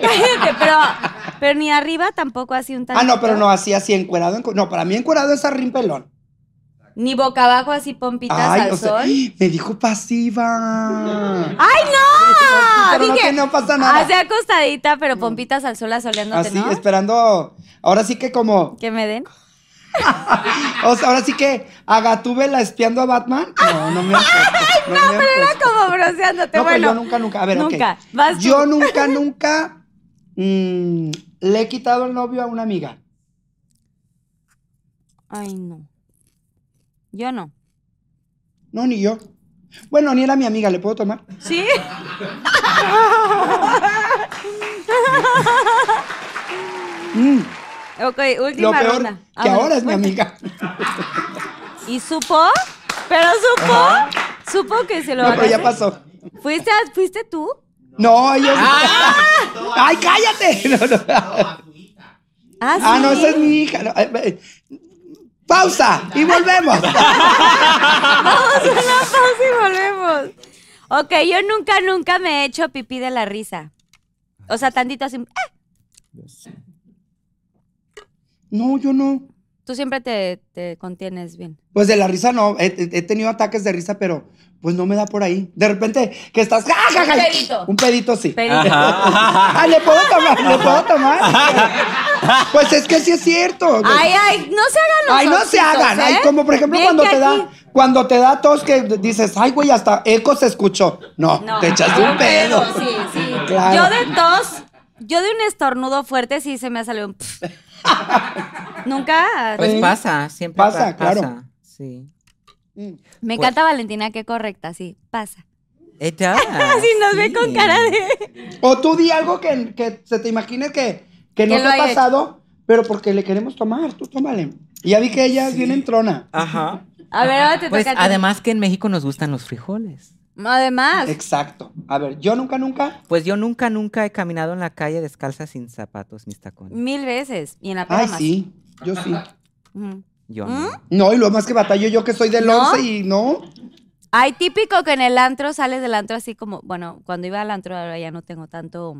Cállate, pero, pero ni arriba tampoco así un Ah, tantito. no, pero no así, así, encuerado. encu- No, para mí encuerado es a rimpelón. Ni boca abajo así pompitas Ay, al o sea, sol. me dijo pasiva. ¡Ay, no! Pero no, Dije, que no pasa nada. Así acostadita, pero pompitas al sol asoleándote, Así, ¿no? esperando. Ahora sí que como. Que me den. O sea, ahora sí que a Gatúbela espiando a Batman. No, no me puesto, no, han puesto. Como bronceándote, No, pero bueno. yo nunca, nunca. A ver, ok. Nunca. Vas tú. Yo nunca, nunca mm, le he quitado el novio a una amiga. Ay, no. Yo no. No, ni yo. Bueno, ni era mi amiga, ¿le puedo tomar? ¿Sí? Mm, Ok, lo última peor, ronda. Que ver, ahora es mi amiga. ¿Y supo? ¿Pero supo? ¿Supo que se lo No, pero ya pasó. ¿Fuiste, a- ¿Fuiste tú? No, ellos. ¡Ay, cállate! No, no. Ah, sí. Ah, no, esa es mi hija. No, eh, eh, Pausa y volvemos. Vamos a una pausa y volvemos. Ok, yo nunca, nunca me he hecho pipí de la risa. O sea, tantito así. ¡ah! No, yo no. Tú siempre te, te contienes bien. Pues de la risa no. He, tenido ataques de risa, pero pues no me da por ahí. De repente que estás. ¡ja, ja, ja! Un pedito. Un pedito, sí. Pedito. Ah, ¿le puedo tomar? ¿Le puedo tomar? Pues es que sí es cierto. Ay, ay, no se hagan los Ay, no se hagan. Ay, ¿eh? como por ejemplo Bien cuando te aquí- da, cuando te da tos que dices, ay, güey, hasta eco se escuchó. No, No, te echaste un pedo. Sí, sí. Claro. Yo de tos, yo de un estornudo fuerte sí se me ha salido un... pf. Nunca. Pues Sí. pasa, siempre Pasa, pa- claro. pasa. Sí. Mm. Me Pues- encanta Valentina, qué correcta, sí, pasa. It does, Así nos ve con cara de... O tú di algo que, que se te imagine que, que no te ha pasado, pero porque le queremos tomar. Tú tómale. Y ya vi que ella es bien entrona. Ajá. A ver, ahora te Pues toca además que en México nos gustan los frijoles. Además. Exacto. A ver, yo nunca, nunca. Pues yo nunca, nunca he caminado en la calle descalza sin zapatos, mis tacones. Mil veces. Y en la peda Ay, más. sí. Yo sí. Yo ¿Mm? no. No, y lo más que batallo yo que soy del ¿No? 11 y no. Ay, típico que en el antro sales del antro así como, bueno, cuando iba al antro ahora ya no tengo tanto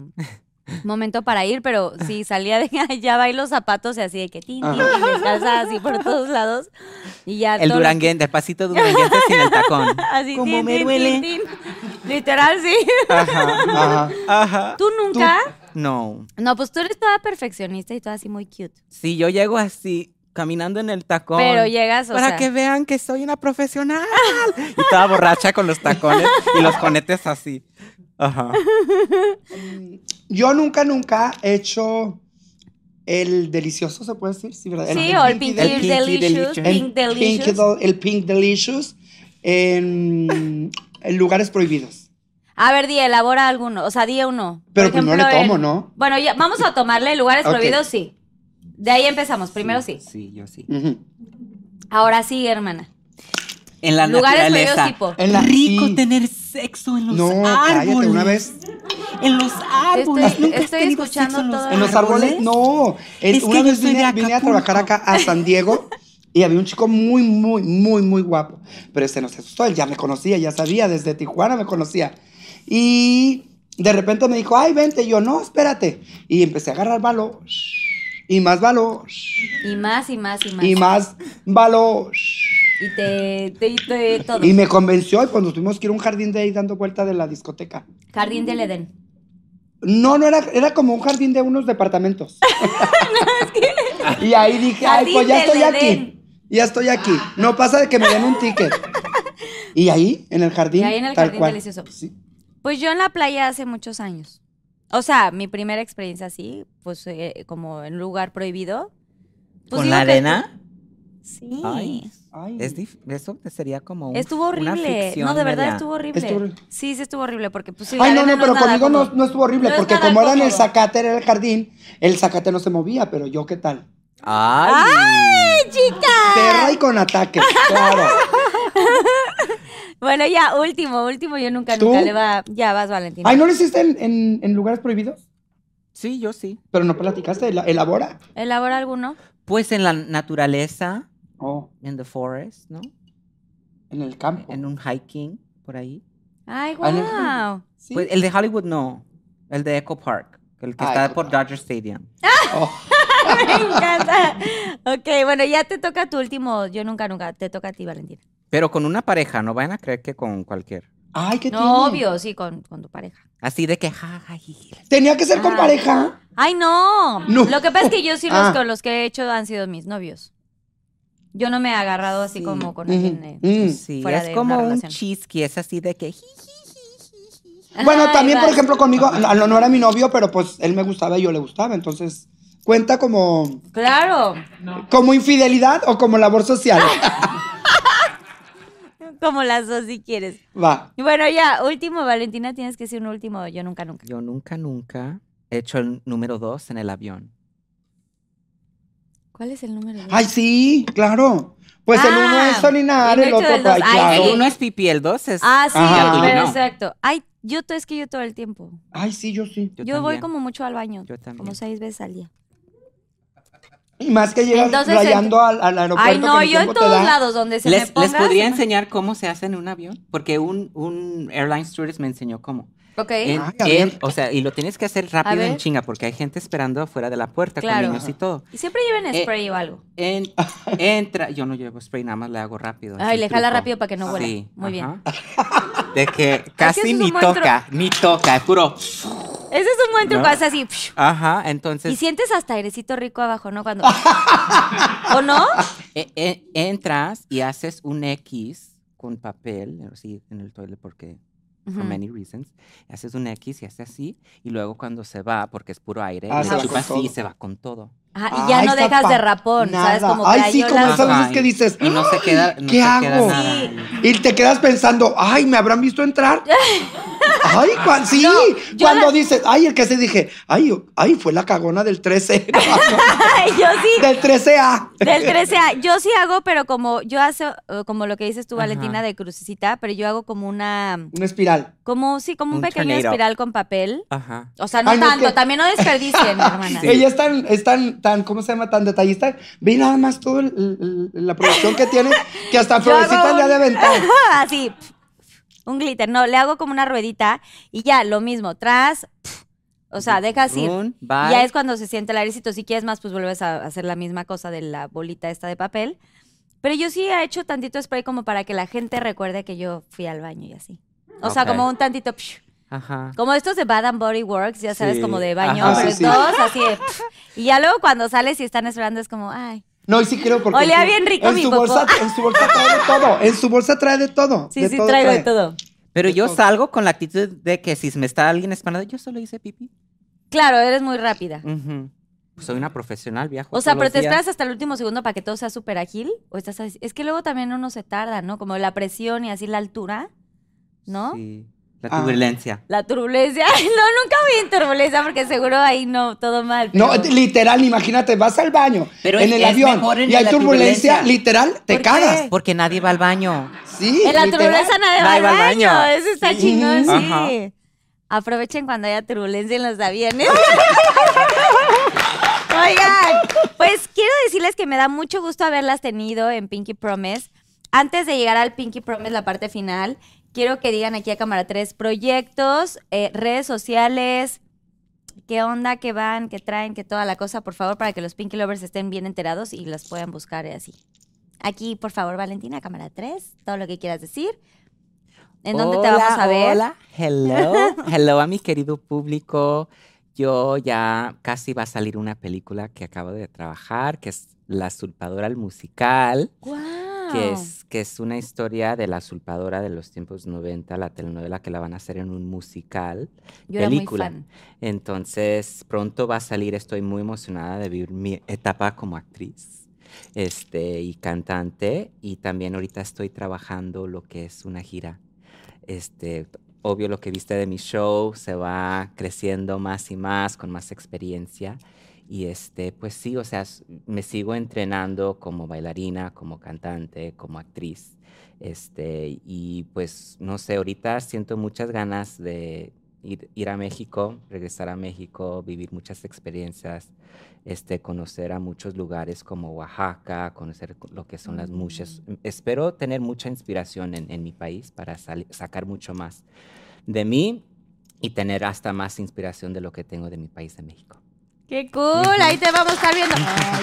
momento para ir, pero sí salía de allá bailo zapatos y así de que tin, tin, Ajá. descalza así por todos lados. Y ya El duranguense, el pasito duranguense sin el tacón. Así, Como tin, me tin, duele. tin. Literal, sí. Ajá. Ajá. ¿Tú nunca? No. No, pues tú eres toda perfeccionista y toda así muy cute. Si yo llego así, caminando en el tacón. Pero llegas, o Para sea- que vean que soy una profesional. y toda borracha con los tacones y los conetes así. Ajá. Yo nunca, nunca he hecho el delicioso, ¿se puede decir? Sí, ¿verdad? Sí, o el Pinky, El Pinky Delicious. Delicious. el Pink Delicious. El Pink Delicious en, en lugares prohibidos. A ver, di, elabora alguno. O sea, di uno. Por Pero primero le ejemplo, tomo, en- ¿no? Bueno, ya, vamos a tomarle lugares prohibidos, sí. De ahí empezamos. Primero sí. Sí, yo sí. Ahora sí, hermana. En la Lugares naturaleza. prohibidos tipo. En la- Rico sí. tener sexo en los No, árboles. cállate, una vez. En los árboles. Estoy- ¿Nunca estoy escuchando sexo en los todo. En los árboles, no. Es- Es que una yo vez vine, vine a trabajar acá a San Diego y había un chico muy, muy, muy, muy guapo. Pero este no se asustó, él ya me conocía, ya sabía, desde Tijuana me conocía. Y de repente me dijo, ay, vente. Y yo, no, espérate. Y empecé a agarrar valor. Y más valor. Y más, y más, y más. Y más valor. Y te, te, te- todo. Y me convenció y cuando tuvimos que ir a un jardín de ahí dando vuelta de la discoteca. Jardín del Edén. No, no era, era como un jardín de unos departamentos. Y ahí dije, ay, Jardín pues ya estoy Edén. aquí. Ya estoy aquí. No pasa de que me den un ticket. Y ahí, en el jardín. Y ahí en el tal jardín cual. delicioso. Sí. Pues yo en la playa hace muchos años. O sea, mi primera experiencia así, pues eh, como en un lugar prohibido. Pues ¿Con la que- arena? Sí. Ay. Ay. Es dif- eso sería como un- Estuvo horrible. No, de verdad media- estuvo horrible. Estuvo. Sí, sí estuvo horrible porque pues sí, Ay, no, no, pero conmigo no, estuvo horrible, No porque como era en el zacate, era el jardín, el zacate no se movía, pero yo, ¿qué tal? Ay. ¡Chica! Perra y con ataques, claro. Bueno, ya, último, último, yo nunca, ¿Tú? nunca le va. Ya vas, Valentina. Ay, ¿no lo hiciste en, en- en lugares prohibidos? Sí, yo sí. Pero no platicaste, ela- elabora. ¿Elabora alguno? Pues en la naturaleza, Oh, en the forest, ¿no? en el campo. En un hiking por ahí. Ay, Ah, wow. Sí. Pues el de Hollywood no, el de Echo Park, el que Ah, está Echo por Park. Dodger Stadium. Oh, Me encanta. Ok, bueno, ya te toca tu último. Yo nunca, nunca. Te toca a ti, Valentina. Pero con una pareja, no vayan a creer que con cualquier. Ay, ¿qué No, tiene? obvio, sí, con, con tu pareja. Así de que, ja, ja, Tenía que ser con Ah. pareja. Ay, no. No. Lo que pasa es que yo sí los Ah. con los que he hecho han sido mis novios. Yo no me he agarrado así Sí. como con alguien. Mm. Sí, fuera es de como una un chisqui, es así de que... Bueno, Ay, también, por ejemplo, conmigo, a- no era mi novio, pero pues él me gustaba y yo le gustaba, entonces, ¿cuenta como, Claro. como infidelidad o como labor social? Como las dos si quieres. Va. Y Bueno, ya, último, Valentina, tienes que decir un último, yo nunca, nunca. Yo nunca, nunca he hecho el número dos en el avión. ¿Cuál es el número? dos? Ay, sí, claro. Pues el Ah, uno es orinar, y no el otro, el dos. ay, Ay, claro. sí. Uno es pipí, el dos es... Ah, sí, Ajá. pero no. exacto. Ay, yo to- es que yo todo el tiempo. Ay, sí, yo sí. Yo, voy también. como mucho al baño. Yo también. Como seis veces al día. Y más que llegas Entonces, rayando al, al aeropuerto. Ay, no, que ni yo en tiempo te todos da. lados donde se ¿Les, me ponga. les podría se me- enseñar cómo se hace en un avión? Porque un, un airline stewardess me enseñó cómo. Ok. En- Ay, a en- ver. o sea, y lo tienes que hacer rápido en chinga porque hay gente esperando afuera de la puerta Claro. con niños y todo. Y siempre lleven Eh, spray o algo. En- entra, yo no llevo spray, nada más le hago rápido. Ay, así, le jala truco. rápido para que no huela. Sí, Muy bien. ajá. De que casi es ni un buen tru- toca, ni toca, es puro. Ese es un buen truco, así. psh, Ajá, entonces Y sientes hasta airecito rico abajo, ¿no? Cuando. ¿O no? e- e- entras y haces un X con papel, así en el toilet porque for Ujú. many reasons. Haces un X y haces así y luego cuando se va porque es puro aire, Ah, le con así y se va con todo. Ajá, y ya Ay, no dejas de rapón, ¿sabes? nada. Como Ay, sí, como esas veces que dices, y no se queda, no ¿qué se hago? queda nada. Sí. ahí. Y te quedas pensando, ay, ¿me habrán visto entrar? Ay, cuan- sí, cuando la- dices, ay, el que se dije, ay, ay, fue la cagona del 13, Ay, yo sí. del 13A. Del 13A, yo sí hago, pero como yo hace, como lo que dices tú, Ajá. Valentina, de crucecita, pero yo hago como una, Una espiral. como, sí, como un, Un pequeño tornado. espiral con papel. Ajá. O sea, no Ay, no, es tanto, que- también no desperdicien, hermana. Ella es tan, es tan, tan, ¿cómo se llama? Tan detallista. Ve nada más toda la producción que tiene, que hasta Florecitas le ha de aventar. Así, un glitter. No, le hago como una ruedita y ya, lo mismo, tras, o sea, dejas ir. Ya es cuando se siente el airecito. Si quieres más, pues vuelves a hacer la misma cosa de la bolita esta de papel. Pero yo sí he hecho tantito spray como para que la gente recuerde que yo fui al baño y así. O sea, como un tantito, psh, Ajá. como estos de Bath and Body Works, ya sabes, Sí. como de baño, Ajá, pero sí, sí. dos así de. Y ya luego cuando sales y están esperando es como, ay. No, y sí creo porque. Olía bien rico en mi su popó. bolsa, En su bolsa trae de todo. En su bolsa trae de todo. Sí, de sí, todo traigo de trae. todo. Pero de yo todo. salgo con la actitud de que si me está alguien esperando, yo solo hice pipí. Claro, eres muy rápida. Soy una profesional, viajo. O sea, pero te días. esperas hasta el último segundo para que todo sea súper ágil. O estás así- Es que luego también uno se tarda, ¿no? Como la presión y así la altura, ¿no? Sí. La Ah. turbulencia. La turbulencia. No, nunca voy en turbulencia porque seguro ahí no, todo mal. No, literal, imagínate, vas al baño Pero en el avión en y hay turbulencia, turbulencia. literal, te ¿Por cagas. qué? Porque nadie va al baño. Sí, En la literal. turbulencia nadie va Nadie al va al baño. baño. Eso está Sí. chingón, sí. Ajá. Aprovechen cuando haya turbulencia en los aviones. Oigan, pues quiero decirles que me da mucho gusto haberlas tenido en Pinky Promise. Antes de llegar al Pinky Promise, la parte final, quiero que digan aquí a Cámara 3 proyectos, eh, redes sociales, qué onda, qué van, qué traen, qué toda la cosa, por favor, para que los Pinky Lovers estén bien enterados y las puedan buscar y así. Aquí, por favor, Valentina, Cámara 3, todo lo que quieras decir. ¿En dónde te vamos Hola, a ver? Hola, hello, hello a mi querido público. Yo ya casi va a salir una película que acabo de trabajar, que es La Sulpadora el Musical, ¡Guau! Que es, que es una historia de la sulpadora de los tiempos 90, la telenovela que la van a hacer en un musical. Yo era muy película. fan. Entonces, pronto va a salir, estoy muy emocionada de vivir mi etapa como actriz este, y cantante. Y también ahorita estoy trabajando lo que es una gira. Este, obvio lo que viste de mi show se va creciendo más y más, con más experiencia. Y este, pues sí, o sea, me sigo entrenando como bailarina, como cantante, como actriz. Este, y pues no sé, ahorita siento muchas ganas de ir, ir a México, regresar a México, vivir muchas experiencias, este, conocer a muchos lugares como Oaxaca, conocer co- lo que son las muchas. Espero tener mucha inspiración en, en mi país para sacar mucho más de mí y tener hasta más inspiración de lo que tengo de mi país de México. ¡Qué cool! Ahí te vamos a estar viendo.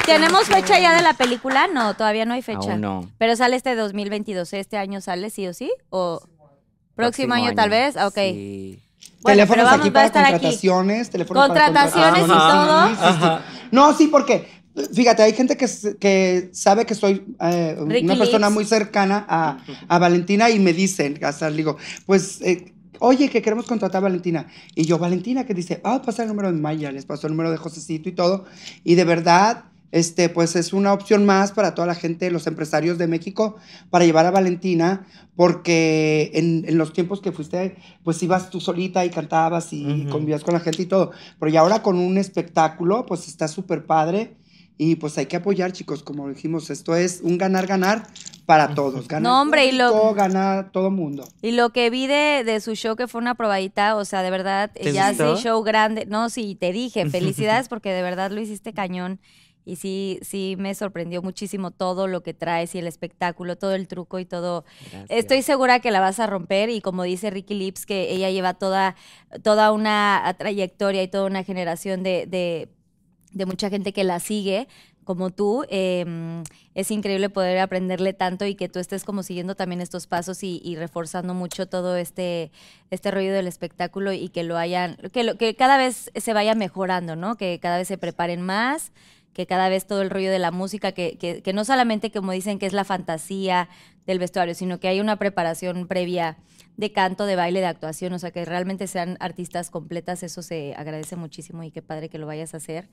¿Tenemos fecha ya de la película? No, todavía no hay fecha. Aún no. Pero sale este 2022. ¿Este año sale sí o sí? ¿O próximo, Próximo año, tal vez? Ok. Sí. Bueno, teléfonos pero vamos, aquí para estar aquí. contrataciones, teléfonos para Contrataciones y contrataciones, todo. sí, sí, sí. No, sí, porque Fíjate, hay gente que, que sabe que soy eh, una persona Lips. muy cercana a, a Valentina y me dicen, hasta le digo, pues, eh, oye, que queremos contratar a Valentina. Y yo, Valentina, que dice, ah, pasa el número de Maya, les pasó el número de Josecito y todo. Y de verdad, este, pues es una opción más para toda la gente, los empresarios de México, para llevar a Valentina, porque en, en los tiempos que fuiste, pues ibas tú solita y cantabas y convivías con la gente y todo. Pero ya ahora con un espectáculo, pues está súper padre. Y pues hay que apoyar, chicos, como dijimos, esto es un ganar-ganar para todos. Gana No, hombre, y lo- gana todo mundo. Y lo que vi de, de su show, que fue una probadita, o sea, de verdad, ¿Te ya hace show grande. No, sí, te dije, felicidades porque de verdad lo hiciste cañón. Y sí, sí me sorprendió muchísimo todo lo que traes y el espectáculo, todo el truco y todo. Gracias. Estoy segura que la vas a romper y como dice Ricky Lips, que ella lleva toda, toda una trayectoria y toda una generación de, de, de mucha gente que la sigue como tú. eh, es increíble poder aprenderle tanto y que tú estés como siguiendo también estos pasos y, y reforzando mucho todo este, este rollo del espectáculo y que lo hayan, que, lo, que cada vez se vaya mejorando, ¿no? Que cada vez se preparen más que cada vez todo el rollo de la música, que, que, que no solamente como dicen que es la fantasía del vestuario, sino que hay una preparación previa de canto, de baile, de actuación, o sea, que realmente sean artistas completas, eso se agradece muchísimo y qué padre que lo vayas a hacer.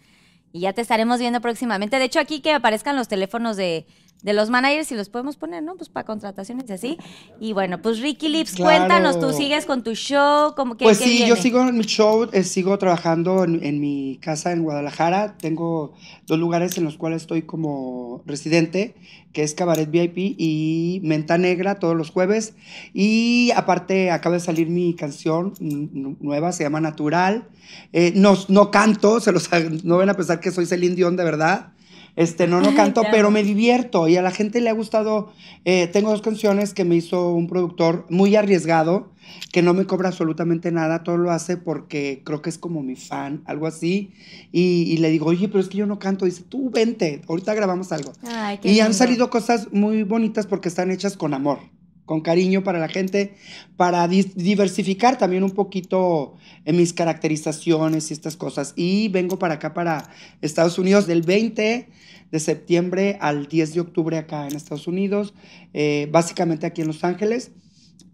Y ya te estaremos viendo próximamente. De hecho, aquí que aparezcan los teléfonos de, de los managers y los podemos poner, ¿no? Pues para contrataciones y así. Y bueno, pues Ricky Lips, Claro. cuéntanos, tú sigues con tu show, como que Pues sí, yo sigo en mi show, eh, sigo trabajando en, en mi casa en Guadalajara. Tengo dos lugares en los cuales estoy como residente, que es Cabaret VIP y Menta Negra todos los jueves. Y aparte acaba de salir mi canción nueva, se llama Natural. Eh, no, no canto, se los, no van a pensar que soy Celine Dion de verdad. Este, no, no canto, pero me divierto y a la gente le ha gustado. eh, tengo dos canciones que me hizo un productor muy arriesgado, que no me cobra absolutamente nada, todo lo hace porque creo que es como mi fan, algo así. Y, y le digo, oye, pero es que yo no canto. Dice, tú vente, ahorita grabamos algo. Ay, qué Y han salido cosas muy bonitas porque están hechas con amor, con cariño para la gente, para diversificar también un poquito en mis caracterizaciones y estas cosas. Y vengo para acá, para Estados Unidos, del 20 de septiembre al 10 de octubre acá en Estados Unidos, eh, básicamente aquí en Los Ángeles.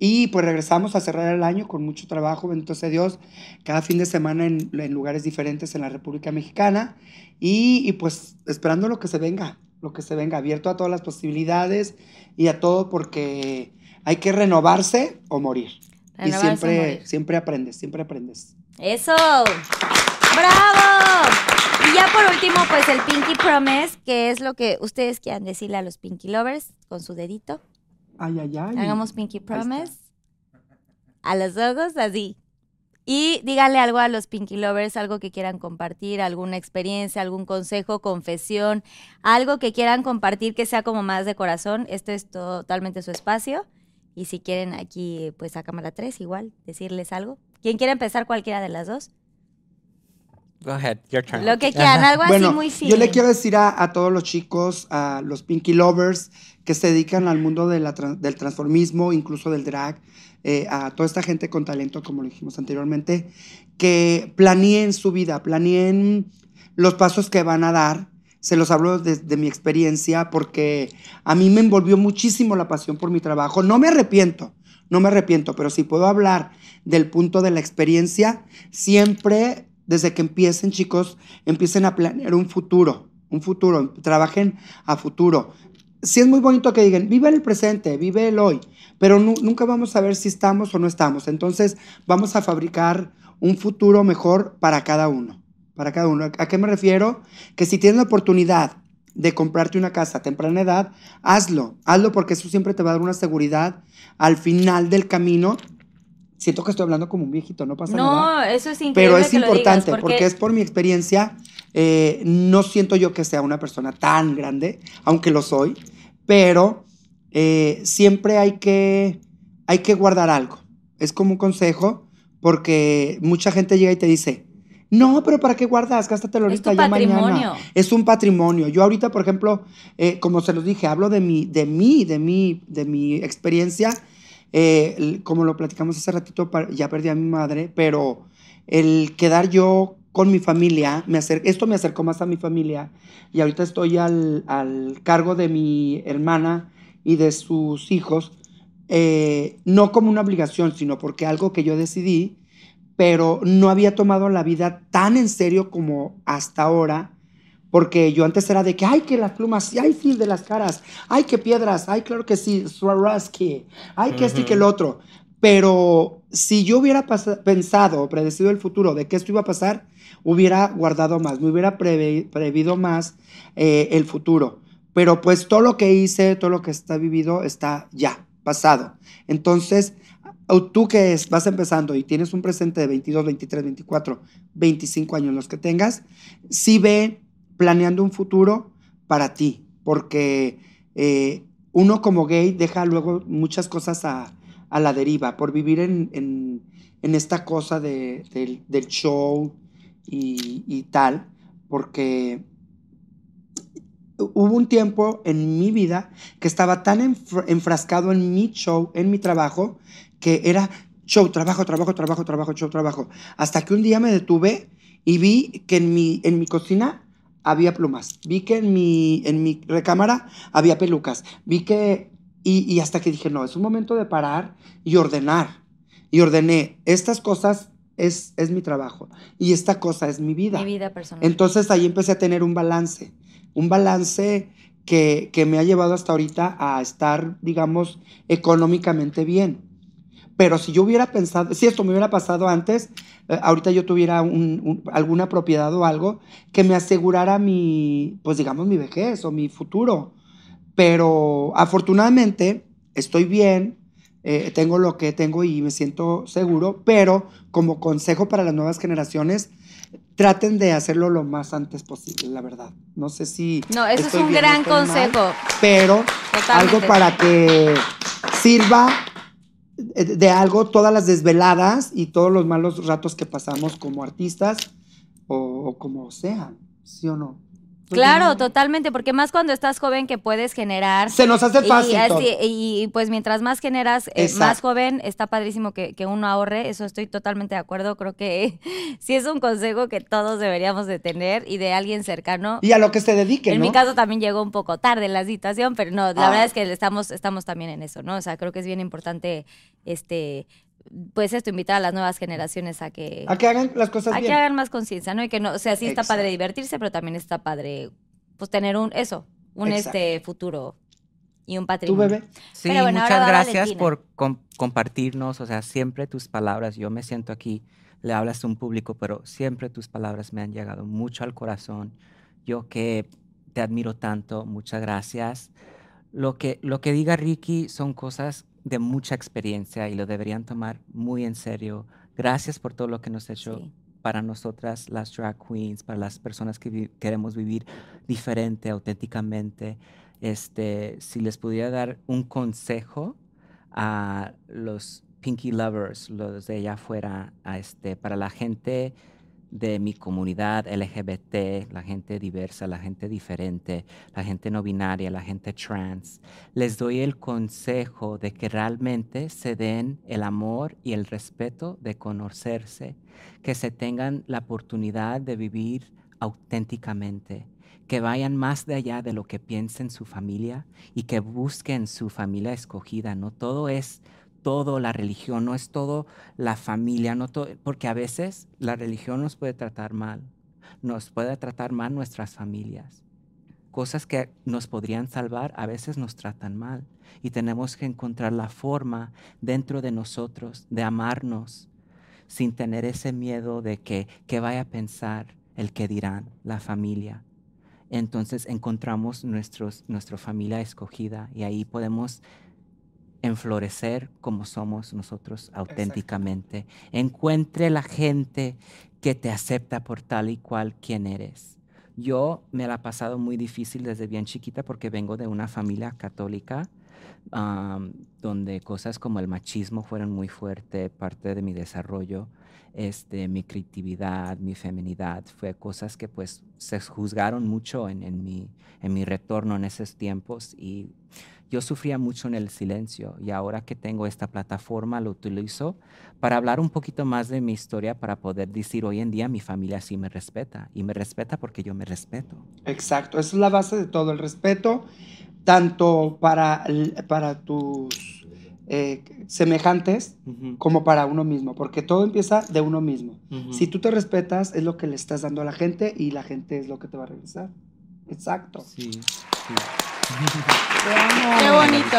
Y pues regresamos a cerrar el año con mucho trabajo, bendito sea Dios, cada fin de semana en, en lugares diferentes en la República Mexicana. Y, y, pues esperando lo que se venga, lo que se venga, abierto a todas las posibilidades y a todo porque hay que renovarse o morir. Renovarse y siempre, morir. siempre aprendes, siempre aprendes. Eso. ¡Bravo! Y ya por último, pues el Pinky Promise, que es lo que ustedes quieran decirle a los Pinky Lovers con su dedito. Ay, ay, ay. Hagamos Pinky. Promise. A los ojos, así. Y díganle algo a los Pinky Lovers, algo que quieran compartir, alguna experiencia, algún consejo, confesión, algo que quieran compartir que sea como más de corazón. Este es totalmente su espacio. Y si quieren aquí, pues a cámara 3, igual, decirles algo. ¿Quién quiere empezar cualquiera de las dos? Go ahead, your turn. Lo que quieran, algo Bueno, así muy yo fino. le quiero decir a, a todos los chicos, a los Pinky Lovers que se dedican al mundo de la del transformismo, incluso del drag, eh, a toda esta gente con talento, como lo dijimos anteriormente, que planeen su vida, planeen los pasos que van a dar. Se los hablo desde mi experiencia porque a mí me envolvió muchísimo la pasión por mi trabajo. No me arrepiento, no me arrepiento, pero si puedo hablar del punto de la experiencia, siempre desde que empiecen, chicos, empiecen a planear un futuro, un futuro, trabajen a futuro. Sí es muy bonito que digan, vive el presente, vive el hoy, pero nu- nunca vamos a ver si estamos o no estamos. Entonces, vamos a fabricar un futuro mejor para cada uno, para cada uno. ¿A qué me refiero? Que si tienes la oportunidad de comprarte una casa a temprana edad, hazlo, hazlo porque eso siempre te va a dar una seguridad al final del camino. Siento que estoy hablando como un viejito, no pasa nada. No, eso es increíble. Pero es que lo digas, importante porque... es por mi experiencia. eh, no siento yo que sea una persona tan grande, aunque lo soy, pero eh, siempre hay que, hay que guardar algo. Es como un consejo porque mucha gente llega y te dice, no, pero ¿para qué guardas? Gástatelo Es ahorita tu ya patrimonio. mañana. Es un patrimonio. Yo ahorita, por ejemplo, eh, como se los dije, hablo de mi, de mí, de mí, de mi experiencia. Eh, como lo platicamos hace ratito, ya perdí a mi madre, pero el quedar yo con mi familia, me acer- esto me acercó más a mi familia y ahorita estoy al, al cargo de mi hermana y de sus hijos, eh, no como una obligación, sino porque algo que yo decidí, pero no había tomado la vida tan en serio como hasta ahora, porque yo antes era de que, ay, que las plumas, ay, sí, de las caras, ay, que piedras, ay, claro que sí, Swarovski, ay, que este y que el otro. Pero si yo hubiera pensado, predecido el futuro de que esto iba a pasar, hubiera guardado más, me hubiera prevido más eh, el futuro. Pero pues todo lo que hice, todo lo que está vivido, está ya, pasado. Entonces, tú que vas empezando y tienes un presente de 22, 23, 24, 25 años, los que tengas, sí ve planeando un futuro para ti, porque eh, uno como gay deja luego muchas cosas a, a la deriva por vivir en, en- esta cosa de- del, del show y, y tal, porque hubo un tiempo en mi vida que estaba tan enfr- enfrascado en mi show, en mi trabajo, que era show, trabajo, trabajo, trabajo, trabajo, show, trabajo. Hasta que un día me detuve y vi que en mi, en mi cocina había plumas. Vi que en mi, en mi recámara había pelucas. Vi que... Y, y hasta que dije, no, es un momento de parar y ordenar. Y ordené, estas cosas es, es mi trabajo y esta cosa es mi vida. Mi vida personal. Entonces ahí empecé a tener un balance, un balance que, que me ha llevado hasta ahorita a estar, digamos, económicamente bien. Pero si yo hubiera pensado, si esto me hubiera pasado antes, eh, ahorita yo tuviera un- un- alguna propiedad o algo que me asegurara mi, pues digamos, mi vejez o mi futuro. Pero afortunadamente estoy bien, eh, tengo lo que tengo y me siento seguro, pero como consejo para las nuevas generaciones, traten de hacerlo lo más antes posible, la verdad. No sé si... No, eso es un bien gran estoy mal, consejo. pero Totalmente. algo para que sirva de de algo todas las desveladas y todos los malos ratos que pasamos como artistas o, como sean, ¿sí o no? Claro, totalmente, porque más cuando estás joven que puedes generar. Se nos hace fácil Y, así- todo. y- y, pues mientras más generas, eh, más joven, está padrísimo que, que uno ahorre, eso estoy totalmente de acuerdo, creo que sí es un consejo que todos deberíamos de tener y de alguien cercano. Y a lo que se dedique, en ¿no? mi caso también llegó un poco tarde la situación, pero no, la Ah. verdad es que estamos, estamos también en eso, ¿no? O sea, creo que es bien importante, este, pues esto, invitar a las nuevas generaciones a que, A que hagan las cosas a que bien. hagan más conciencia, ¿no? Y que no, o sea, sí está Exacto. padre divertirse, pero también está padre, pues tener un, eso, un Exacto. este futuro y un ¿Tú, patrimonio. bebé? Sí, Pero bueno, muchas gracias por com- compartirnos, o sea, siempre tus palabras, yo me siento aquí, le hablas a un público, pero siempre tus palabras me han llegado mucho al corazón. Yo que te admiro tanto, muchas gracias. Lo que, lo que diga Ricky son cosas de mucha experiencia y lo deberían tomar muy en serio. Gracias por todo lo que nos has hecho Sí. para nosotras, las drag queens, para las personas que vi- queremos vivir diferente, auténticamente. Este, si les pudiera dar un consejo a los Pinky Lovers, los de allá afuera, a este, para la gente de mi comunidad LGBT, la gente diversa, la gente diferente, la gente no binaria, la gente trans, les doy el consejo de que realmente se den el amor y el respeto de conocerse, que se tengan la oportunidad de vivir auténticamente, que vayan más de allá de lo que piensen su familia y que busquen su familia escogida. No todo es todo la religión, no es todo la familia, no todo, porque a veces la religión nos puede tratar mal, nos puede tratar mal nuestras familias. Cosas que nos podrían salvar a veces nos tratan mal y tenemos que encontrar la forma dentro de nosotros de amarnos sin tener ese miedo de que, que vaya a pensar el que dirán, la familia. Entonces encontramos nuestros, nuestra familia escogida y ahí podemos enflorecer como somos nosotros auténticamente. Encuentre la gente que te acepta por tal y cual quien eres. Yo me la he pasado muy difícil desde bien chiquita porque vengo de una familia católica donde cosas como el machismo fueron muy fuerte, parte de mi desarrollo, este, mi creatividad, mi feminidad, fue cosas que pues se juzgaron mucho en, en mi, en mi retorno en esos tiempos y yo sufría mucho en el silencio y ahora que tengo esta plataforma lo utilizo para hablar un poquito más de mi historia, para poder decir hoy en día mi familia sí me respeta y me respeta porque yo me respeto. Exacto, esa es la base de todo, el respeto, tanto para, para tus eh, semejantes como para uno mismo, porque todo empieza de uno mismo. Si tú te respetas, es lo que le estás dando a la gente y la gente es lo que te va a regresar. Exacto. Sí, sí. Qué bonito.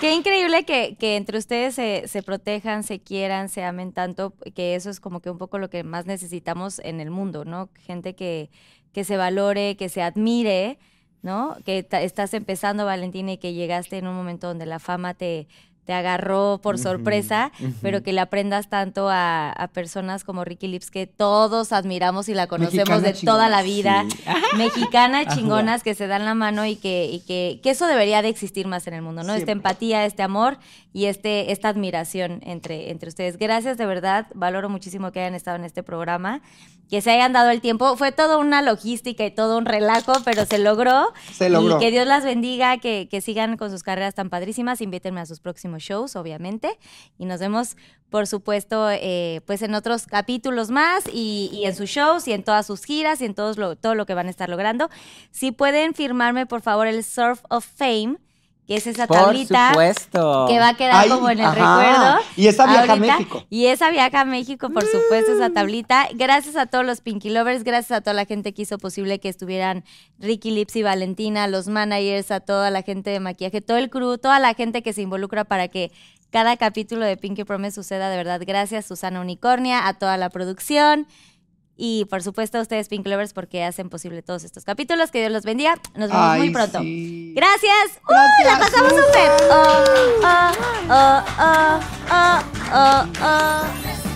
Qué increíble que, que entre ustedes se, se protejan, se quieran, se amen tanto, que eso es como que un poco lo que más necesitamos en el mundo, ¿no? Gente que, que se valore, que se admire, ¿no? Que estás empezando, Valentina, y que llegaste en un momento donde la fama te, te agarró por sorpresa, pero que le aprendas tanto a, a personas como Ricky Lips, que todos admiramos y la conocemos Mexicana de toda la vida Sí. mexicanas chingonas que se dan la mano y que, y que, que eso debería de existir más en el mundo, ¿no? Esta Siempre. empatía, este amor y este, esta admiración entre, entre ustedes. Gracias, de verdad. Valoro muchísimo que hayan estado en este programa, que se hayan dado el tiempo. Fue toda una logística y todo un relajo, pero se logró. Se logró. Y que Dios las bendiga, que, que sigan con sus carreras tan padrísimas. Invítenme a sus próximos shows, obviamente. Y nos vemos, por supuesto, eh, pues en otros capítulos más y, y en sus shows y en todas sus giras y en todos lo, todo lo que van a estar logrando. Si pueden firmarme, por favor, el Surf of Fame, que es esa Por tablita supuesto. que va a quedar Ay, como en el ajá. recuerdo. Y esa viaja a. México. Y esa viaja a México, por supuesto, esa tablita. Gracias a todos los Pinky Lovers, gracias a toda la gente que hizo posible que estuvieran Ricky Lips y Valentina, los managers, a toda la gente de maquillaje, todo el crew, toda la gente que se involucra para que cada capítulo de Pinky Promise suceda de verdad. Gracias, Susana Unicornia, a toda la producción. Y por supuesto a ustedes, Pink Lovers, porque hacen posible todos estos capítulos. Que Dios los bendiga. Nos vemos Ay, muy pronto. sí. Gracias. ¡Uy, la Gracias. pasamos súper! Oh, oh, oh, oh, oh, oh, oh.